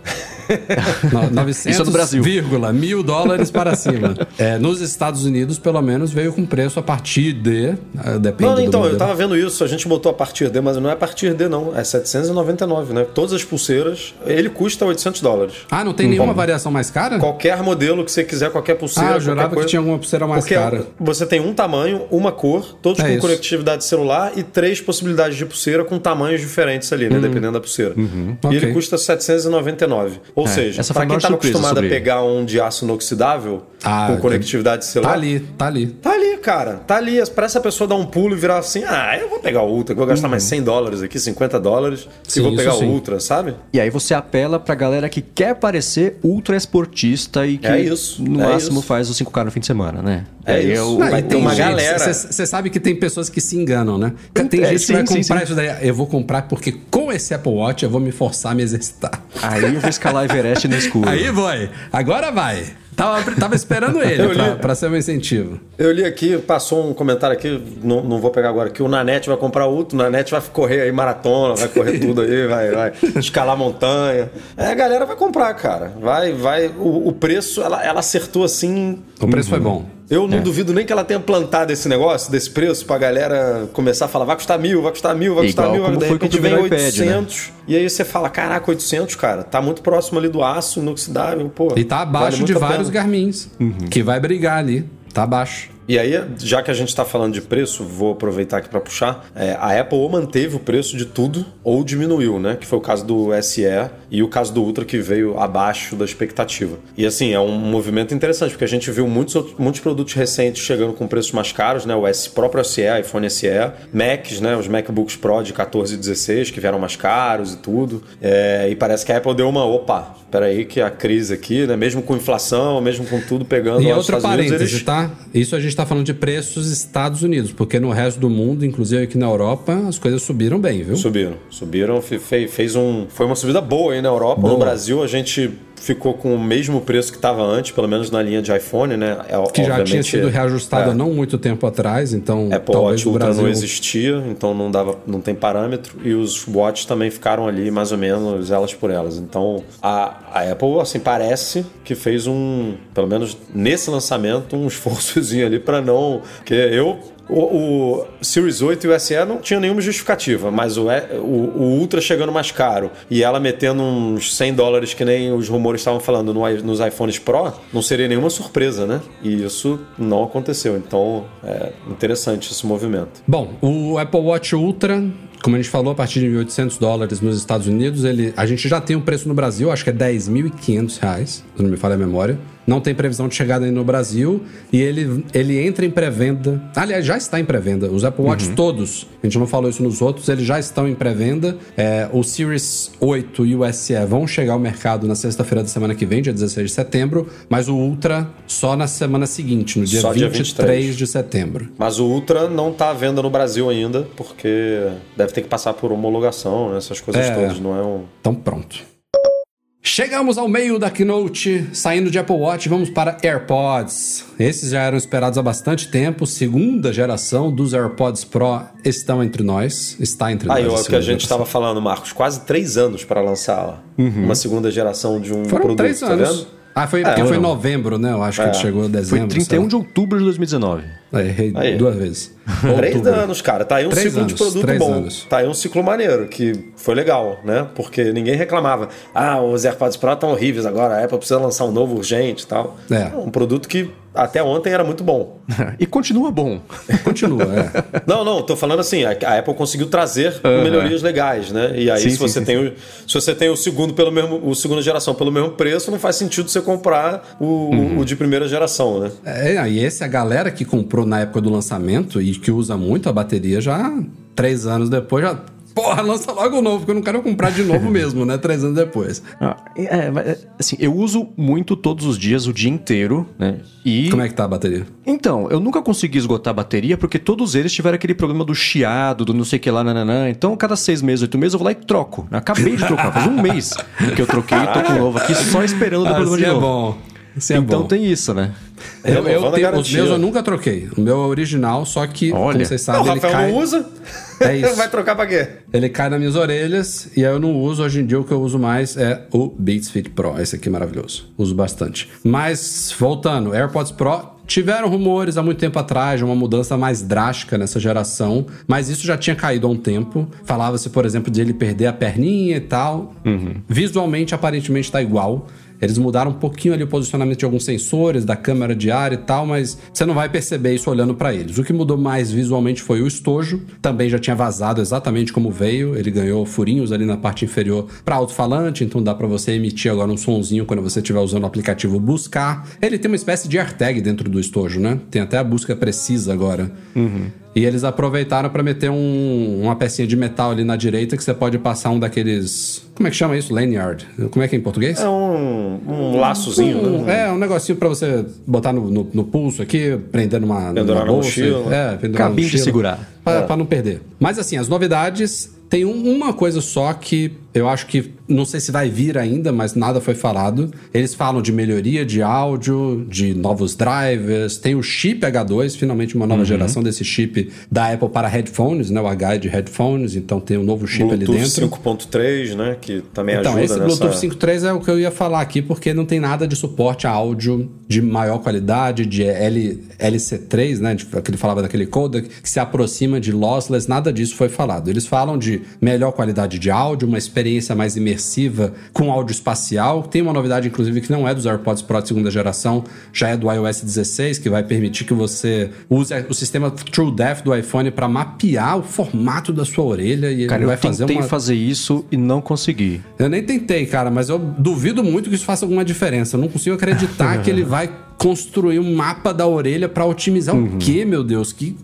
(laughs) No- 900, Isso é do Brasil. vírgula, mil dólares para cima. (laughs) É, nos Estados Unidos, pelo menos, veio com preço a partir de. eh, Depende Não, então, eu tava vendo isso, a gente botou a partir D, mas não é a partir D, não. É 799, né? Todas as pulseiras, ele custa 800 dólares. Ah, não tem nenhuma variação mais cara? Qualquer modelo que você quiser, qualquer pulseira. Ah, eu jurava coisa. que tinha alguma pulseira mais cara. você tem um tamanho, uma cor, todos É com isso. conectividade celular e três possibilidades de pulseira com tamanhos diferentes ali, né? Dependendo da pulseira. E Uhum. Ok. ele custa 799. Ou seja, essa foi para a quem tá acostumado a pegar um de aço inoxidável Ah, com conectividade celular. Tá ali, tá ali. Tá ali, cara. Tá ali. Pra essa pessoa dar um pulo e virar assim, ah, eu vou pegar o Ultra, que eu vou gastar mais 100 dólares aqui, 50 dólares, Uhum. Sim, e vou pegar o Ultra, sabe? E aí você apela pra galera que quer parecer ultra esportista e que É isso, no é máximo isso. faz os 5K no fim de semana, né? É Aí isso. o- Não, e vai ter uma galera. Você sabe que tem pessoas que se enganam, né? Tem É, gente que vai sim, sim, comprar sim. isso daí. Eu vou comprar porque com esse Apple Watch eu vou me forçar a me exercitar. Aí eu vou escalar Everest no escuro. Aí vai. Agora vai. Tava, tava esperando ele (laughs) pra ser um incentivo. Eu li aqui, passou um comentário aqui, não, não vou pegar agora, que o Nanete vai comprar outro, o Nanete vai correr aí maratona, vai correr (laughs) tudo aí, vai, vai escalar montanha. É, a galera vai comprar, cara. Vai, vai. O, o preço, ela, ela acertou assim. O preço foi bom. Eu não duvido nem que ela tenha plantado esse negócio, desse preço, pra galera começar a falar, vai custar mil, vai custar mil, vai custar Igual mil, como de foi o repente vem primeiro iPad, né? 800. E aí você fala, caraca, 800, cara, tá muito próximo ali do aço inoxidável, pô. E tá abaixo vale de pena. vários Garmins. Que vai brigar ali. Tá abaixo. E aí, já que a gente está falando de preço, vou aproveitar aqui para puxar. É, a Apple ou manteve o preço de tudo ou diminuiu, né? Que foi o caso do SE e o caso do Ultra que veio abaixo da expectativa. E assim, é um movimento interessante, porque a gente viu muitos, muitos produtos recentes chegando com preços mais caros, né? O S, próprio SE, iPhone SE, Macs, né? Os MacBooks Pro de 14 e 16 que vieram mais caros e tudo. É, e parece que a Apple deu uma, opa, peraí que a crise aqui, né? Mesmo com inflação, mesmo com tudo pegando E lá nos outro Unidos, parêntese, eles- tá? Isso a gente tá falando de preços Estados Unidos, porque no resto do mundo, inclusive aqui na Europa, as coisas subiram bem, viu? Subiram, subiram, fe- fe- fez um, foi uma subida boa aí na Europa. Boa. No Brasil a gente ficou com o mesmo preço que estava antes, pelo menos na linha de iPhone, né? É, que já tinha sido reajustado é. não muito tempo atrás, então Apple talvez Watch Ultra Brasil... não existia, então não dava, não tem parâmetro e os Watch também ficaram ali mais ou menos elas por elas. Então a, a Apple assim parece que fez um, pelo menos nesse lançamento, um (laughs) esforçozinho ali para não, que eu o, o, Series 8 e o SE não tinham nenhuma justificativa, mas o, o, o, Ultra chegando mais caro e ela metendo uns 100 dólares que nem os rumores estavam falando no, nos iPhones Pro, não seria nenhuma surpresa, né? E isso não aconteceu. Então é interessante esse movimento. Bom, o Apple Watch Ultra como a gente falou, a partir de 1.800 dólares nos Estados Unidos, ele, a gente já tem um preço no Brasil, acho que é 10.500 reais, se não me falha a memória não tem previsão de chegada aí no Brasil e ele, ele entra em pré-venda. Aliás, já está em pré-venda. Os Apple Watch uhum. todos, a gente não falou isso nos outros, eles já estão em pré-venda. É, o Series 8 e o SE vão chegar ao mercado na sexta-feira da semana que vem, dia 16 de setembro, mas o Ultra só na semana seguinte, no dia, só 23, dia 23 de setembro. Mas o Ultra não está à venda no Brasil ainda, porque deve ter que passar por homologação, né? essas coisas é, todas, não é um... Então pronto. Chegamos ao meio da keynote, saindo de Apple Watch, vamos para AirPods. Esses já eram esperados há bastante tempo. Segunda geração dos AirPods Pro estão entre nós, está entre Aí, nós. Aí, é o que a gente estava falando, Marcos, quase três anos para lançar uhum. uma segunda geração de um Foram produto. Três tá anos. Vendo? Ah, foi, é, foi em novembro, né? Eu acho é. que chegou em dezembro. Foi 31 de outubro de 2019. É, errei aí. duas vezes. (laughs) Três anos, cara. Tá aí um três ciclo anos, de produto bom. Anos. Tá aí um ciclo maneiro, que foi legal, né? Porque ninguém reclamava. Ah, os AirPods Pro estão horríveis agora, a Apple precisa lançar um novo urgente e tal. É. Um produto que até ontem era muito bom. (laughs) e continua bom. continua, é. (laughs) Não, não, tô falando assim, a Apple conseguiu trazer uhum. melhorias legais, né? E aí, sim, se, sim, você sim, tem O, se você tem o segundo pelo mesmo, o segunda geração pelo mesmo preço, não faz sentido você comprar o, uhum. o de primeira geração, né? É, e esse a galera que comprou na época do lançamento e que usa muito a bateria já três anos depois já porra, lança logo o novo, porque eu não quero comprar de novo (laughs) mesmo, né? Três anos depois. Ah, é, é, assim, eu uso muito todos os dias, o dia inteiro, né? E... Como é que tá a bateria? Então, eu nunca consegui esgotar a bateria, porque todos eles tiveram aquele problema do chiado, do não sei o que lá, nananã. Então, cada seis meses, oito meses, eu vou lá e troco. acabei de trocar, faz um (laughs) mês que eu troquei e tô com novo aqui, só esperando o problema de é novo. bom. Isso é então bom. tem isso, né? Eu, eu tenho, os meus eu nunca troquei. O meu é original, só que, Olha. como vocês sabem, não, ele Rafael cai... não usa. É isso. (laughs) Vai trocar pra quê? Ele cai nas minhas orelhas e aí eu não uso. Hoje em dia o que eu uso mais é o Beats Fit Pro. Esse aqui é maravilhoso. Uso bastante. Mas, voltando, AirPods Pro Tiveram rumores há muito tempo atrás de uma mudança mais drástica nessa geração, mas isso já tinha caído há um tempo. Falava-se, por exemplo, de ele perder a perninha e tal. Uhum. Visualmente, aparentemente, está igual. Eles mudaram um pouquinho ali o posicionamento de alguns sensores, da câmera de ar e tal, mas você não vai perceber isso olhando para eles. O que mudou mais visualmente foi o estojo, também já tinha vazado exatamente como veio, ele ganhou furinhos ali na parte inferior para alto-falante, então dá para você emitir agora um sonzinho quando você estiver usando o aplicativo Buscar. Ele tem uma espécie de AirTag dentro do estojo, né? Tem até a busca precisa agora. Uhum. E eles aproveitaram para meter um, uma pecinha de metal ali na direita que você pode passar um daqueles. Como é que chama isso? Lanyard. Como é que é em português? É um, um laçozinho, um, né? É, um negocinho para você botar no, no, no, pulso aqui, prender numa, pendurar numa bolsa. Mochila. É, pendurar Cabinho de segurar. Para é. não perder. Mas assim, as novidades tem um, uma coisa só que eu acho que não sei se vai vir ainda, mas nada foi falado. Eles falam de melhoria de áudio, de novos drivers, tem o chip H2, finalmente uma nova uhum. geração desse chip da Apple para headphones, né, o H de headphones, então tem um novo chip Bluetooth ali dentro. 5.3, né, que também então, ajuda esse nessa... Bluetooth 5.3 é o que eu ia falar aqui, porque não tem nada de suporte a áudio de maior qualidade, de L, LC3, né, que ele falava daquele codec, que se aproxima de lossless, nada disso foi falado. Eles falam de melhor qualidade de áudio, uma experiência mais imersiva com áudio espacial. Tem uma novidade, inclusive, que não é dos AirPods Pro de segunda geração, já é do iOS 16, que vai permitir que você use o sistema TrueDepth do iPhone para mapear o formato da sua orelha e cara, ele vai eu fazer uma... fazer isso e não consegui. Eu nem tentei, cara, mas eu duvido muito que isso faça alguma diferença. Eu não consigo acreditar (laughs) que ele vai construir um mapa da orelha para otimizar uhum. o quê, meu Deus? Que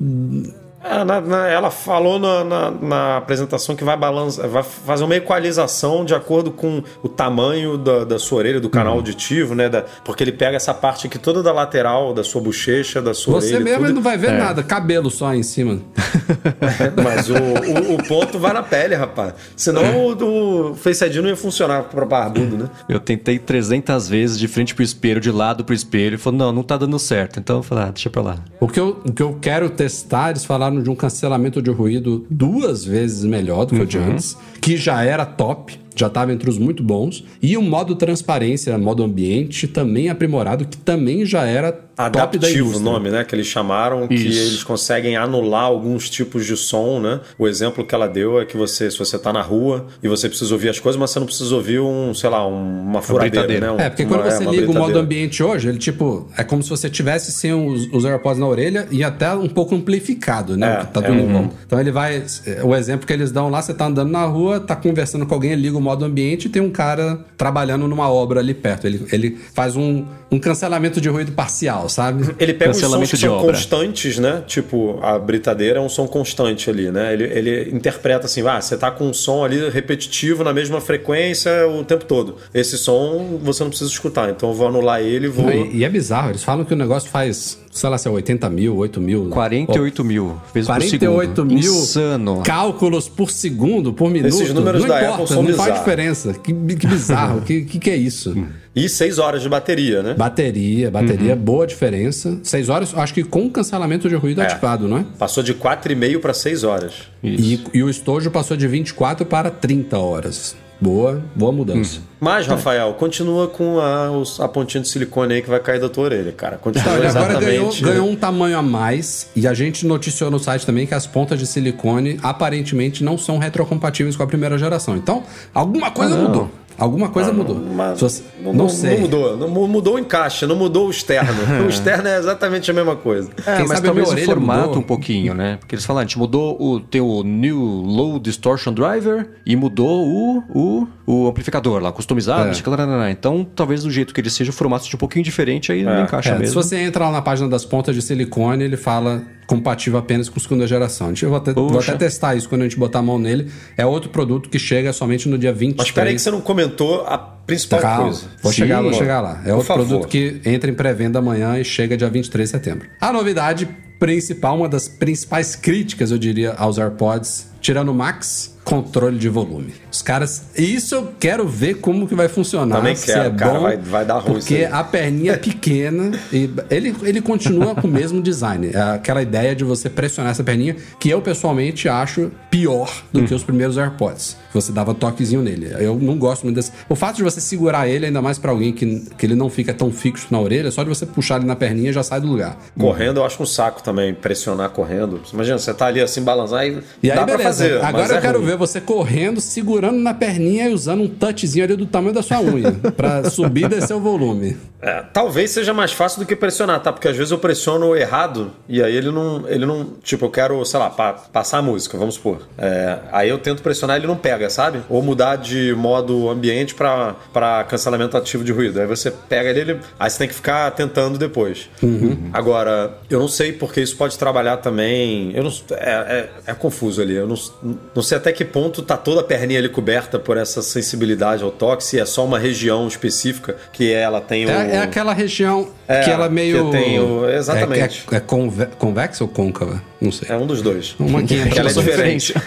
na- na- ela falou na, na- na apresentação que vai balançar, vai fazer uma equalização de acordo com o tamanho da, da sua orelha, do Uhum. canal auditivo, né? da- porque ele pega essa parte aqui toda da lateral, da sua bochecha, da sua Você orelha. e mesmo não vai É. ver nada, cabelo só aí em cima. (laughs) Mas o, o, o ponto vai na pele, rapaz. Senão o, o Face ID não ia funcionar pra barbudo, né? Eu tentei 300 vezes de frente pro espelho, de lado pro espelho, e falou, não, não tá dando certo. Então eu falei, ah, deixa pra lá. O que, eu, o que eu quero testar, eles falaram de um cancelamento de ruído duas vezes melhor do que o de antes, que já era top, já estava entre os muito bons, e o modo transparência, modo ambiente, também aprimorado, que também já era top da Adaptivo o indústria. nome, né? Que eles chamaram, que Isso. eles conseguem anular alguns tipos de som, né? O exemplo que ela deu é que você, se você tá na rua e você precisa ouvir as coisas, mas você não precisa ouvir um, sei lá, um- uma furadeira, britadeira. né? Um- É, porque uma- quando você uma liga o modo ambiente hoje, ele tipo, é como se você tivesse sem os, os AirPods na orelha e até um pouco amplificado, né? É, tá é tudo um- bom. Então ele vai. O exemplo que eles dão lá, você tá andando na rua, tá conversando com alguém, liga o modo ambiente e tem um cara trabalhando numa obra ali perto. Ele, ele faz um, um cancelamento de ruído parcial, sabe? Ele pega os sons Cancelamento que de são obra. constantes, né? Tipo, a britadeira é um som constante ali, né? Ele, ele interpreta assim, ah, você tá com um som ali repetitivo na mesma frequência o tempo todo. Esse som você não precisa escutar, então eu vou anular ele e vou... E, e é bizarro, eles falam que o negócio faz, sei lá, se é 80 mil, 8 mil. 48 mil vezes por 48 segundo. mil Insano. cálculos por segundo, por minuto. Esses números não da importa, Apple são não faz bizarros. diferença. Que, que bizarro, que, que que é isso? (laughs) E seis horas de bateria, né? Bateria, bateria, boa diferença. 6 horas, acho que com cancelamento de ruído É. ativado, não é? Passou de 4,5 para 6 horas. E, e o estojo passou de 24 para 30 horas. Boa, boa mudança. Mas, Rafael, continua com a, a pontinha de silicone aí que vai cair da tua orelha, cara. Continua Então, ele agora exatamente. ganhou, ganhou um tamanho a mais e a gente noticiou no site também que as pontas de silicone aparentemente não são retrocompatíveis com a primeira geração. Então, alguma coisa mudou. Alguma coisa mudou. Ah, Mas Se você- não, não sei. não mudou. Não mu- mudou o encaixe, não mudou o externo. (laughs) o externo é exatamente a mesma coisa. É, Quem mas sabe a talvez minha o formato mudou. um pouquinho, né? Porque eles falaram, a gente mudou o tem o New Low Distortion Driver e mudou o, o, o amplificador lá, customizado. É. Então, talvez do jeito que ele seja, o formato seja um pouquinho diferente, aí não encaixa É, se mesmo. você entra lá na página das pontas de silicone, ele fala compatível apenas com segunda geração. A gente, eu vou, até, vou até testar isso quando a gente botar a mão nele. É outro produto que chega somente no dia 23. Mas espera aí que você não comentou a principal Calma, coisa. vou Sim. chegar, vou chegar lá. É outro favor. produto que entra em pré-venda amanhã e chega dia 23 de setembro. A novidade principal, uma das principais críticas, eu diria, aos AirPods, tirando o Max, controle de volume. Os caras, isso eu quero ver como que vai funcionar. Também se quero, é cara, bom, vai- vai dar ruim Porque a perninha é pequena e ele, ele continua com o mesmo design. É aquela ideia de você pressionar essa perninha, que eu pessoalmente acho pior do Hum. que os primeiros AirPods. Você dava toquezinho nele. Eu não gosto muito desse. O fato de você segurar ele, ainda mais pra alguém que, que ele não fica tão fixo na orelha, só de você puxar ele na perninha já sai do lugar. Correndo eu acho um saco também, pressionar correndo. Imagina, você tá ali assim, balançar e, E aí, dá beleza. pra fazer. Agora eu é quero ruim. ver você correndo, segurando na perninha e usando um touchzinho ali do tamanho da sua unha. (laughs) pra subir e descer o volume. É, talvez seja mais fácil do que pressionar, tá? Porque às vezes eu pressiono errado e aí ele não. Ele não. Tipo, eu quero, sei lá, pa- passar a música, vamos supor. É, aí eu tento pressionar e ele não pega, sabe? Ou mudar de modo ambiente pra, pra cancelamento ativo de ruído. Aí você pega ele, ele aí você tem que ficar tentando depois. Agora, eu não sei porque isso pode trabalhar também. Eu não, é, é, é confuso ali. Eu não, não sei até que ponto tá toda a perninha ali coberta por essa sensibilidade ao toque, se é só uma região específica que ela tem o. É, é aquela região É, que ela meio. que tem o- exatamente. É, é, é conve- convexa ou côncava? Não sei. É um dos dois. Uma (laughs) que é ela é diferente. (laughs)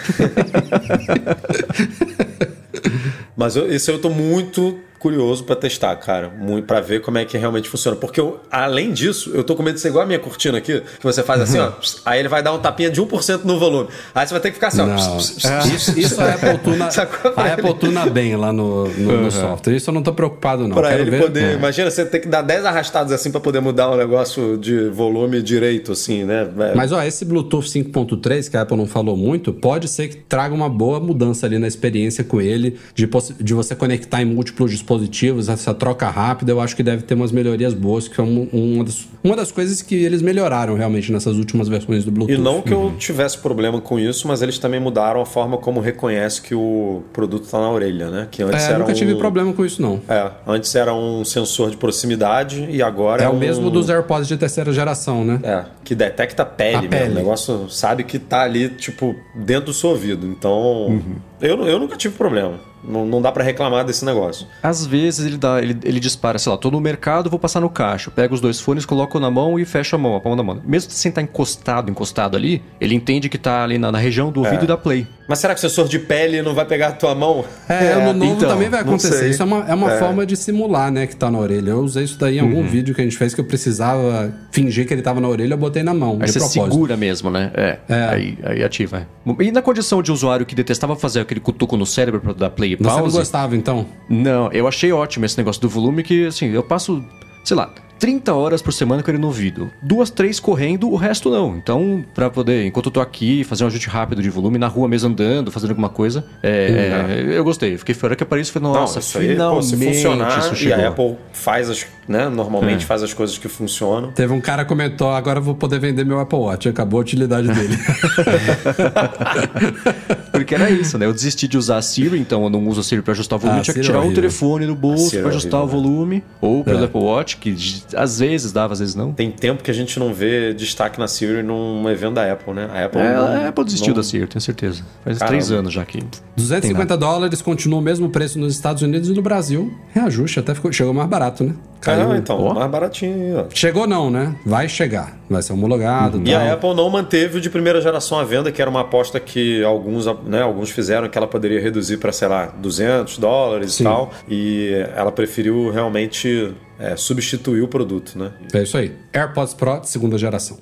Mas eu, isso eu tô muito curioso pra testar, cara. Muito para ver como é que realmente funciona. Porque eu, além disso, eu tô com medo de ser igual a minha cortina aqui, que você faz assim, ó. pss, Aí ele vai dar um tapinha de 1% no volume. Aí você vai ter que ficar assim, ó. Pss, Isso, isso a Apple tuna, a Apple tuna bem lá no, no, no software. Isso eu não tô preocupado, não. Pra Quero ele ver- poder. É. Imagina você ter que dar 10 arrastadas assim pra poder mudar um negócio de volume direito, assim, né? É, Mas ó, esse Bluetooth 5.3 que a Apple não falou muito, pode ser que traga uma boa mudança ali na experiência com ele, de, de você conectar em múltiplos dispositivos dispositivos, essa troca rápida, eu acho que deve ter umas melhorias boas, que é um, uma, das, uma das coisas que eles melhoraram realmente nessas últimas versões do Bluetooth. E não que eu tivesse problema com isso, mas eles também mudaram a forma como reconhece que o produto está na orelha, né? Que antes é, era nunca um... tive problema com isso, não. É, antes era um sensor de proximidade e agora é, é o um... mesmo dos AirPods de terceira geração, né? É, que detecta a pele, a pele. O negócio sabe que tá ali, tipo, dentro do seu ouvido. Então, uhum. Eu, eu nunca tive problema. Não, não dá para reclamar desse negócio. Às vezes ele dá, ele, ele dispara, sei lá, tô no mercado, vou passar no caixa, pego os dois fones, coloco na mão e fecho a mão, a palma da mão. Mesmo sem estar encostado, encostado ali, ele entende que tá ali na, na região do ouvido é. e da play. Mas será que o sensor de pele não vai pegar a tua mão? É, é no novo então, também vai acontecer. Isso é uma, é uma é. forma de simular, né, que tá na orelha. Eu usei isso daí em algum uhum. vídeo que a gente fez que eu precisava fingir que ele tava na orelha, eu botei na mão. Aí você propósito. segura mesmo, né? É. é. Aí, aí ativa. E na condição de usuário que detestava fazer aquele cutuco no cérebro pra dar play e pause... Você não gostava, então? Não, eu achei ótimo esse negócio do volume que, assim, eu passo, sei lá, 30 horas por semana com ele no ouvido. Duas, três correndo, o resto não. Então, para poder, enquanto eu tô aqui, fazer um ajuste rápido de volume, na rua mesmo andando, fazendo alguma coisa, é, uhum. é, eu gostei. Fiquei fora que apareceu e falei, nossa, não, isso finalmente aí, pô, funcionar, isso chegou. E a Apple faz as, né, normalmente é. faz as coisas que funcionam. Teve um cara que comentou, agora eu vou poder vender meu Apple Watch. Acabou a utilidade dele. (laughs) Porque era isso, né? Eu desisti de usar a Siri, então eu não uso a Siri pra ajustar o volume. Ah, tinha que tirar o telefone do bolso pra ajustar horrível, o volume. Né? Ou pelo é. Apple Watch, que às vezes dava, às vezes não. Tem tempo que a gente não vê destaque na Siri num evento da Apple, né? A Apple, é, não, a Apple desistiu não... da Siri, tenho certeza. Faz Caramba. três anos já que. 250 dólares, continua o mesmo preço nos Estados Unidos e no Brasil. Reajuste, até ficou, chegou mais barato, né? Caiu. Ah, então, oh. mais baratinho. Chegou não, né? Vai chegar. Vai ser homologado. Uhum. E a Apple não manteve o de primeira geração à venda, que era uma aposta que alguns, né, alguns fizeram, que ela poderia reduzir para, sei lá, 200 dólares Sim. e tal. E ela preferiu realmente é, substituir o produto, né? É isso aí. AirPods Pro de segunda geração.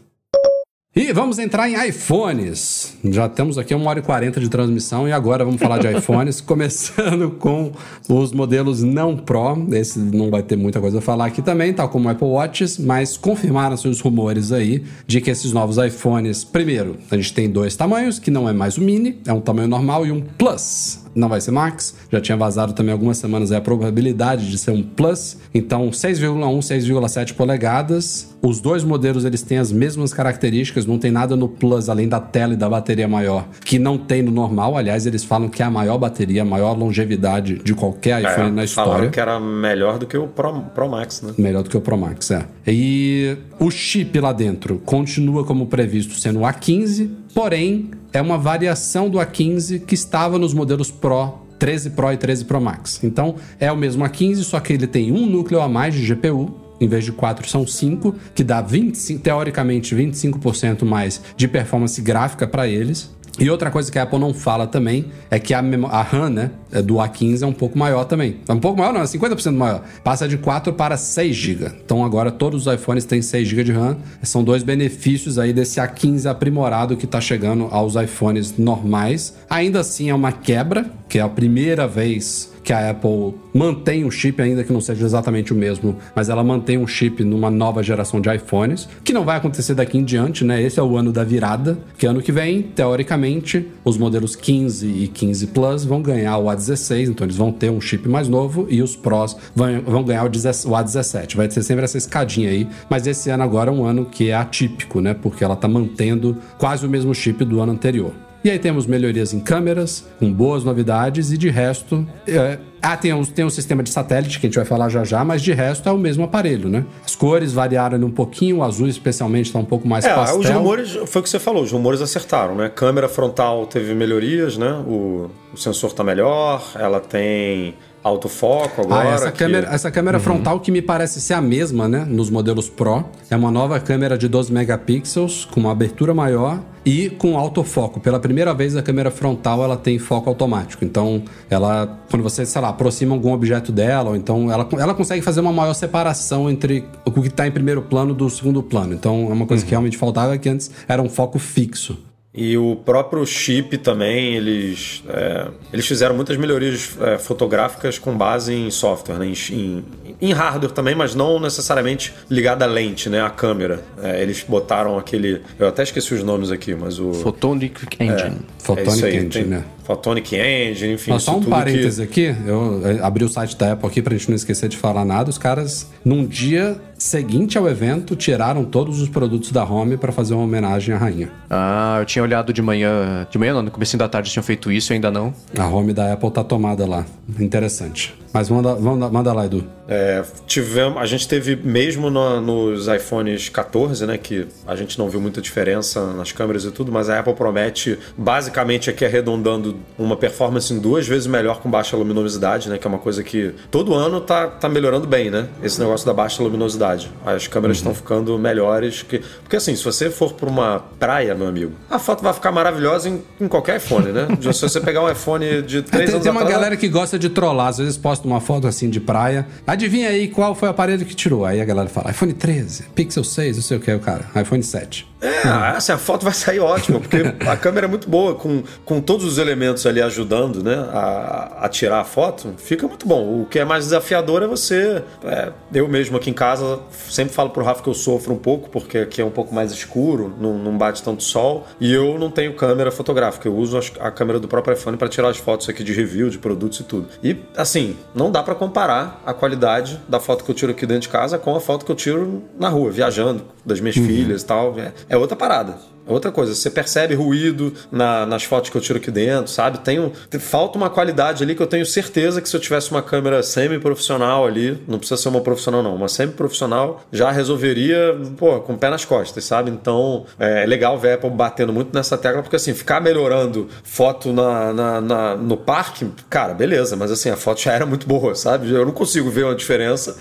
E vamos entrar em iPhones. Já temos aqui uma hora e quarenta de transmissão e agora vamos falar de iPhones, (laughs) começando com os modelos não Pro. Esse não vai ter muita coisa a falar aqui também, tal como o Apple Watches, mas confirmaram-se os rumores aí de que esses novos iPhones, primeiro, a gente tem dois tamanhos, que não é mais o mini, é um tamanho normal e um Plus não vai ser Max. Já tinha vazado também algumas semanas a probabilidade de ser um Plus. Então, 6,1, 6,7 polegadas. Os dois modelos eles têm as mesmas características, não tem nada no Plus além da tela e da bateria maior que não tem no normal. Aliás, eles falam que é a maior bateria, a maior longevidade de qualquer é, iPhone na história. Falaram que era melhor do que o Pro, Pro Max, né? Melhor do que o Pro Max, é. E o chip lá dentro continua como previsto sendo o A15, porém é uma variação do A15 que estava nos modelos Pro 13 Pro e 13 Pro Max. Então é o mesmo A15, só que ele tem um núcleo a mais de GPU. Em vez de 4, são 5, que dá 25, teoricamente 25% mais de performance gráfica para eles. E outra coisa que a Apple não fala também é que a, a RAM né, é do A15 é um pouco maior também. É um pouco maior, não, é 50% maior. Passa de 4 para 6 GB. Então agora todos os iPhones têm 6 GB de RAM. São dois benefícios aí desse A15 aprimorado que está chegando aos iPhones normais. Ainda assim é uma quebra, que é a primeira vez que a Apple mantém um chip, ainda que não seja exatamente o mesmo, mas ela mantém um chip numa nova geração de iPhones, que não vai acontecer daqui em diante, né? Esse é o ano da virada, que ano que vem, teoricamente, os modelos 15 e 15 Plus vão ganhar o A16, então eles vão ter um chip mais novo e os Pros vão, vão ganhar o, A17. Vai ser sempre essa escadinha aí, mas esse ano agora é um ano que é atípico, né? Porque ela tá mantendo quase o mesmo chip do ano anterior. E aí temos melhorias em câmeras, com boas novidades, e de resto. É... Ah, tem um, tem um sistema de satélite que a gente vai falar já já, mas de resto é o mesmo aparelho, né? As cores variaram um pouquinho, o azul especialmente está um pouco mais é, pastel. Os rumores, foi o que você falou, os rumores acertaram, né? Câmera frontal teve melhorias, né? O, o sensor está melhor, ela tem autofoco agora. Ah, essa que... câmera, essa câmera uhum. frontal que me parece ser a mesma, né? Nos modelos Pro. É uma nova câmera de 12 megapixels, com uma abertura maior e com autofoco. Pela primeira vez a câmera frontal ela tem foco automático. Então, ela quando você, sei lá, aproxima algum objeto dela, ou então ela, ela consegue fazer uma maior separação entre o que está em primeiro plano do segundo plano. Então, é uma coisa uhum. que realmente faltava que antes era um foco fixo. E o próprio chip também, eles, é, eles fizeram muitas melhorias é, fotográficas com base em software, né? em, em, hardware também, mas não necessariamente ligado à lente, né? à câmera. É, eles botaram aquele. Eu até esqueci os nomes aqui, mas o. Photonic Engine. Photonic é aí, Engine, tem, né? Photonic Engine, enfim. Mas só um parêntese que... aqui, eu abri o site da Apple aqui pra gente não esquecer de falar nada. Os caras, num dia seguinte ao evento, tiraram todos os produtos da Home para fazer uma homenagem à rainha. Ah, eu tinha olhado de manhã. De manhã não, no começo da tarde tinham feito isso ainda não. A Home da Apple tá tomada lá. Interessante. Mas manda, manda, manda lá, Edu. É, tivemos, a gente teve mesmo no, nos iPhones 14, né, que a gente não viu muita diferença nas câmeras e tudo, mas a Apple promete basicamente aqui arredondando uma performance em duas vezes melhor com baixa luminosidade, né, que é uma coisa que todo ano tá, tá melhorando bem, né, esse negócio da baixa luminosidade. As câmeras estão uhum. ficando melhores, que, porque assim, se você for para uma praia, meu amigo, a foto vai ficar maravilhosa em, em qualquer iPhone, né? (laughs) se você pegar um iPhone de 3 é, tem, anos Tem uma atrás, galera que gosta de trollar, às vezes posta uma foto assim de praia. Adivinha aí qual foi o aparelho que tirou? Aí a galera fala iPhone 13, Pixel 6, não sei o que, o cara. iPhone 7. É, assim, a foto vai sair ótima, porque (laughs) a câmera é muito boa, com, com todos os elementos ali ajudando né, a, a tirar a foto, fica muito bom. O que é mais desafiador é você. É, eu mesmo aqui em casa sempre falo pro Rafa que eu sofro um pouco, porque aqui é um pouco mais escuro, não, não bate tanto sol, e eu não tenho câmera fotográfica. Eu uso a, câmera do próprio iPhone para tirar as fotos aqui de review, de produtos e tudo. E assim, não dá para comparar a qualidade da foto que eu tiro aqui dentro de casa com a foto que eu tiro na rua, viajando, das minhas uhum. filhas e tal. É, é outra parada. É outra coisa, você percebe ruído na, nas fotos que eu tiro aqui dentro, sabe? Tem falta uma qualidade ali que eu tenho certeza que se eu tivesse uma câmera semi-profissional ali, não precisa ser uma profissional não, uma semi-profissional já resolveria, pô, com o pé nas costas, sabe? Então é legal ver a Apple batendo muito nessa tecla, porque assim, ficar melhorando foto na, na, na, no parque, cara, beleza, mas assim, a foto já era muito boa, sabe? Eu não consigo ver uma diferença.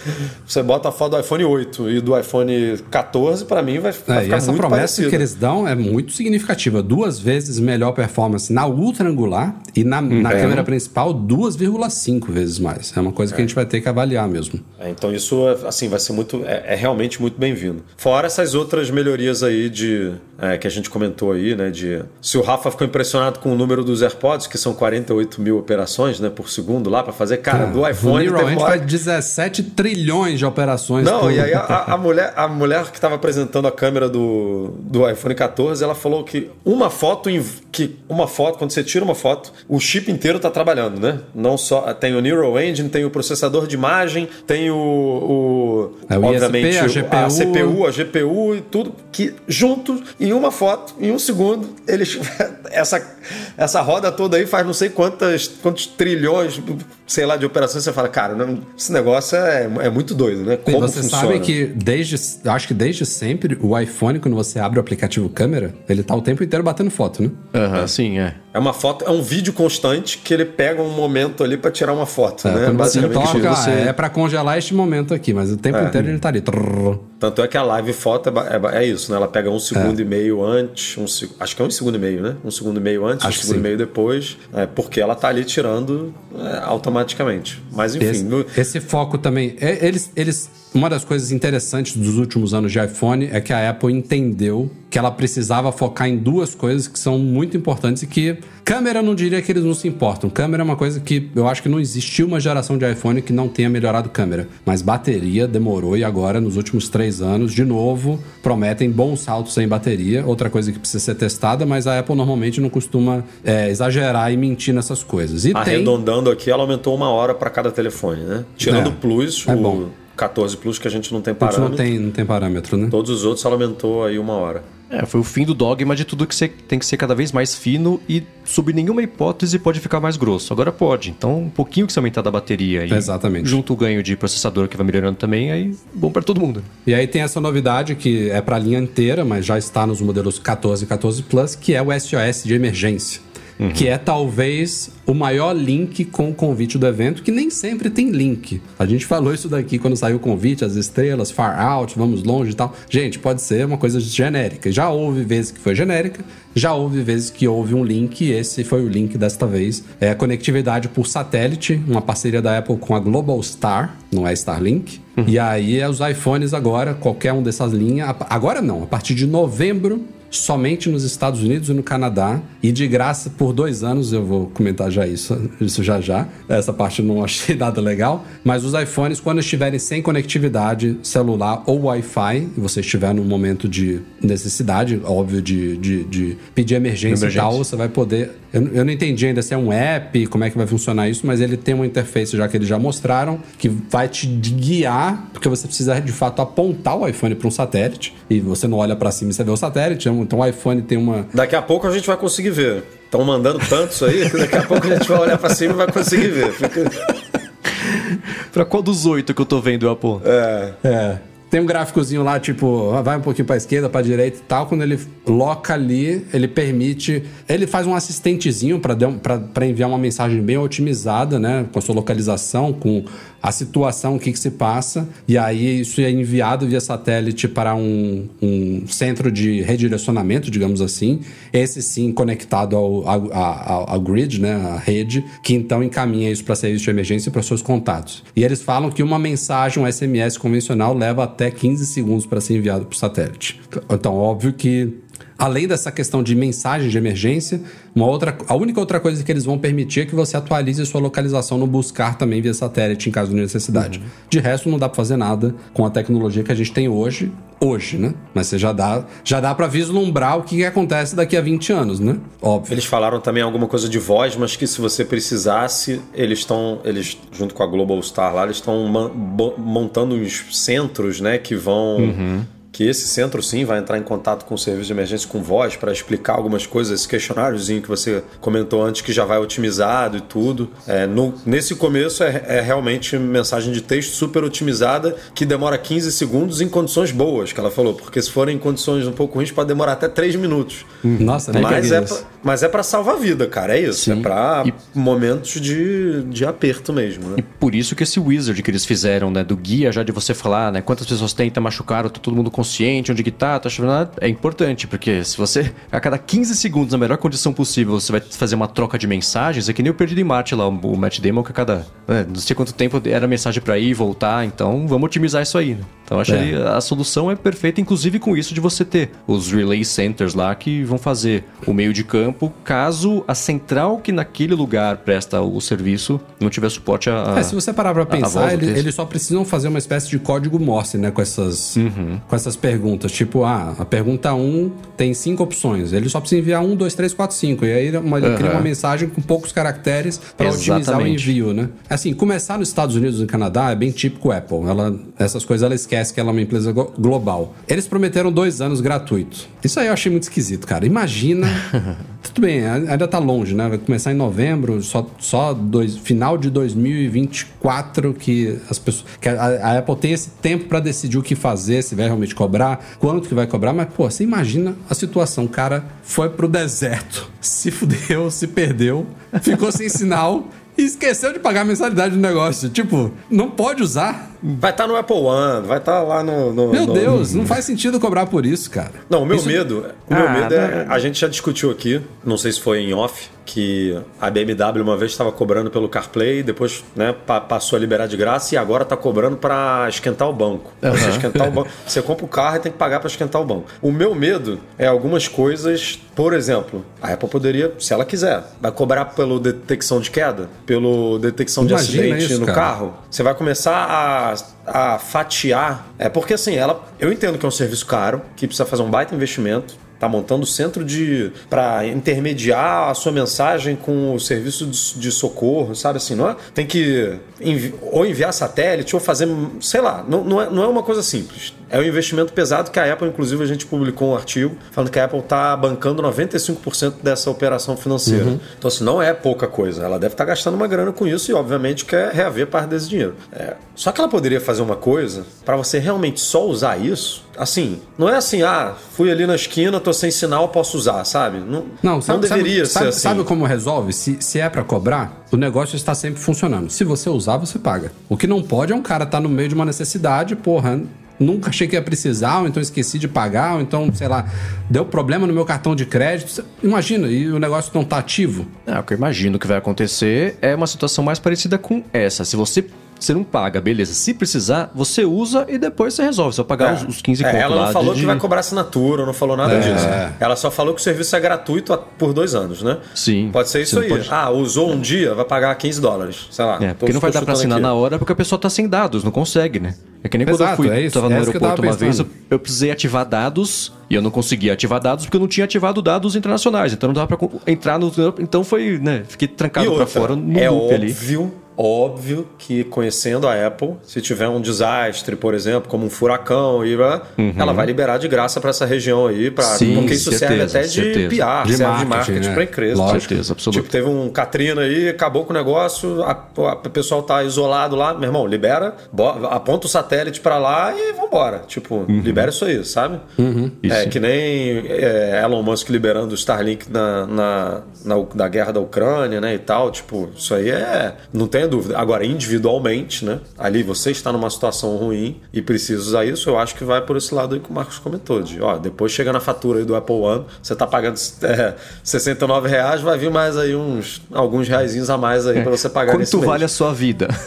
Você bota a foto do iPhone 8 e do iPhone 14, para mim vai, vai é, ficar e essa muito promessa parecido. que eles dão é muito significativa. Duas vezes melhor performance na ultra angular e na, na é. câmera principal 2,5 vezes mais. É uma coisa é. que a gente vai ter que avaliar mesmo. É, então isso assim vai ser muito é, é realmente muito bem-vindo. Fora essas outras melhorias aí de é, que a gente comentou aí, né? De se o Rafa ficou impressionado com o número dos AirPods, que são 48 mil operações, né, por segundo lá para fazer cara do iPhone. O Neural faz 17 trilhões de operações. Não, por... e aí a, (laughs) a, mulher a mulher que estava apresentando a câmera do, do iPhone 14 ela falou que uma foto, que uma foto, quando você tira uma foto, o chip inteiro está trabalhando, né? Não só tem o Neural Engine, tem o processador de imagem, tem o, o é, o obviamente ISP, a, a, CPU, a GPU e tudo que juntos em uma foto, em um segundo, eles (laughs) essa essa roda toda aí faz não sei quantas quantos trilhões, sei lá, de operações. Você fala, cara, não, esse negócio é, é muito doido, né? Como você funciona? sabe que desde, acho que desde sempre o iPhone quando você abre o aplicativo câmera ele tá o tempo inteiro batendo foto, né? Aham, uhum, sim, é. É uma foto, é um vídeo constante que ele pega um momento ali para tirar uma foto, é, né? Basicamente você toca, você... é para congelar este momento aqui, mas o tempo é. inteiro ele tá ali. Tanto é que a live foto é, é, é isso, né? Ela pega um segundo é. e meio antes, um, acho que é um segundo e meio, né? Um segundo e meio antes, acho um segundo e meio depois, é, porque ela tá ali tirando é, automaticamente. Mas enfim. Esse, no... esse foco também. eles, eles uma das coisas interessantes dos últimos anos de iPhone é que a Apple entendeu que ela precisava focar em duas coisas que são muito importantes e que câmera eu não diria que eles não se importam. Câmera é uma coisa que eu acho que não existiu uma geração de iPhone que não tenha melhorado câmera. Mas bateria demorou e agora, nos últimos três anos, de novo, prometem bons saltos em bateria. Outra coisa que precisa ser testada, mas a Apple normalmente não costuma é, exagerar e mentir nessas coisas. E Arredondando tem... aqui, ela aumentou uma hora para cada telefone, né? Tirando o é, Plus, é o... bom 14 Plus que a gente não tem parâmetro. Não tem, não tem parâmetro, né? Todos os outros ela aumentou aí uma hora. É, foi o fim do dogma de tudo que você tem que ser cada vez mais fino e, sob nenhuma hipótese, pode ficar mais grosso. Agora pode. Então, um pouquinho que você aumentar da bateria e Exatamente. junto o ganho de processador que vai melhorando também, aí bom para todo mundo. E aí tem essa novidade que é para a linha inteira, mas já está nos modelos 14 e 14 Plus, que é o SOS de emergência. Uhum. Que é talvez o maior link com o convite do evento, que nem sempre tem link. A gente falou isso daqui quando saiu o convite, as estrelas, far out, vamos longe e tal. Gente, pode ser uma coisa genérica. Já houve vezes que foi genérica, já houve vezes que houve um link, e esse foi o link desta vez. É a conectividade por satélite, uma parceria da Apple com a Global Star, não é Starlink. Uhum. E aí é os iPhones agora, qualquer um dessas linhas. Agora não, a partir de novembro somente nos Estados Unidos e no Canadá. E de graça por dois anos, eu vou comentar já isso, isso já já. Essa parte eu não achei (laughs) nada legal. Mas os iPhones, quando estiverem sem conectividade celular ou Wi-Fi, e você estiver num momento de necessidade, óbvio, de, de, de pedir emergência, emergência, e tal, você vai poder. Eu, eu não entendi ainda se é um app, como é que vai funcionar isso, mas ele tem uma interface já que eles já mostraram, que vai te guiar, porque você precisa de fato apontar o iPhone para um satélite, e você não olha para cima e você vê o satélite, então o iPhone tem uma. Daqui a pouco a gente vai conseguir ver. Estão mandando tantos aí que daqui a pouco a gente vai olhar para cima e vai conseguir ver. Fica... pra qual dos oito que eu tô vendo, Apple? É. É. Tem um gráficozinho lá, tipo, vai um pouquinho pra esquerda, pra direita e tal. Quando ele loca ali, ele permite. Ele faz um assistentezinho para enviar uma mensagem bem otimizada, né? Com a sua localização, com a situação, o que, que se passa, e aí isso é enviado via satélite para um, um centro de redirecionamento, digamos assim, esse sim conectado ao, ao, ao, grid, né, a rede, que então encaminha isso para serviço de emergência e para seus contatos. E eles falam que uma mensagem, um SMS convencional, leva até 15 segundos para ser enviado para o satélite. Então, óbvio que Além dessa questão de mensagem de emergência, uma outra, a única outra coisa que eles vão permitir é que você atualize sua localização no buscar também via satélite em caso de necessidade. Uhum. De resto, não dá para fazer nada com a tecnologia que a gente tem hoje, hoje, né? Mas você já dá, já dá para vislumbrar o que, que acontece daqui a 20 anos, né? Óbvio. Eles falaram também alguma coisa de voz, mas que se você precisasse, eles estão, eles junto com a Global Star lá, eles estão montando uns centros, né, que vão uhum que esse centro sim vai entrar em contato com o serviço de emergência com voz para explicar algumas coisas, esse questionáriozinho que você comentou antes que já vai otimizado e tudo. É, no, nesse começo é, é, realmente mensagem de texto super otimizada que demora 15 segundos em condições boas, que ela falou, porque se forem em condições um pouco ruins pode demorar até 3 minutos. Nossa, nem mas é, pra, mas é para salvar a vida, cara, é isso. Sim. É para e... momentos de, de aperto mesmo. Né? E por isso que esse wizard que eles fizeram, né, do guia já de você falar, né, quantas pessoas tem, tá machucaram, tá todo mundo com consciente, onde que tá, tá chovendo, é importante, porque se você, a cada 15 segundos, na melhor condição possível, você vai fazer uma troca de mensagens, é que nem o Perdido em Marte lá, o Matt Damon, que a cada, né, não sei quanto tempo era mensagem para ir e voltar, então vamos otimizar isso aí, né? Então acho é. que a solução é perfeita, inclusive com isso de você ter os relay centers lá que vão fazer o meio de campo, caso a central que naquele lugar presta o serviço não tiver suporte a. É, se você parar pra pensar, eles ele só precisam fazer uma espécie de código Morse, né? Com essas, uhum. com essas perguntas. Tipo, ah, a pergunta 1 tem cinco opções. Ele só precisa enviar 1, 2, 3, 4, 5. E aí ele uhum. cria uma mensagem com poucos caracteres para otimizar o envio, né? Assim, começar nos Estados Unidos e no Canadá é bem típico Apple. Ela, essas coisas ela esquece esquece que ela é uma empresa global. Eles prometeram dois anos gratuitos. Isso aí eu achei muito esquisito, cara. Imagina. (laughs) tudo bem, ainda tá longe, né? Vai começar em novembro, só, só dois, final de 2024 que as pessoas. Que a, a Apple tem esse tempo para decidir o que fazer, se vai realmente cobrar, quanto que vai cobrar, mas, pô, você imagina a situação. O cara foi pro deserto, se fudeu, se perdeu, ficou sem sinal e esqueceu de pagar a mensalidade do negócio. Tipo, não pode usar. Vai estar tá no Apple One, vai estar tá lá no, no Meu no... Deus, não faz sentido cobrar por isso, cara. Não, o meu isso... medo, o ah, meu medo é, a gente já discutiu aqui, não sei se foi em off, que a BMW uma vez estava cobrando pelo CarPlay, depois né, passou a liberar de graça e agora está cobrando para esquentar o banco. Uhum. Você esquentar o banco, você compra o carro e tem que pagar para esquentar o banco. O meu medo é algumas coisas, por exemplo, a Apple poderia, se ela quiser, vai cobrar pelo detecção de queda, pelo detecção Imagina de acidente isso, no cara. carro. Você vai começar a a fatiar. É porque assim, ela, eu entendo que é um serviço caro, que precisa fazer um baita investimento, tá montando centro de para intermediar a sua mensagem com o serviço de, de, socorro, sabe assim, não é? Tem que envi ou enviar satélite ou fazer, sei lá, não, não, é, não é uma coisa simples. É um investimento pesado que a Apple, inclusive, a gente publicou um artigo falando que a Apple está bancando 95% dessa operação financeira. Uhum. Então, assim, não é pouca coisa. Ela deve estar tá gastando uma grana com isso e, obviamente, quer reaver parte desse dinheiro. É. Só que ela poderia fazer uma coisa para você realmente só usar isso. Assim, não é assim, ah, fui ali na esquina, tô sem sinal, posso usar, sabe? Não, não, sabe, não deveria sabe, ser sabe, assim. Sabe como resolve? Se, se é para cobrar, o negócio está sempre funcionando. Se você usar, você paga. O que não pode é um cara estar tá no meio de uma necessidade, porra, nunca achei que ia precisar, ou então esqueci de pagar, ou então, sei lá, deu problema no meu cartão de crédito. Imagina, e o negócio não tá ativo. É, o que eu imagino que vai acontecer é uma situação mais parecida com essa. Se você você não paga, beleza. Se precisar, você usa e depois você resolve. Você vai pagar É. os, os 15 É, ela lá não falou de- que vai cobrar assinatura, não falou nada É. disso. Ela só falou que o serviço é gratuito por dois anos, né? Sim. Pode ser isso aí. pode- Ah, usou um dia, vai pagar 15 dólares. Sei lá. É, porque não vai dar pra assinar aqui. na hora porque a pessoa tá sem dados, não consegue, né? É que nem quando Exato, eu fui, é isso, tava no é tava aeroporto uma vez, eu, eu precisei ativar dados e eu não conseguia ativar dados porque eu não tinha ativado dados internacionais, então não dava pra entrar no... Então foi, né, fiquei trancado pra outra, fora no é loop ali. Óbvio, que conhecendo a Apple, se tiver um desastre, por exemplo, como um furacão, e, blá, ela vai liberar de graça para essa região aí, pra, Sim, porque isso serve certeza, até de certeza. PR, De serve de marketing, marketing né? para empresa. Lógico. Certeza, absoluta. Tipo, teve um Katrina aí, acabou com o negócio, o pessoal tá isolado lá, meu irmão, libera, aponta o satélite para lá e vambora. Tipo, Uhum. libera isso aí, sabe? É Isso. que nem é, Elon Musk liberando o Starlink na, na, na, da guerra da Ucrânia, né, e tal. Tipo, isso aí é... Não tenha dúvida. Agora, individualmente, né, ali você está numa situação ruim e precisa usar isso, eu acho que vai por esse lado aí que o Marcos comentou. De, ó, depois chega na fatura aí do Apple One, você tá pagando é, 69 reais, vai vir mais aí uns... Alguns reaisinhos a mais aí pra você pagar nesse Quanto mês. vale a sua vida? (laughs)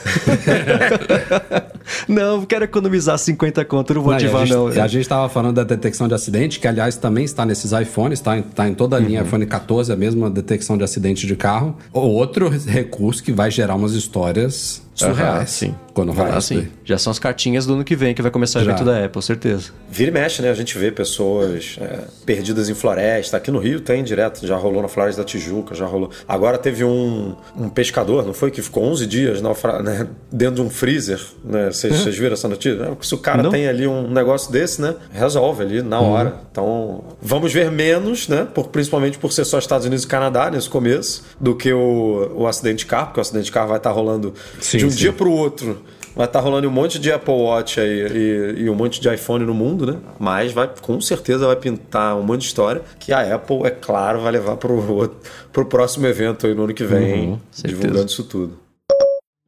não, quero economizar 50 conto, não vou Não, ativar a, gente, não. a gente estava falando da detecção de acidente, que aliás também está nesses iPhones, está em, tá em toda a Uhum. linha iPhone 14, a mesma detecção de acidente de carro. Outro recurso que vai gerar umas histórias surreais. Aham, sim. Quando rolar Ah, sim. Já são as cartinhas do ano que vem que vai começar o evento da Apple, certeza. Vira e mexe, né? A gente vê pessoas é, perdidas em floresta. Aqui no Rio tem direto, já rolou na Floresta da Tijuca, já rolou. Agora teve um, um pescador, não foi? Que ficou 11 dias naufra- né, dentro de um freezer. Né? Vocês, vocês viram essa notícia? É, Se o cara Não. tem ali um negócio desse, né? Resolve ali na hora. Então, vamos ver menos, né? Por, principalmente por ser só Estados Unidos e Canadá nesse começo, do que o, o acidente de carro, porque o acidente de carro vai estar rolando Sim, de um sim. dia para o outro. Vai estar rolando um monte de Apple Watch aí e, e um monte de iPhone no mundo, né? Mas vai, com certeza vai pintar um monte de história que a Apple, é claro, vai levar pro, outro- pro próximo evento aí no ano que vem, Uhum, divulgando isso tudo.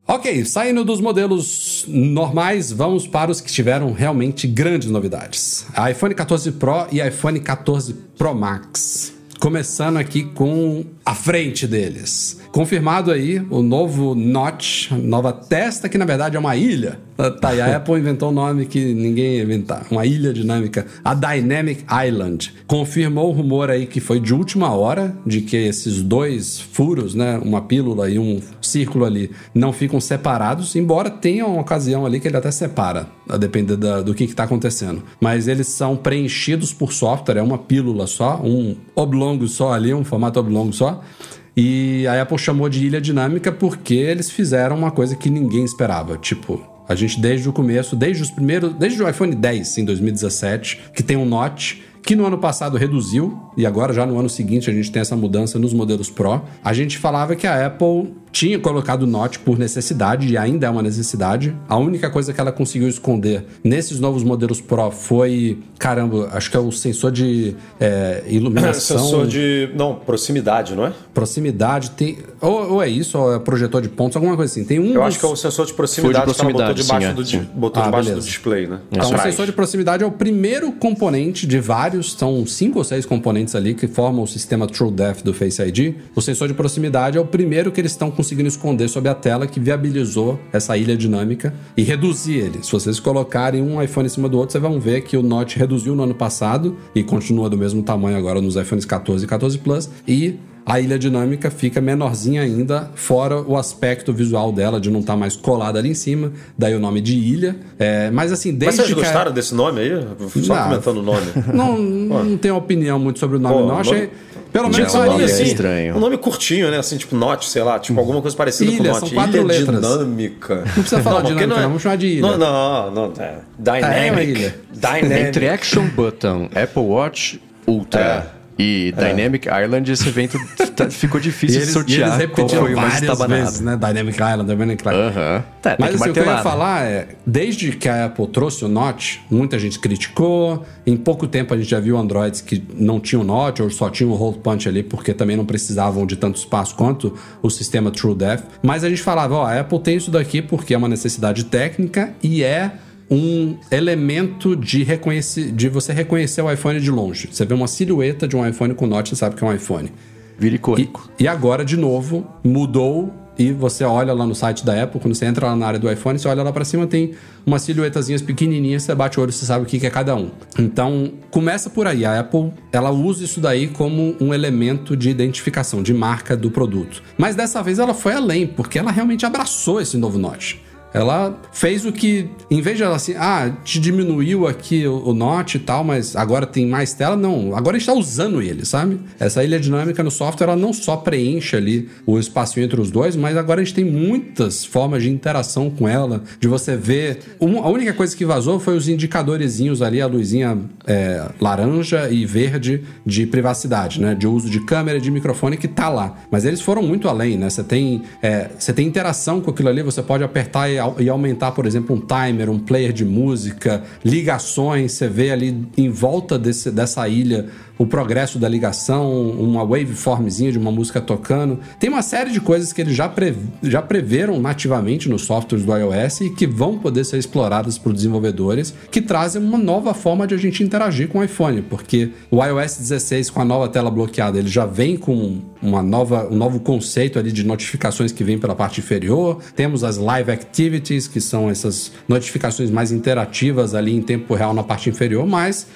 Ok, saindo dos modelos normais, vamos para os que tiveram realmente grandes novidades. iPhone 14 Pro e iPhone 14 Pro Max. Começando aqui com a frente deles. Confirmado aí o novo notch, nova testa, que na verdade é uma ilha. Tá, e a (laughs) Apple inventou um nome que ninguém ia inventar. Uma ilha dinâmica, a Dynamic Island. Confirmou o rumor aí que foi de última hora, de que esses dois furos, né, uma pílula e um círculo ali, não ficam separados, embora tenha uma ocasião ali que ele até separa, a depender da- do que está acontecendo. Mas eles são preenchidos por software, é uma pílula só, um oblongo só ali, um formato oblongo só. E a Apple chamou de ilha dinâmica porque eles fizeram uma coisa que ninguém esperava. Tipo, a gente desde o começo, desde os primeiros, desde o iPhone 10 em 2017, que tem um notch, que no ano passado reduziu, e agora já no ano seguinte a gente tem essa mudança nos modelos Pro. A gente falava que a Apple tinha colocado o Notch por necessidade, e ainda é uma necessidade. A única coisa que ela conseguiu esconder nesses novos modelos Pro foi, caramba, acho que é o sensor de é, (coughs) iluminação. Sensor de. Não, proximidade, não é? Proximidade, tem. Ou, ou é isso, ou é projetor de pontos, alguma coisa assim. Tem um. Eu dos- acho que é o sensor de proximidade, que ela botou proximidade, debaixo, sim, é, do, di- botou Ah, debaixo do display, né? Então, o sensor de proximidade é o primeiro componente de vários, são cinco ou seis componentes ali que formam o sistema TrueDepth do Face ID. O sensor de proximidade é o primeiro que eles estão conseguindo esconder sob a tela que viabilizou essa ilha dinâmica e reduzir ele. Se vocês colocarem um iPhone em cima do outro, vocês vão ver que o Note reduziu no ano passado e continua do mesmo tamanho agora nos iPhones 14 e 14 Plus e a ilha dinâmica fica menorzinha ainda, fora o aspecto visual dela de não estar mais colada ali em cima, daí o nome de ilha. É, mas assim, Mas desde vocês que gostaram desse nome aí? Só Não. comentando o nome. (laughs) Não, não tenho opinião muito sobre o nome, Pô, não. nome- Achei. Pelo menos é um nome assim. estranho. Um nome curtinho, né? Assim, tipo Note, sei lá, tipo alguma coisa parecida Ilha, com são Note. quatro ilha letras. dinâmica. Não precisa falar porque dinâmica, não, vamos chamar de ilha. Não, não, não. É. Dynamic. É uma ilha. Dynamic. Entre Action Button, Apple Watch Ultra e Dynamic Island, esse evento tá- ficou difícil (laughs) eles, de e sortear eles repetiram foi várias vezes, né? Dynamic Island, Dynamic Island. Aham. Tá, tem Mas assim, o que eu ia né? falar é, desde que a Apple trouxe o Note, muita gente criticou. Em pouco tempo a gente já viu Androids que não tinham Note ou só tinham o Hold Punch ali, porque também não precisavam de tanto espaço quanto o sistema TrueDepth. Mas a gente falava, ó, a Apple tem isso daqui porque é uma necessidade técnica e é um elemento de, reconheci- de você reconhecer o iPhone de longe. Você vê uma silhueta de um iPhone com Note, você sabe que é um iPhone. Vira E, icônico. e agora, de novo, mudou e você olha lá no site da Apple, quando você entra lá na área do iPhone, você olha lá para cima, tem umas silhuetazinhas pequenininhas, você bate o olho, você sabe o que é cada um. Então, começa por aí. A Apple, ela usa isso daí como um elemento de identificação, de marca do produto. Mas dessa vez ela foi além, porque ela realmente abraçou esse novo Notch. Ela fez o que, em vez de ela assim, ah, te diminuiu aqui o, o Note e tal, mas agora tem mais tela. Não, agora está usando ele, sabe? Essa ilha dinâmica no software, ela não só preenche ali o espacinho entre os dois, mas agora a gente tem muitas formas de interação com ela, de você ver. Uma, a única coisa que vazou foi os indicadorezinhos ali, a luzinha é, laranja e verde de privacidade, né? De uso de câmera e de microfone que tá lá. Mas eles foram muito além, né? Você tem, é, você tem interação com aquilo ali, você pode apertar e e aumentar, por exemplo, um timer, um player de música, ligações, você vê ali em volta desse, dessa ilha o progresso da ligação, uma waveformzinha de uma música tocando. Tem uma série de coisas que eles já, pre, já preveram nativamente nos softwares do iOS e que vão poder ser exploradas por desenvolvedores, que trazem uma nova forma de a gente interagir com o iPhone, porque o iOS 16 com a nova tela bloqueada, ele já vem com uma nova, um novo conceito ali de notificações que vem pela parte inferior. Temos as Live Activities, que são essas notificações mais interativas ali em tempo real na parte inferior, mas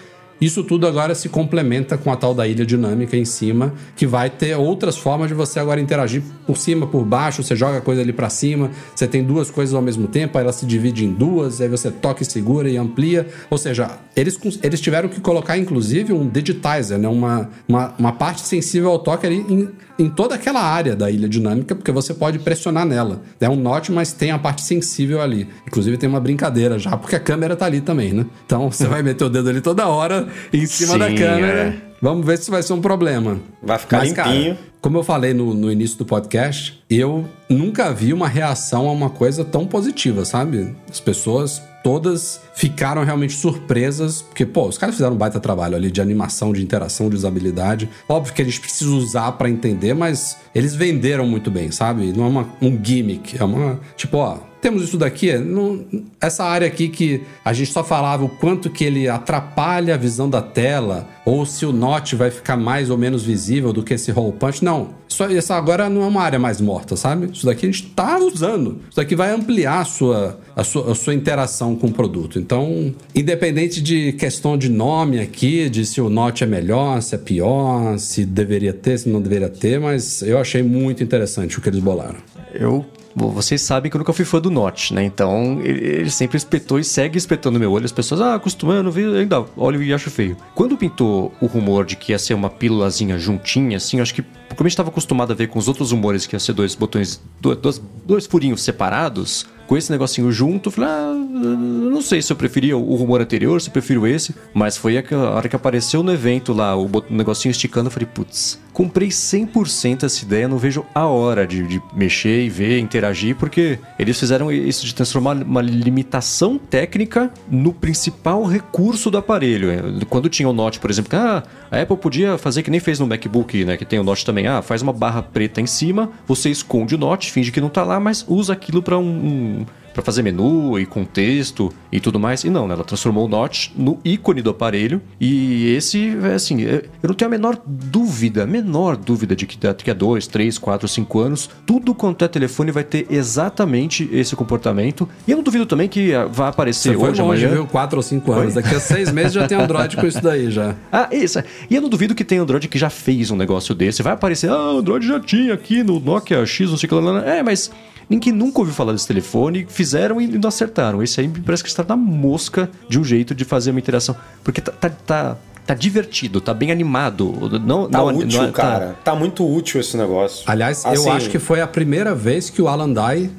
isso tudo agora se complementa com a tal da ilha dinâmica em cima, que vai ter outras formas de você agora interagir por cima, por baixo, você joga a coisa ali para cima, você tem duas coisas ao mesmo tempo, aí ela se divide em duas, aí você toca e segura e amplia. Ou seja, eles, eles tiveram que colocar inclusive um digitizer, né? uma, uma, uma parte sensível ao toque ali em, em toda aquela área da ilha dinâmica, porque você pode pressionar nela. É um note, mas tem a parte sensível ali. Inclusive tem uma brincadeira já, porque a câmera tá ali também, né? Então você vai meter o dedo ali toda hora (laughs) em cima Sim, da câmera. É. Vamos ver se vai ser um problema. Vai ficar Mas, limpinho. Cara, como eu falei no, no início do podcast, eu nunca vi uma reação a uma coisa tão positiva, sabe? As pessoas todas ficaram realmente surpresas, porque, pô, os caras fizeram um baita trabalho ali de animação, de interação, de usabilidade. Óbvio que a gente precisa usar para entender, mas eles venderam muito bem, sabe? Não é uma, um gimmick, é uma. Tipo, ó temos isso daqui, não, essa área aqui que a gente só falava o quanto que ele atrapalha a visão da tela, ou se o note vai ficar mais ou menos visível do que esse hole punch. Não, isso, isso agora não é uma área mais morta, sabe? Isso daqui a gente está usando. Isso daqui vai ampliar a sua, a sua, a sua interação com o produto. Então, independente de questão de nome aqui, de se o note é melhor, se é pior, se deveria ter, se não deveria ter, mas eu achei muito interessante o que eles bolaram. Eu Bom, vocês sabem que eu nunca fui fã do Notch, né? Então, ele, sempre espetou e segue espetando meu olho. As pessoas, ah, acostumando, ainda olho e acho feio. Quando pintou o rumor de que ia ser uma pílulazinha juntinha, assim, acho que como a gente estava acostumado a ver com os outros rumores que ia ser dois botões, dois, dois furinhos separados, com esse negocinho junto, falei, ah, não sei se eu preferia o rumor anterior, se eu prefiro esse, mas foi a hora que apareceu no evento lá, o negocinho esticando, eu falei, putz, comprei 100% essa ideia, não vejo a hora de, de, mexer e ver, interagir, porque eles fizeram isso de transformar uma limitação técnica no principal recurso do aparelho. Quando tinha o Note, por exemplo, ah, a Apple podia fazer que nem fez no MacBook, né, que tem o Note também, ah, faz uma barra preta em cima, você esconde o Note, finge que não tá lá, mas usa aquilo para um, um para fazer menu e contexto e tudo mais. E não, né? ela transformou o Notch no ícone do aparelho. E esse, é assim, eu não tenho a menor dúvida, a menor dúvida de que daqui a dois, três, quatro, cinco anos, tudo quanto é telefone vai ter exatamente esse comportamento. E eu não duvido também que vai aparecer Você foi hoje, longe, amanhã. viu? Quatro ou cinco anos. Daqui a seis meses já tem Android com isso daí já. (laughs) Ah, isso. E eu não duvido que tem Android que já fez um negócio desse. Vai aparecer, ah, o Android já tinha aqui no Nokia X, não sei o que lá. É, mas Ninguém nunca ouviu falar desse telefone, fizeram e não acertaram. Esse aí parece que está na mosca de um jeito de fazer uma interação. Porque tá, tá, tá tá divertido, tá bem animado. Não, tá não, útil, não é, cara. Tá... tá... muito útil esse negócio. Aliás, assim, eu acho que foi a primeira vez que o Alan Dye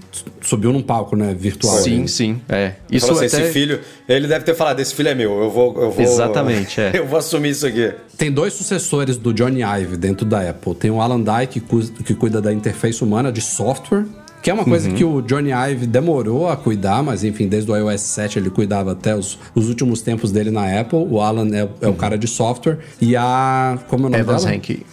subiu num palco, né, virtual. Sim, né? sim, é. Isso assim, até... esse filho, ele deve ter falado, esse filho é meu, eu vou, eu vou Exatamente, é. (laughs) eu vou assumir isso aqui. Tem dois sucessores do Johnny Ive dentro da Apple. Tem o Alan Dye que, que cuida da interface humana de software que é uma coisa uhum. que o Johnny Ive demorou a cuidar, mas enfim, desde o iOS 7 ele cuidava até os, os últimos tempos dele na Apple. O Alan é, é uhum. o cara de software. E a. Como é o nome Evans dela? Henke.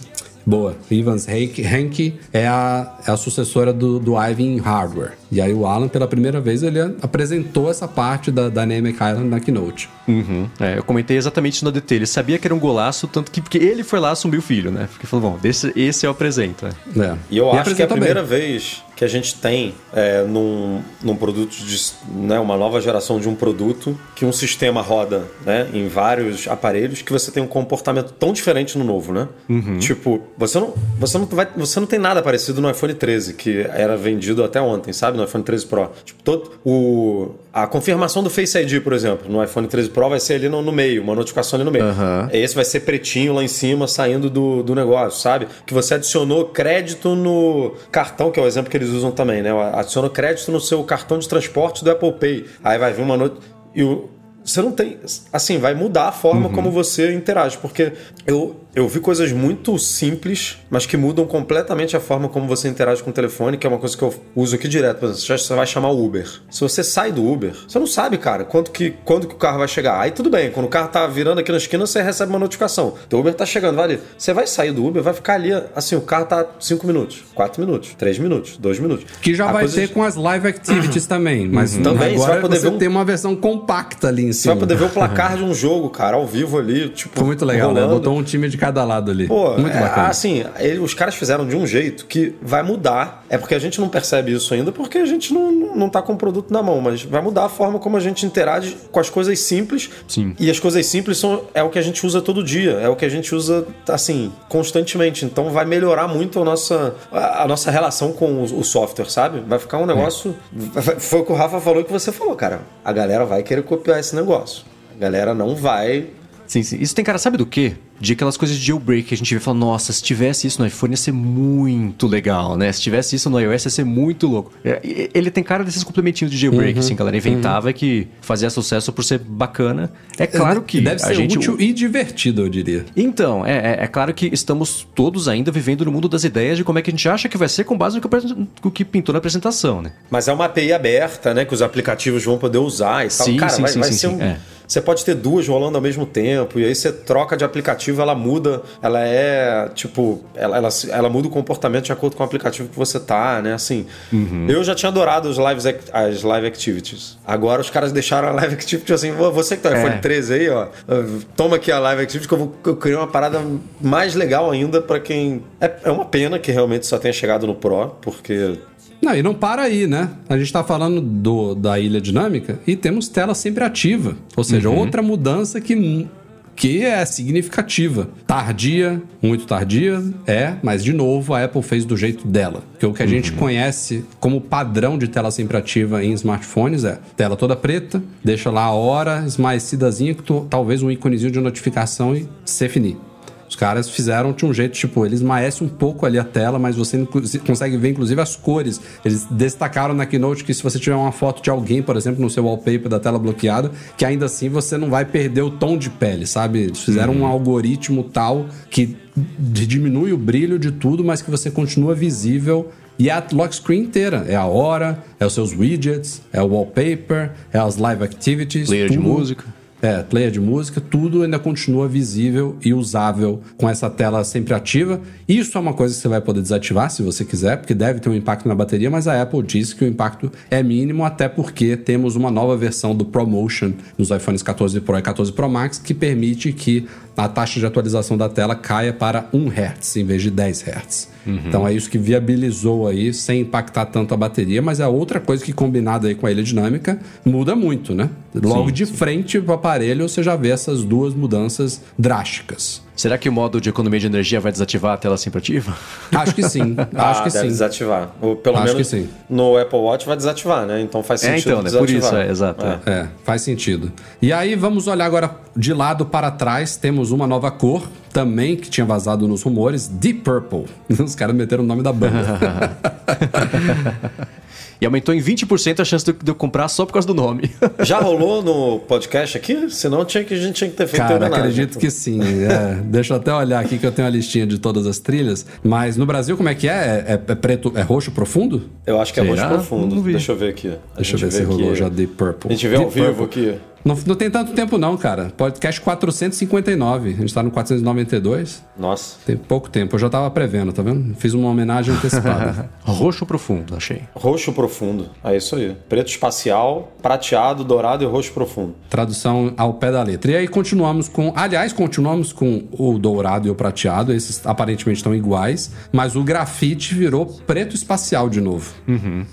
Boa. Evans Henke é a, é a sucessora do, do Ivy em hardware. E aí o Alan, pela primeira vez, ele apresentou essa parte da Dynamic Island na Keynote. Uhum. É, eu comentei exatamente isso no DT. Ele sabia que era um golaço, tanto que porque ele foi lá assumir o filho, né? Porque falou, bom, esse, esse é o apresento. Né? É. E eu e acho que é a primeira bem. vez que a gente tem é, num, num produto de né, uma nova geração de um produto que um sistema roda né, em vários aparelhos que você tem um comportamento tão diferente no novo, né? Uhum. Tipo, você não, você, não vai, você não tem nada parecido no iPhone 13, que era vendido até ontem, sabe? No iPhone 13 Pro. Tipo, todo, o, a confirmação do Face ID, por exemplo, no iPhone 13 Pro vai ser ali no, no meio, uma notificação ali no meio. Uhum. Esse vai ser pretinho lá em cima, saindo do, do negócio, sabe? Que você adicionou crédito no cartão, que é o exemplo que eles usam também, né? Adicionou crédito no seu cartão de transporte do Apple Pay. Aí vai vir uma noite. E o, você não tem. Assim, vai mudar a forma uhum. como você interage. Porque eu, eu vi coisas muito simples, mas que mudam completamente a forma como você interage com o telefone, que é uma coisa que eu uso aqui direto. Por exemplo, você vai chamar o Uber. Se você sai do Uber, você não sabe, cara, quanto que, quando que o carro vai chegar. Aí tudo bem, quando o carro tá virando aqui na esquina, você recebe uma notificação. O Uber tá chegando, vai ali. Você vai sair do Uber, vai ficar ali, assim, o carro tá 5 minutos, 4 minutos, 3 minutos, 2 minutos. Que já a vai ter de... com as live activities (clears throat) também. Mas uhum. também, agora você, vai poder você ver um... tem uma versão compacta ali em cima. Você vai poder ver o placar (laughs) de um jogo, cara, ao vivo ali, tipo. Foi muito legal, né? rolando. né? Botou um time de cada lado ali. Pô, muito é, bacana. Assim, ele, os caras fizeram de um jeito que vai mudar. É porque a gente não percebe isso ainda, porque a gente não, não tá com o produto na mão, mas vai mudar a forma como a gente interage com as coisas simples. Sim. E as coisas simples são, é o que a gente usa todo dia, é o que a gente usa, assim, constantemente. Então vai melhorar muito a nossa, a, a nossa relação com o, o, software, sabe? Vai ficar um negócio. É. Foi o que o Rafa falou que você falou, cara. A galera vai querer copiar esse negócio. A galera não vai. Sim, sim. Isso tem cara, sabe do quê? De aquelas coisas de jailbreak que a gente vê e fala, nossa, se tivesse isso no iPhone ia ser muito legal, né? Se tivesse isso no iOS ia ser muito louco. É, ele tem cara desses complementinhos de jailbreak, uhum, assim, que a galera inventava uhum. que fazia sucesso por ser bacana. É claro que Deve ser gente... útil e divertido, eu diria. Então, é, é, é, claro que estamos todos ainda vivendo no mundo das ideias de como é que a gente acha que vai ser com base no que, no que pintou na apresentação, né? Mas é uma API aberta, né? Que os aplicativos vão poder usar e tal. Sim, Cara, sim, vai, sim, vai sim, ser um... É. Você pode ter duas rolando ao mesmo tempo, e aí você troca de aplicativo, ela muda, ela é tipo, ela, ela, ela muda o comportamento de acordo com o aplicativo que você tá, né? Assim, uhum. eu já tinha adorado os lives, as live activities. Agora os caras deixaram a live activity assim, você que tá no iPhone é. 13 aí, ó, toma aqui a live activity que eu, vou, eu criei uma parada mais legal ainda para quem. É, é uma pena que realmente só tenha chegado no Pro, porque não, e não para aí, né? A gente está falando do, da ilha dinâmica e temos tela sempre ativa. Ou seja, uhum. outra mudança que, que é significativa. Tardia, muito tardia, é, mas de novo a Apple fez do jeito dela. Porque o que a uhum. gente conhece como padrão de tela sempre ativa em smartphones é tela toda preta, deixa lá a hora esmaecidazinha, que tu, talvez um íconezinho de notificação e se finir. Os caras fizeram de um jeito, tipo, eles maecem um pouco ali a tela, mas você consegue ver, inclusive, as cores. Eles destacaram na Keynote que se você tiver uma foto de alguém, por exemplo, no seu wallpaper da tela bloqueada, que ainda assim você não vai perder o tom de pele, sabe? Eles fizeram uhum. um algoritmo tal que diminui o brilho de tudo, mas que você continua visível e a lock screen inteira. É a hora, é os seus widgets, é o wallpaper, é as live activities. Player tudo. de música. É, player de música, tudo ainda continua visível e usável com essa tela sempre ativa. Isso é uma coisa que você vai poder desativar se você quiser, porque deve ter um impacto na bateria, mas a Apple diz que o impacto é mínimo, até porque temos uma nova versão do ProMotion nos iPhones 14 Pro e 14 Pro Max que permite que a taxa de atualização da tela caia para 1 Hz em vez de 10 Hz. Uhum. Então é isso que viabilizou aí, sem impactar tanto a bateria, mas é outra coisa que combinada aí com a ilha dinâmica muda muito, né? Logo sim, de sim. frente para o aparelho você já vê essas duas mudanças drásticas. Será que o modo de economia de energia vai desativar a tela sempre ativa? Acho que sim. (laughs) Acho ah, que deve sim. desativar. Ou pelo Acho menos que sim. no Apple Watch vai desativar, né? Então faz sentido. É, então, né? Por isso, é, exato. É. é, faz sentido. E aí vamos olhar agora de lado para trás. Temos uma nova cor também que tinha vazado nos rumores: Deep Purple. (laughs) Os caras meteram o nome da banda. (laughs) E aumentou em 20% a chance de eu comprar só por causa do nome. (laughs) Já rolou no podcast aqui? Senão tinha que, a gente tinha que ter feito Cara, acredito que sim. É, deixa eu até olhar aqui que eu tenho a listinha de todas as trilhas. Mas no Brasil, como é que é? É, é preto, é roxo profundo? Eu acho que é Será? roxo profundo. Deixa eu ver aqui. A deixa eu ver se rolou já Deep Purple. A gente vê Deep ao vivo Purple. aqui. Não, não tem tanto tempo não, cara. Podcast 459. A gente tá no 492. Nossa. Tem pouco tempo. Eu já tava prevendo, tá vendo? Fiz uma homenagem antecipada. (laughs) Roxo profundo, achei. Roxo profundo. É isso aí. Preto espacial, prateado, dourado e roxo profundo. Tradução ao pé da letra. E aí continuamos com. Aliás, continuamos com o dourado e o prateado. Esses aparentemente estão iguais. Mas o grafite virou preto espacial de novo.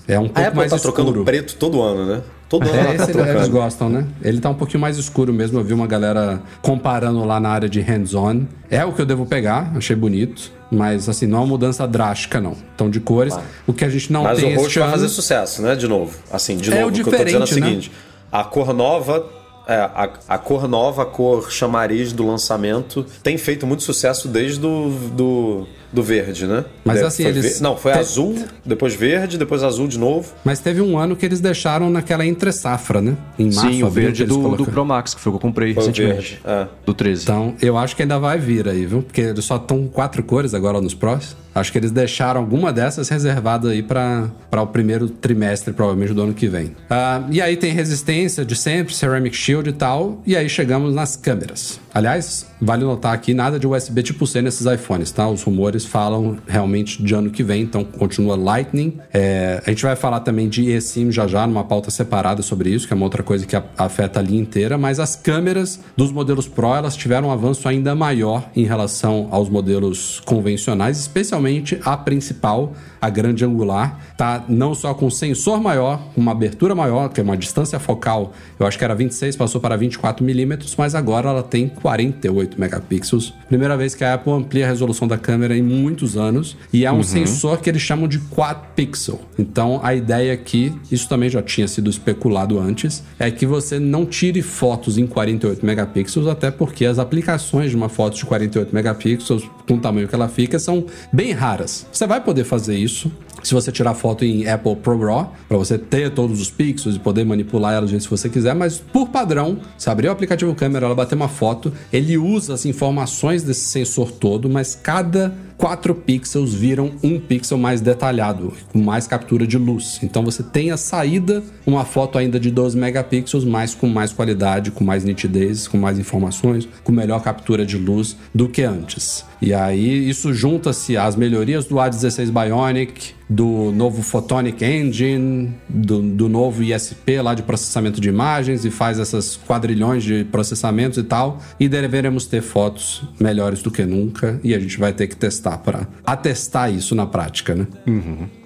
É um A pouco Apple mais tá escuro. trocando preto todo ano, né? Todo ano É, tá esse eles trocando. gostam, né? Ele tá um pouquinho mais escuro mesmo. Eu vi uma galera comparando lá na área de hands-on. É o que eu devo pegar, achei bonito. Mas, assim, não é uma mudança drástica, não. Então, de cores, o que a gente não Mas o tem roxo este vai ano... fazer sucesso, né? De novo. Assim, de É novo, o o que eu tô dizendo é o né? seguinte: a cor nova. é, a, a cor nova, a cor chamariz do lançamento, tem feito muito sucesso desde do, do, do verde, né? Mas, De- assim, foi eles- ver- Não, foi te- azul, depois verde, depois azul de novo. Mas teve um ano que eles deixaram naquela entre-safra, né? Em março, Sim, o abril, verde do, do. Pro Max, que foi o que eu comprei Foi recentemente. verde. É. Do 13. Então, eu acho que ainda vai vir aí, viu? Porque eles só estão quatro cores agora nos Pros. Acho que eles deixaram alguma dessas reservada aí para o primeiro trimestre, provavelmente, do ano que vem. Ah, e aí tem resistência de sempre, Ceramic Shield e tal. E aí chegamos nas câmeras. Aliás, vale notar aqui nada de USB tipo C nesses iPhones, tá? Os rumores falam realmente de ano que vem, então continua Lightning. É, a gente vai falar também de eSIM já já, numa pauta separada sobre isso, que é uma outra coisa que afeta a linha inteira, mas as câmeras dos modelos Pro, elas tiveram um avanço ainda maior em relação aos modelos convencionais, especialmente a principal, a grande angular, tá não só com sensor maior, uma abertura maior, que é uma distância focal, eu acho que era 26, passou para 24 milímetros, mas agora ela tem 48 megapixels. Primeira vez que a Apple amplia a resolução da câmera em muitos anos, e é um sensor que eles chamam de quad pixel. Então a ideia aqui, isso também já tinha sido especulado antes, é que você não tire fotos em 48 megapixels, até porque as aplicações de uma foto de 48 megapixels, com o tamanho que ela fica, são bem raras. Você vai poder fazer isso se você tirar foto em Apple Pro RAW, para você ter todos os pixels e poder manipular ela do jeito que você quiser, mas por padrão, se abrir o aplicativo câmera, ela bater uma foto, ele usa as informações desse sensor todo, mas cada 4 pixels viram um pixel mais detalhado, com mais captura de luz. Então você tem a saída, uma foto ainda de 12 megapixels, mas com mais qualidade, com mais nitidez, com mais informações, com melhor captura de luz do que antes. E aí isso junta-se às melhorias do A16 Bionic, do novo Photonic Engine, do, do novo ISP lá de processamento de imagens e faz essas quadrilhões de processamentos e tal. E deveremos ter fotos melhores do que nunca e a gente vai ter que testar para atestar isso na prática, né?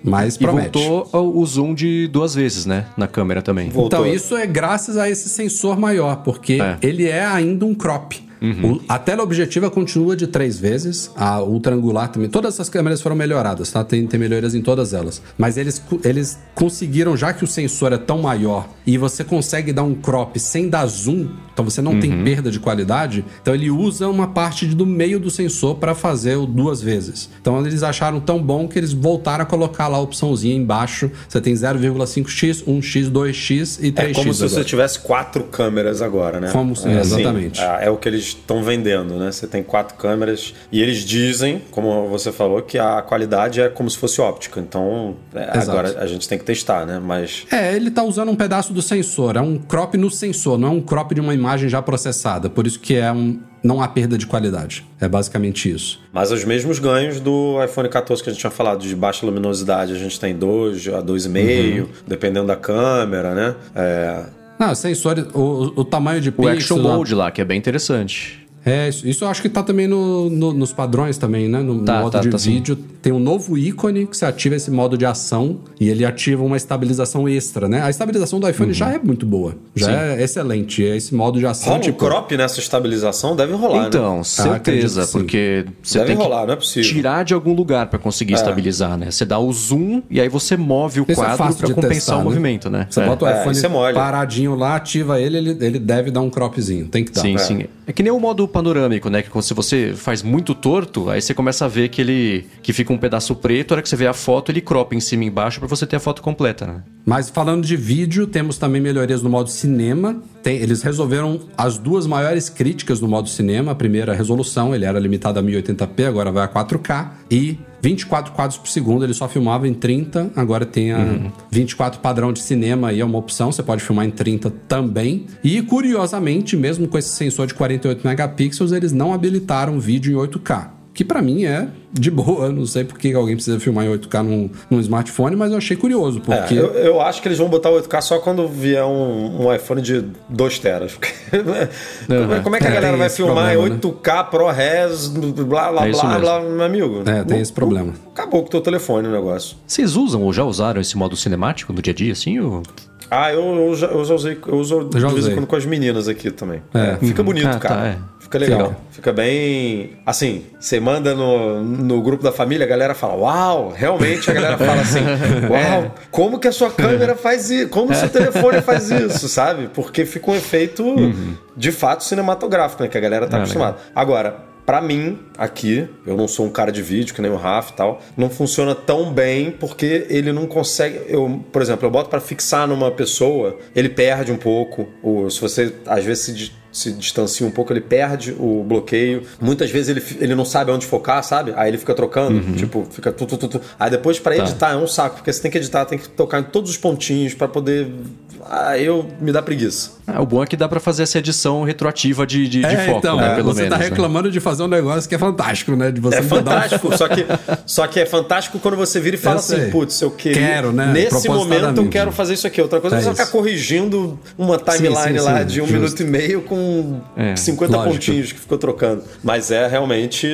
Mas E promete. voltou ao- o zoom de duas vezes, né? Na câmera também. Voltou. Então, isso é graças a esse sensor maior, porque É. ele é ainda um crop. O- a tela objetiva continua de três vezes, a ultra angular também. Todas essas câmeras foram melhoradas, tá? Tem, tem melhorias em todas elas. Mas eles, eles conseguiram, já que o sensor é tão maior e você consegue dar um crop sem dar zoom, então você não tem perda de qualidade, então ele usa uma parte do meio do sensor para fazer o duas vezes. Então eles acharam tão bom que eles voltaram a colocar lá a opçãozinha embaixo. Você tem 0,5x, 1x, 2x e 3x. É como se agora. você tivesse quatro câmeras agora, né? Como se- É, assim, exatamente. é, é o que eles estão vendendo, né? Você tem quatro câmeras e eles dizem, como você falou, que a qualidade é como se fosse óptica. Então, é, agora a gente tem que testar, né? Mas É, ele tá usando um pedaço do sensor, é um crop no sensor, não é um crop de uma imagem já processada. Por isso que é um. Não há perda de qualidade. É basicamente isso. Mas os mesmos ganhos do iPhone 14 que a gente tinha falado, de baixa luminosidade, a gente tem 2 a 2,5, Uhum. dependendo da câmera, né? É, Não, sensor, o, o tamanho de O pixels... Action Mode lá, que é bem interessante. É, isso, isso eu acho que tá também no, no- nos padrões também, né? No, no Tá, modo tá, de tá sim. vídeo. Tem um novo ícone que você ativa esse modo de ação e ele ativa uma estabilização extra, né? A estabilização do iPhone já é muito boa. Já Uhum. Sim. é excelente. Esse modo de ação, rola um tipo... crop nessa estabilização? Deve rolar, né? Então, acredito certeza, sim. porque você Deve tem rolar, que não é possível. tirar de algum lugar pra conseguir estabilizar, né? Você dá o zoom e aí você move o Isso é quadro pra de compensar testar, o né? movimento, né? Você É. bota o É, iPhone é paradinho lá, ativa ele, ele, ele deve dar um cropzinho. Tem que dar. Sim, sim. É que nem o modo panorâmico, né? Que se você faz muito torto, aí você começa a ver que ele que fica um pedaço preto, a hora que você vê a foto, ele cropa em cima e embaixo pra você ter a foto completa, né? Mas falando de vídeo, temos também melhorias no modo cinema. Tem- eles resolveram as duas maiores críticas no modo cinema. A primeira, a resolução, ele era limitado a 1080p, agora vai a 4K. E 24 quadros por segundo, ele só filmava em 30, agora tem a uhum. 24 padrão de cinema aí é uma opção, você pode filmar em 30 também. E curiosamente, mesmo com esse sensor de 48 megapixels, eles não habilitaram vídeo em 8K que para mim é de boa. (laughs) Não sei por que alguém precisa filmar em 8K num, num smartphone, mas eu achei curioso. É, porque... É, eu, eu, acho que eles vão botar o 8K só quando vier um, um iPhone de 2 teras. uhum. (laughs) Como é que a é, galera vai filmar problema, em 8K né? ProRes, blá blá é blá blá, meu amigo? É, tem esse problema. Acabou com o teu telefone o negócio. Vocês usam ou já usaram esse modo cinemático no dia a dia, assim? Ou... Ah, eu, eu, já, eu já usei, eu uso eu de vez em quando com as meninas aqui também. É. Fica bonito, ah, cara. Tá, é. Fica legal. legal. Fica bem. Assim, você manda no, no grupo da família, a galera fala: Uau! Realmente a galera fala assim: (laughs) Uau! Como que a sua câmera faz isso? Como o seu telefone faz (laughs) isso, sabe? Porque fica um efeito uhum. de fato cinematográfico, né? Que a galera tá ah, acostumada. Agora, para mim, aqui, eu não sou um cara de vídeo, que nem o Raf e tal, não funciona tão bem porque ele não consegue. Eu, por exemplo, eu boto para fixar numa pessoa, ele perde um pouco. Ou se você às vezes se se distancia um pouco, ele perde o bloqueio. Muitas vezes ele, ele não sabe onde focar, sabe? Aí ele fica trocando, uhum. tipo, fica tu, tu, tu, tu. Aí depois para tá. editar é um saco, porque você tem que editar, tem que tocar em todos os pontinhos para poder Aí eu me dá preguiça. Ah, o bom é que dá para fazer essa edição retroativa de, de, é, de foco, então, né? Pelo você tá menos, tá reclamando né? de fazer um negócio que é fantástico, né? De você é fantástico, só, que, só que é fantástico quando você vira e fala assim, putz, eu queria... Quero, né? Nesse momento eu quero fazer isso aqui. Outra coisa é, é você ficar corrigindo uma timeline sim, sim, lá sim, de um justo. minuto e meio com é, 50 lógico. pontinhos que ficou trocando. Mas é realmente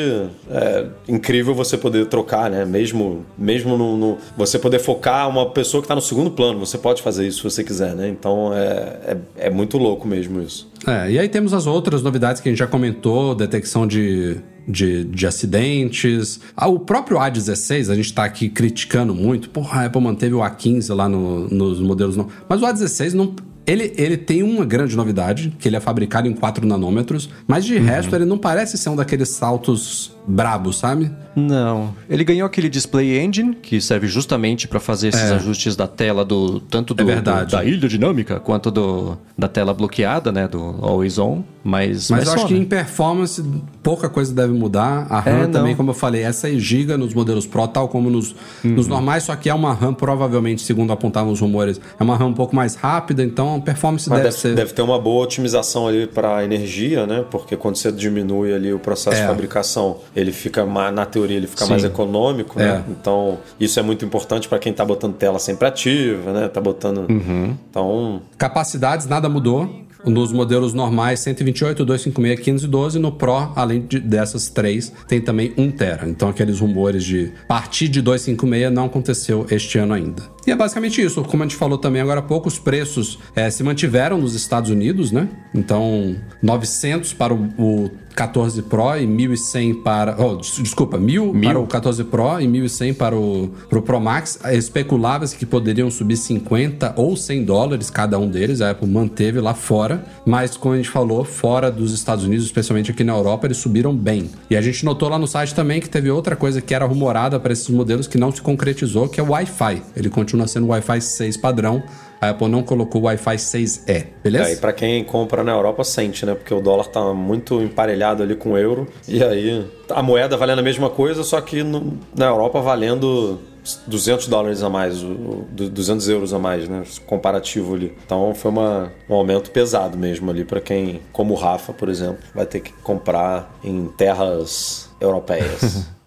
é, incrível você poder trocar, né? Mesmo, mesmo no, no, Você poder focar uma pessoa que está no segundo plano. Você pode fazer isso se você quiser, né? Né? Então é, é, é, muito louco mesmo isso. É, e aí temos as outras novidades que a gente já comentou, detecção de, de, de acidentes. Ah, o próprio A16, a gente está aqui criticando muito. Porra, a Apple manteve o A15 lá no, nos modelos. Não. Mas o A16 não, ele, ele tem uma grande novidade, que ele é fabricado em 4 nanômetros, mas de uhum. resto ele não parece ser um daqueles saltos brabo, sabe? Não. Ele ganhou aquele display engine que serve justamente para fazer esses é. ajustes da tela do tanto do, é do, da ilha dinâmica quanto do da tela bloqueada, né, do always on, mas mas, mas eu só, acho né? que em performance pouca coisa deve mudar. A RAM é, também, como eu falei, essa é GB nos modelos Pro, tal como nos, uhum. nos normais, só que é uma RAM provavelmente, segundo apontavam os rumores, é uma RAM um pouco mais rápida, então a performance deve, deve, ser deve ter uma boa otimização ali para energia, né? Porque quando você diminui ali o processo é. de fabricação, ele fica mais, na teoria, ele fica Sim. mais econômico, né? É. Então, isso é muito importante para quem está botando tela sempre ativa, né? Tá botando. Uhum. Então. Capacidades, nada mudou. Nos modelos normais, 128, 256, 512. No Pro, além de, dessas três, tem também 1 tera. Então, aqueles rumores de partir de 256 não aconteceu este ano ainda. E é basicamente isso. Como a gente falou também agora há pouco, os preços é, se mantiveram nos Estados Unidos, né? Então, 900 para o, o 14 Pro e 1.100 para... Oh, desculpa, 1.000 para o 14 Pro e 1.100 para o, para o Pro Max. Especulava-se que poderiam subir 50 ou 100 dólares cada um deles. A Apple manteve lá fora. Mas, como a gente falou, fora dos Estados Unidos, especialmente aqui na Europa, eles subiram bem. E a gente notou lá no site também que teve outra coisa que era rumorada para esses modelos que não se concretizou, que é o Wi-Fi. Ele continua sendo o Wi-Fi 6 padrão a Apple não colocou o Wi-Fi 6E, beleza? É, e para quem compra na Europa sente, né? Porque o dólar tá muito emparelhado ali com o euro. E aí a moeda valendo a mesma coisa, só que no, na Europa valendo 200 dólares a mais, 200 euros a mais, né? Comparativo ali. Então foi uma, um aumento pesado mesmo ali para quem, como o Rafa, por exemplo, vai ter que comprar em terras europeias. (laughs)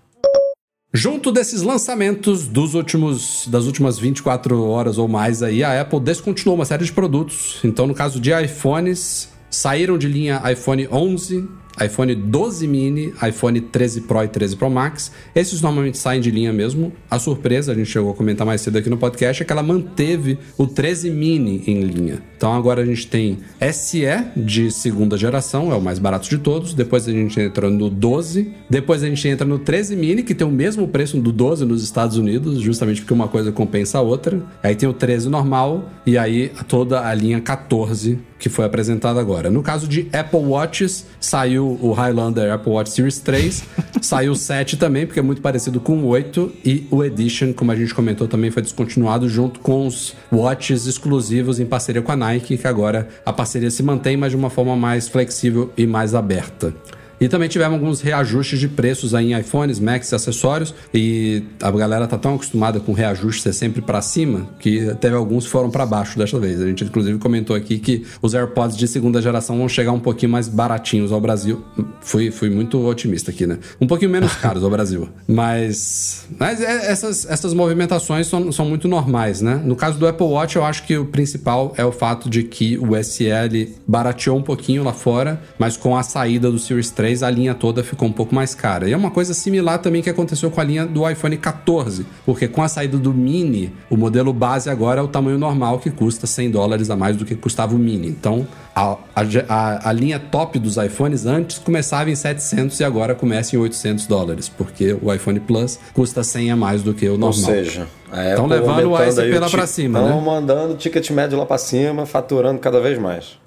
Junto desses lançamentos dos últimos, das últimas 24 horas ou mais aí, a Apple descontinuou uma série de produtos. Então, no caso de iPhones, saíram de linha iPhone 11, iPhone 12 mini, iPhone 13 Pro e 13 Pro Max. Esses normalmente saem de linha mesmo. A surpresa, a gente chegou a comentar mais cedo aqui no podcast, é que ela manteve o 13 mini em linha. Então agora a gente tem SE de segunda geração, é o mais barato de todos. Depois a gente entra no 12. Depois a gente entra no 13 mini, que tem o mesmo preço do 12 nos Estados Unidos, justamente porque uma coisa compensa a outra. Aí tem o 13 normal e aí toda a linha 14 que foi apresentada agora. No caso de Apple Watches, saiu o Highlander Apple Watch Series 3, (laughs) saiu o 7 também, porque é muito parecido com o 8, e o Edition, como a gente comentou, também foi descontinuado junto com os watches exclusivos em parceria com a Nike, que agora a parceria se mantém, mas de uma forma mais flexível e mais aberta. E também tivemos alguns reajustes de preços aí em iPhones, Macs e acessórios. E a galera tá tão acostumada com reajuste ser sempre para cima que teve alguns que foram para baixo desta vez. A gente inclusive comentou aqui que os AirPods de segunda geração vão chegar um pouquinho mais baratinhos ao Brasil. Fui, fui muito otimista aqui, né? Um pouquinho menos (laughs) caros ao Brasil. Mas, mas é, essas, essas movimentações são, são muito normais, né? No caso do Apple Watch, eu acho que o principal é o fato de que o SL barateou um pouquinho lá fora, mas com a saída do Series 3, a linha toda ficou um pouco mais cara. E é uma coisa similar também que aconteceu com a linha do iPhone 14, porque com a saída do Mini, o modelo base agora é o tamanho normal, que custa 100 dólares a mais do que custava o Mini. Então, a, a, a, linha top dos iPhones antes começava em 700 e agora começa em 800 dólares, porque o iPhone Plus custa 100 a mais do que o normal. Ou seja, estão levando o ASP lá para cima, né? Estão mandando o ticket médio lá para cima, faturando cada vez mais.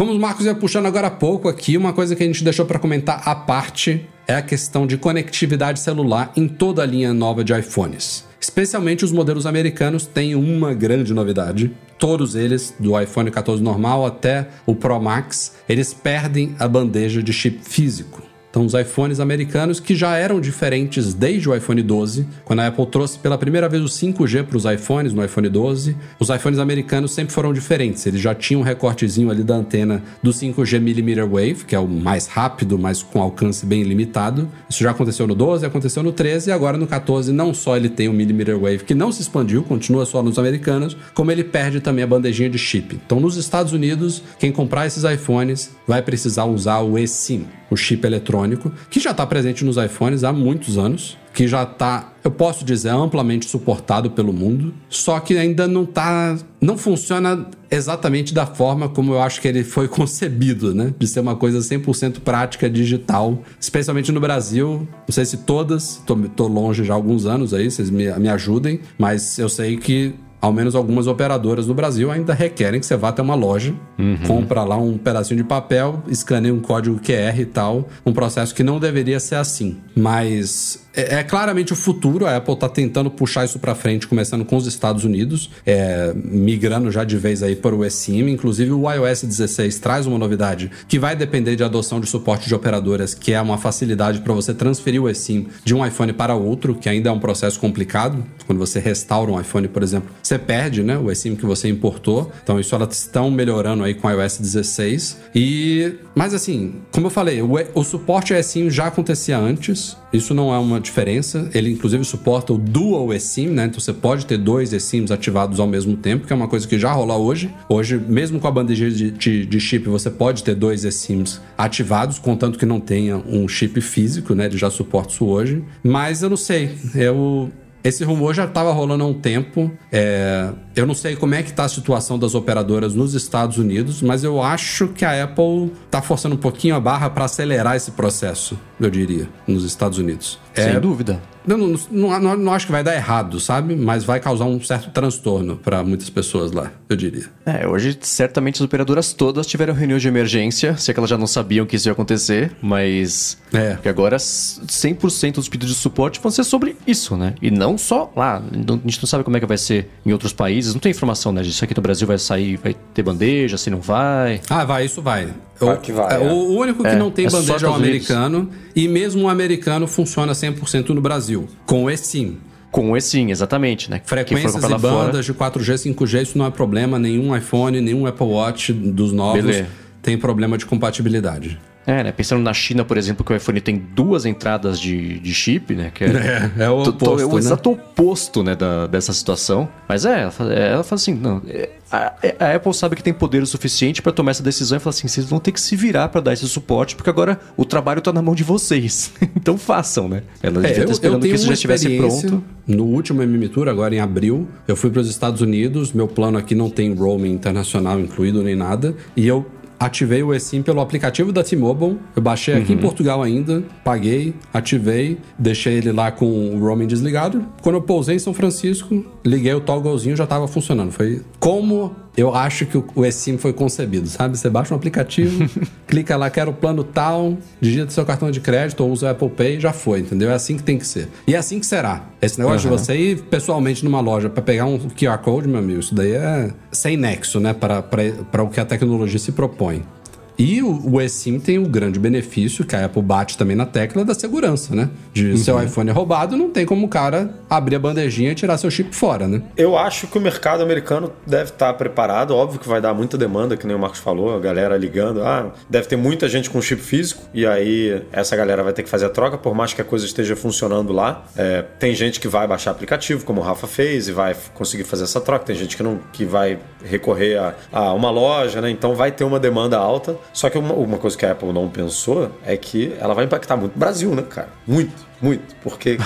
Como o Marcos ia puxando agora há pouco aqui, uma coisa que a gente deixou para comentar à parte é a questão de conectividade celular em toda a linha nova de iPhones. Especialmente os modelos americanos têm uma grande novidade. Todos eles, do iPhone 14 normal até o Pro Max, eles perdem a bandeja de chip físico. Então, os iPhones americanos que já eram diferentes desde o iPhone 12, quando a Apple trouxe pela primeira vez o 5G para os iPhones no iPhone 12, os iPhones americanos sempre foram diferentes. Eles já tinham um recortezinho ali da antena do 5G millimeter wave, que é o mais rápido, mas com alcance bem limitado. Isso já aconteceu no 12, aconteceu no 13 e agora no 14 não só ele tem o millimeter wave que não se expandiu, continua só nos americanos, como ele perde também a bandejinha de chip. Então, nos Estados Unidos, quem comprar esses iPhones vai precisar usar o eSIM, o chip eletrônico, que já está presente nos iPhones há muitos anos, que já está, eu posso dizer, amplamente suportado pelo mundo, só que ainda não tá, não funciona exatamente da forma como eu acho que ele foi (laughs) concebido, né? De ser uma coisa 100% prática digital, especialmente no Brasil. Não sei se todas, tô, tô longe já há alguns anos aí, vocês me, me ajudem, mas eu sei que ao menos algumas operadoras no Brasil ainda requerem que você vá até uma loja, uhum. compra lá um pedacinho de papel, escaneia um código QR e tal, um processo que não deveria ser assim. Mas é, é, claramente o futuro. A Apple está tentando puxar isso para frente, começando com os Estados Unidos, é, migrando já de vez aí para o eSIM. Inclusive, o iOS 16 traz uma novidade que vai depender de adoção de suporte de operadoras, que é uma facilidade para você transferir o eSIM de um iPhone para outro, que ainda é um processo complicado. Quando você restaura um iPhone, por exemplo, você perde né, o eSIM que você importou. Então, isso elas estão melhorando aí com o iOS 16. E, mas assim, como eu falei, o, o suporte eSIM já acontecia antes. Isso não é uma diferença. Ele, inclusive, suporta o Dual eSIM, né? Então você pode ter dois eSIMs ativados ao mesmo tempo, que é uma coisa que já rola hoje. Hoje, mesmo com a bandeja de, de, de chip, você pode ter dois eSIMs ativados, contanto que não tenha um chip físico, né? Ele já suporta isso hoje. Mas eu não sei. Eu esse rumor já estava rolando há um tempo. É, eu não sei como é que está a situação das operadoras nos Estados Unidos, mas eu acho que a Apple está forçando um pouquinho a barra para acelerar esse processo, eu diria, nos Estados Unidos. Sem é, dúvida. Não, não, não, não, acho que vai dar errado, sabe? Mas vai causar um certo transtorno para muitas pessoas lá, eu diria. É, hoje certamente as operadoras todas tiveram reunião de emergência, se é que elas já não sabiam que isso ia acontecer, mas. É. Porque agora 100% dos pedidos de suporte vão ser sobre isso, né? E não só lá. A gente não sabe como é que vai ser em outros países, não tem informação, né? Isso aqui no Brasil vai sair, vai ter bandeja, se não vai. Ah, vai, isso vai. O, que vai, é, é. o único que é, não tem é bandeja é o americano, e mesmo o americano funciona 100% no Brasil, com o eSIM. Com o eSIM, exatamente, né? Frequências e bandas fora. de 4G, 5G, isso não é problema. Nenhum iPhone, nenhum Apple Watch dos novos Beleza. tem problema de compatibilidade. É, né? Pensando na China, por exemplo, que o iPhone tem duas entradas de, de chip, né? Que é, (laughs) é, é o oposto, É o né? exato oposto, né, da, dessa situação. Mas é, ela fala, ela fala assim, não... É, a, a, Apple sabe que tem poder o suficiente para tomar essa decisão e falar assim, vocês vão ter que se virar para dar esse suporte, porque agora o trabalho tá na mão de vocês. (laughs) então façam, né? Ela é, eu, esperando eu que isso já estivesse pronto. No último MM Tour, agora em abril, eu fui para os Estados Unidos, meu plano aqui não tem roaming internacional incluído nem nada, e eu ativei o eSIM pelo aplicativo da T-Mobile. Eu baixei aqui uhum. em Portugal ainda, paguei, ativei, deixei ele lá com o roaming desligado. Quando eu pousei em São Francisco, liguei o togglezinho já estava funcionando. Foi como eu acho que o eSIM foi concebido, sabe? Você baixa um aplicativo, (laughs) clica lá, quero o plano tal, digita seu cartão de crédito ou usa o Apple Pay, já foi, entendeu? É assim que tem que ser. E é assim que será. Esse negócio uhum. de você ir pessoalmente numa loja para pegar um QR Code, meu amigo, isso daí é sem nexo, né? Para o que a tecnologia se propõe. E o, o eSIM tem o grande benefício, que a Apple bate também na tecla, da segurança, né? De seu iPhone é roubado, não tem como o cara abrir a bandejinha e tirar seu chip fora, né? Eu acho que o mercado americano deve estar preparado. Óbvio que vai dar muita demanda, que nem o Marcos falou, a galera ligando. Ah, deve ter muita gente com chip físico, e aí essa galera vai ter que fazer a troca, por mais que a coisa esteja funcionando lá. É, tem gente que vai baixar aplicativo, como o Rafa fez, e vai conseguir fazer essa troca. Tem gente que não que vai recorrer a, a uma loja, né? Então vai ter uma demanda alta. Só que uma, uma coisa que a Apple não pensou é que ela vai impactar muito o Brasil, né, cara? Muito. Muito, porque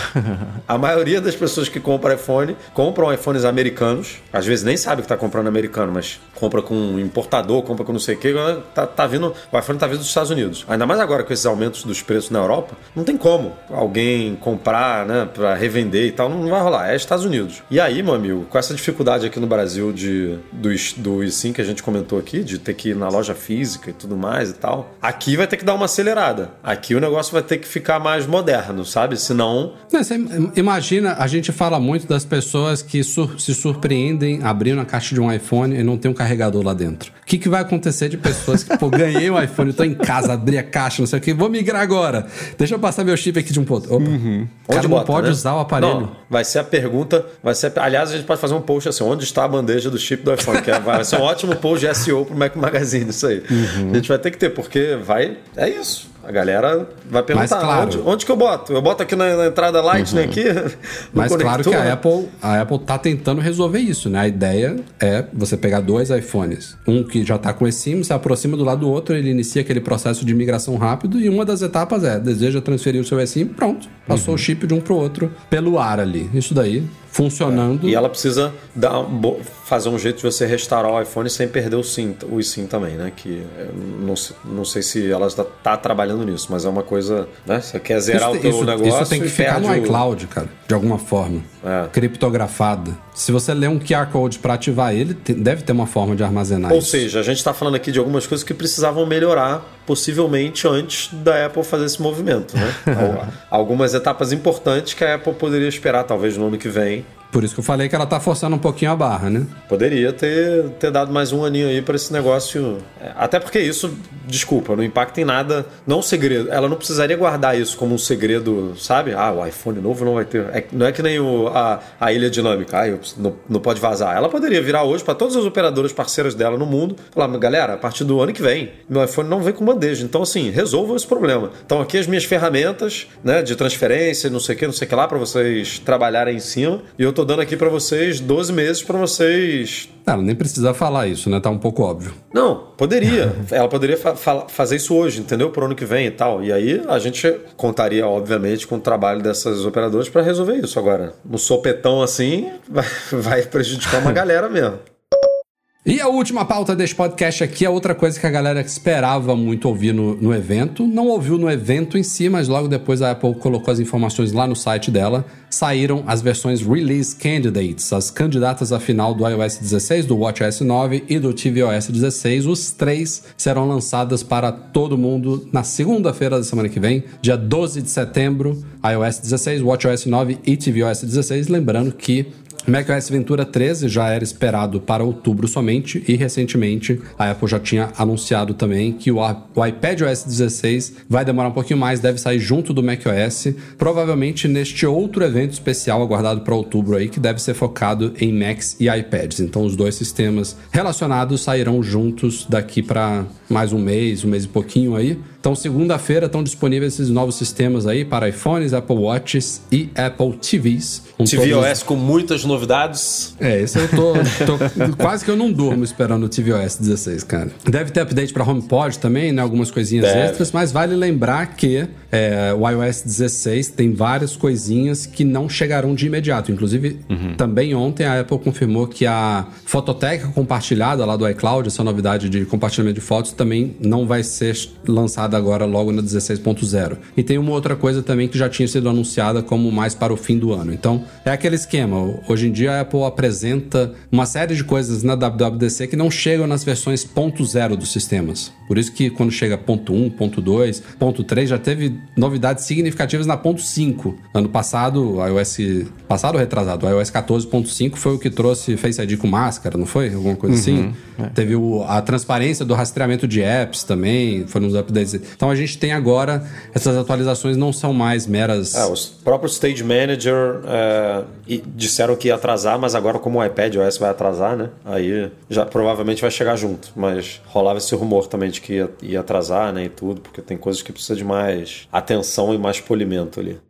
a maioria das pessoas que compram iPhone compram iPhones americanos, às vezes nem sabe que está comprando americano, mas compra com um importador, compra com não sei o que, tá, tá vindo, o iPhone tá vindo dos Estados Unidos. Ainda mais agora com esses aumentos dos preços na Europa, não tem como alguém comprar, né, para revender e tal, não vai rolar, é Estados Unidos. E aí, meu amigo, com essa dificuldade aqui no Brasil de do, do eSIM que a gente comentou aqui, de ter que ir na loja física e tudo mais e tal, aqui vai ter que dar uma acelerada. Aqui o negócio vai ter que ficar mais moderno, sabe? Sabe? Senão. Não, você imagina, a gente fala muito das pessoas que sur se surpreendem abrindo a caixa de um iPhone e não tem um carregador lá dentro. O que, que vai acontecer de pessoas que, pô, ganhei um iPhone, tô em casa, abri a caixa, não sei o que, vou migrar agora. Deixa eu passar meu chip aqui de um ponto. Opa. Uhum. Cara onde não bota, pode né? usar o aparelho. Não, vai ser a pergunta, vai ser. Aliás, a gente pode fazer um post assim: onde está a bandeja do chip do iPhone? Que é, vai ser um ótimo post de SEO pro Mac Magazine, isso aí. Uhum. A gente vai ter que ter, porque vai. É isso. A galera vai perguntar Mas, claro. onde, onde, que eu boto? Eu boto aqui na, na entrada Lightning Uhum. aqui? (laughs) Mas no claro que conector? a Apple, a Apple tá tentando resolver isso, né? A ideia é você pegar dois iPhones, um que já tá com eSIM, se aproxima do lado do outro, ele inicia aquele processo de migração rápido e uma das etapas é deseja transferir o seu eSIM, pronto, passou Uhum. o chip de um pro outro pelo ar ali. Isso daí funcionando. E ela precisa dar um fazer um jeito de você restaurar o iPhone sem perder o SIM, o SIM também, né? Que eu não, não sei se ela está tá trabalhando nisso, mas é uma coisa, né? Você quer zerar o teu isso, negócio isso tem que ficar no perde o- iCloud, cara, de alguma forma. É. Criptografada. Se você ler um QR Code para ativar ele, te- deve ter uma forma de armazenar Ou isso. seja, a gente está falando aqui de algumas coisas que precisavam melhorar, possivelmente antes da Apple fazer esse movimento, né? (laughs) Al- Algumas etapas importantes que a Apple poderia esperar, talvez no ano que vem. Por isso que eu falei que ela tá forçando um pouquinho a barra, né? Poderia ter, ter dado mais um aninho aí para esse negócio. É, Até porque isso, desculpa, não impacta em nada. Não um segredo. Ela não precisaria guardar isso como um segredo, sabe? Ah, o iPhone novo não vai ter. É- não é que nem o, a, a ilha dinâmica. Ah, eu não, não pode vazar. Ela poderia virar hoje para todas as operadoras parceiras dela no mundo. Falar, "Mas, galera, a partir do ano que vem, meu iPhone não vem com bandeja. Então, assim, resolvam esse problema. Então, aqui as minhas ferramentas, né, de transferência, não sei o que, não sei o que lá, para vocês trabalharem em cima. E eu tô dando aqui para vocês 12 meses para vocês Ela nem precisa falar isso, né? Tá um pouco óbvio. não, poderia. (laughs) Ela poderia fa- fa- fazer isso hoje, entendeu? Pro ano que vem e tal. E aí a gente contaria, obviamente, com o trabalho dessas operadoras para resolver isso. Agora, no sopetão assim, (laughs) vai, vai prejudicar uma (laughs) galera mesmo. E a última pauta deste podcast aqui é outra coisa que a galera esperava muito ouvir no, no evento. Não ouviu no evento em si, mas logo depois a Apple colocou as informações lá no site dela. Saíram as versões Release Candidates, as candidatas à final do iOS 16, do WatchOS 9 e do tvOS 16. Os três serão lançadas para todo mundo na segunda-feira da semana que vem, dia 12 de setembro, iOS 16, WatchOS 9 e tvOS 16. Lembrando que macOS Ventura 13 já era esperado para outubro somente e recentemente a Apple já tinha anunciado também que o, o iPadOS 16 vai demorar um pouquinho mais, deve sair junto do macOS, provavelmente neste outro evento especial aguardado para outubro aí que deve ser focado em Macs e iPads. Então os dois sistemas relacionados sairão juntos daqui para mais um mês, um mês e pouquinho aí. Então segunda-feira estão disponíveis esses novos sistemas aí para iPhones, Apple Watches e Apple TVs. com todos os- tvOS com muitas novidades. é, esse eu tô, tô- (laughs) Quase que eu não durmo esperando o tvOS 16, cara. Deve ter update pra HomePod também, né? Algumas coisinhas Deve. extras, mas vale lembrar que é, o iOS 16 tem várias coisinhas que não chegarão de imediato. Inclusive, também ontem a Apple confirmou que a fototeca compartilhada lá do iCloud, essa novidade de compartilhamento de fotos, também não vai ser lançada agora logo na 16.0. E tem uma outra coisa também que já tinha sido anunciada como mais para o fim do ano. Então, é aquele esquema. Hoje em dia a Apple apresenta uma série de coisas na WWDC que não chegam nas versões ponto .0 dos sistemas. Por isso que quando chega ponto .1, ponto .2, ponto .3, já teve novidades significativas na ponto 5. Ano passado, o iOS. Passado ou retrasado? O iOS 14.5 foi o que trouxe Face ID com máscara, não foi? Alguma coisa assim? É. Teve o, a transparência do rastreamento de apps também, foram uns updates. Então a gente tem agora, essas atualizações não são mais meras. É, os próprios Stage Manager é, disseram que ia atrasar, mas agora, como o iPad OS vai atrasar, né? Aí já provavelmente vai chegar junto. Mas rolava esse rumor também de que ia, ia atrasar, né? E tudo, porque tem coisas que precisa de mais atenção e mais polimento ali.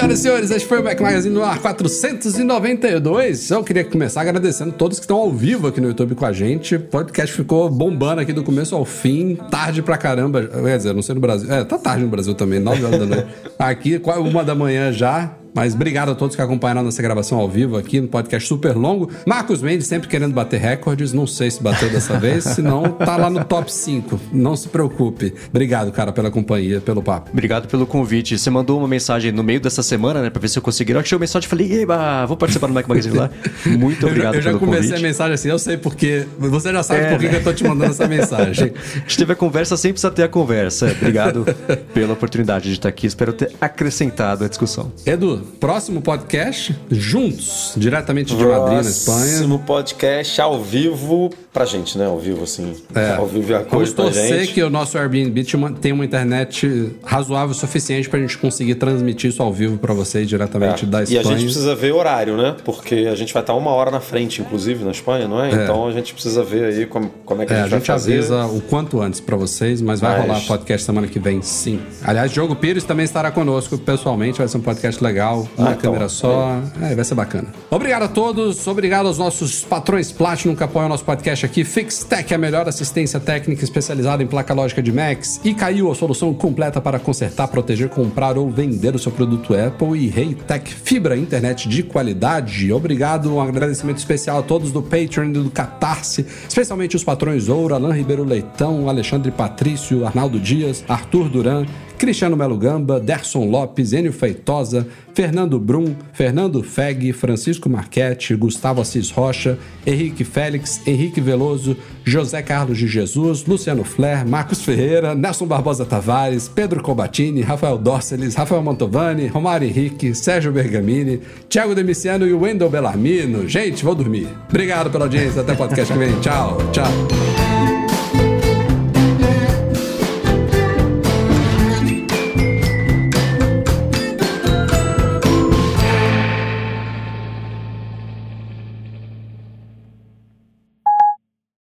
Senhoras e senhores, este foi o Mac Magazine no ar 492. Eu queria começar agradecendo todos que estão ao vivo aqui no YouTube com a gente. O podcast ficou bombando aqui do começo ao fim, tarde pra caramba. Quer dizer, não sei no Brasil. É, tá tarde no Brasil também, 9 horas da noite. (laughs) Aqui, uma da manhã já. Mas obrigado a todos que acompanharam nossa gravação ao vivo aqui no podcast super longo. Marcos Mendes sempre querendo bater recordes. Não sei se bateu dessa vez, senão tá lá no top 5. Não se preocupe. Obrigado, cara, pela companhia, pelo papo. Obrigado pelo convite. Você mandou uma mensagem no meio dessa semana, né, pra ver se eu consegui. Eu achei uma mensagem e falei, eba, vou participar do Mac Magazine lá. (laughs) Muito obrigado eu já, eu já comecei a mensagem assim, eu sei porque. Você já sabe é, por que, né? que eu tô te mandando essa mensagem. (laughs) a gente teve a conversa, sempre precisa ter a conversa. Obrigado (laughs) pela oportunidade de estar aqui. Espero ter acrescentado a discussão. Edu, próximo podcast juntos, diretamente de Madrid, na Espanha. Próximo podcast ao vivo pra gente, né? Ao vivo, assim. É. Ao vivo é a coisa Vamos torcer que o nosso Airbnb tenha uma internet razoável o suficiente pra gente conseguir transmitir isso ao vivo pra vocês diretamente é. da Espanha. E a gente precisa ver horário, né? Porque a gente vai estar uma hora na frente, inclusive, na Espanha, não é? é. Então a gente precisa ver aí como, como é que a é, gente a vai gente fazer. avisa o quanto antes pra vocês, mas vai mas... rolar podcast semana que vem, sim. Aliás, Diogo Pires também estará conosco pessoalmente, vai ser um podcast legal, uma ah, então, câmera só. É. vai ser bacana. Obrigado a todos, obrigado aos nossos patrões Platinum que apoiam o nosso podcast aqui. FixTech, a melhor assistência técnica especializada em placa lógica de Macs. E caiu a solução completa para consertar, proteger, comprar ou vender o seu produto Apple. E Reitec Fibra, internet de qualidade. Obrigado, um agradecimento especial a todos do Patreon e do Catarse, especialmente os patrões Ouro, Alain Ribeiro Leitão, Alexandre Patrício, Arnaldo Dias, Arthur Duran, Cristiano Melo Gamba, Derson Lopes, Enio Feitosa, Fernando Brum, Fernando Feg, Francisco Marchetti, Gustavo Assis Rocha, Henrique Félix, Henrique Veloso, José Carlos de Jesus, Luciano Flair, Marcos Ferreira, Nelson Barbosa Tavares, Pedro Cobatini, Rafael Dorceles, Rafael Mantovani, Romário Henrique, Sérgio Bergamini, Thiago Demiciano e Wendel Bellarmino. Gente, vou dormir. Obrigado pela audiência. Até o podcast que vem. Tchau, tchau.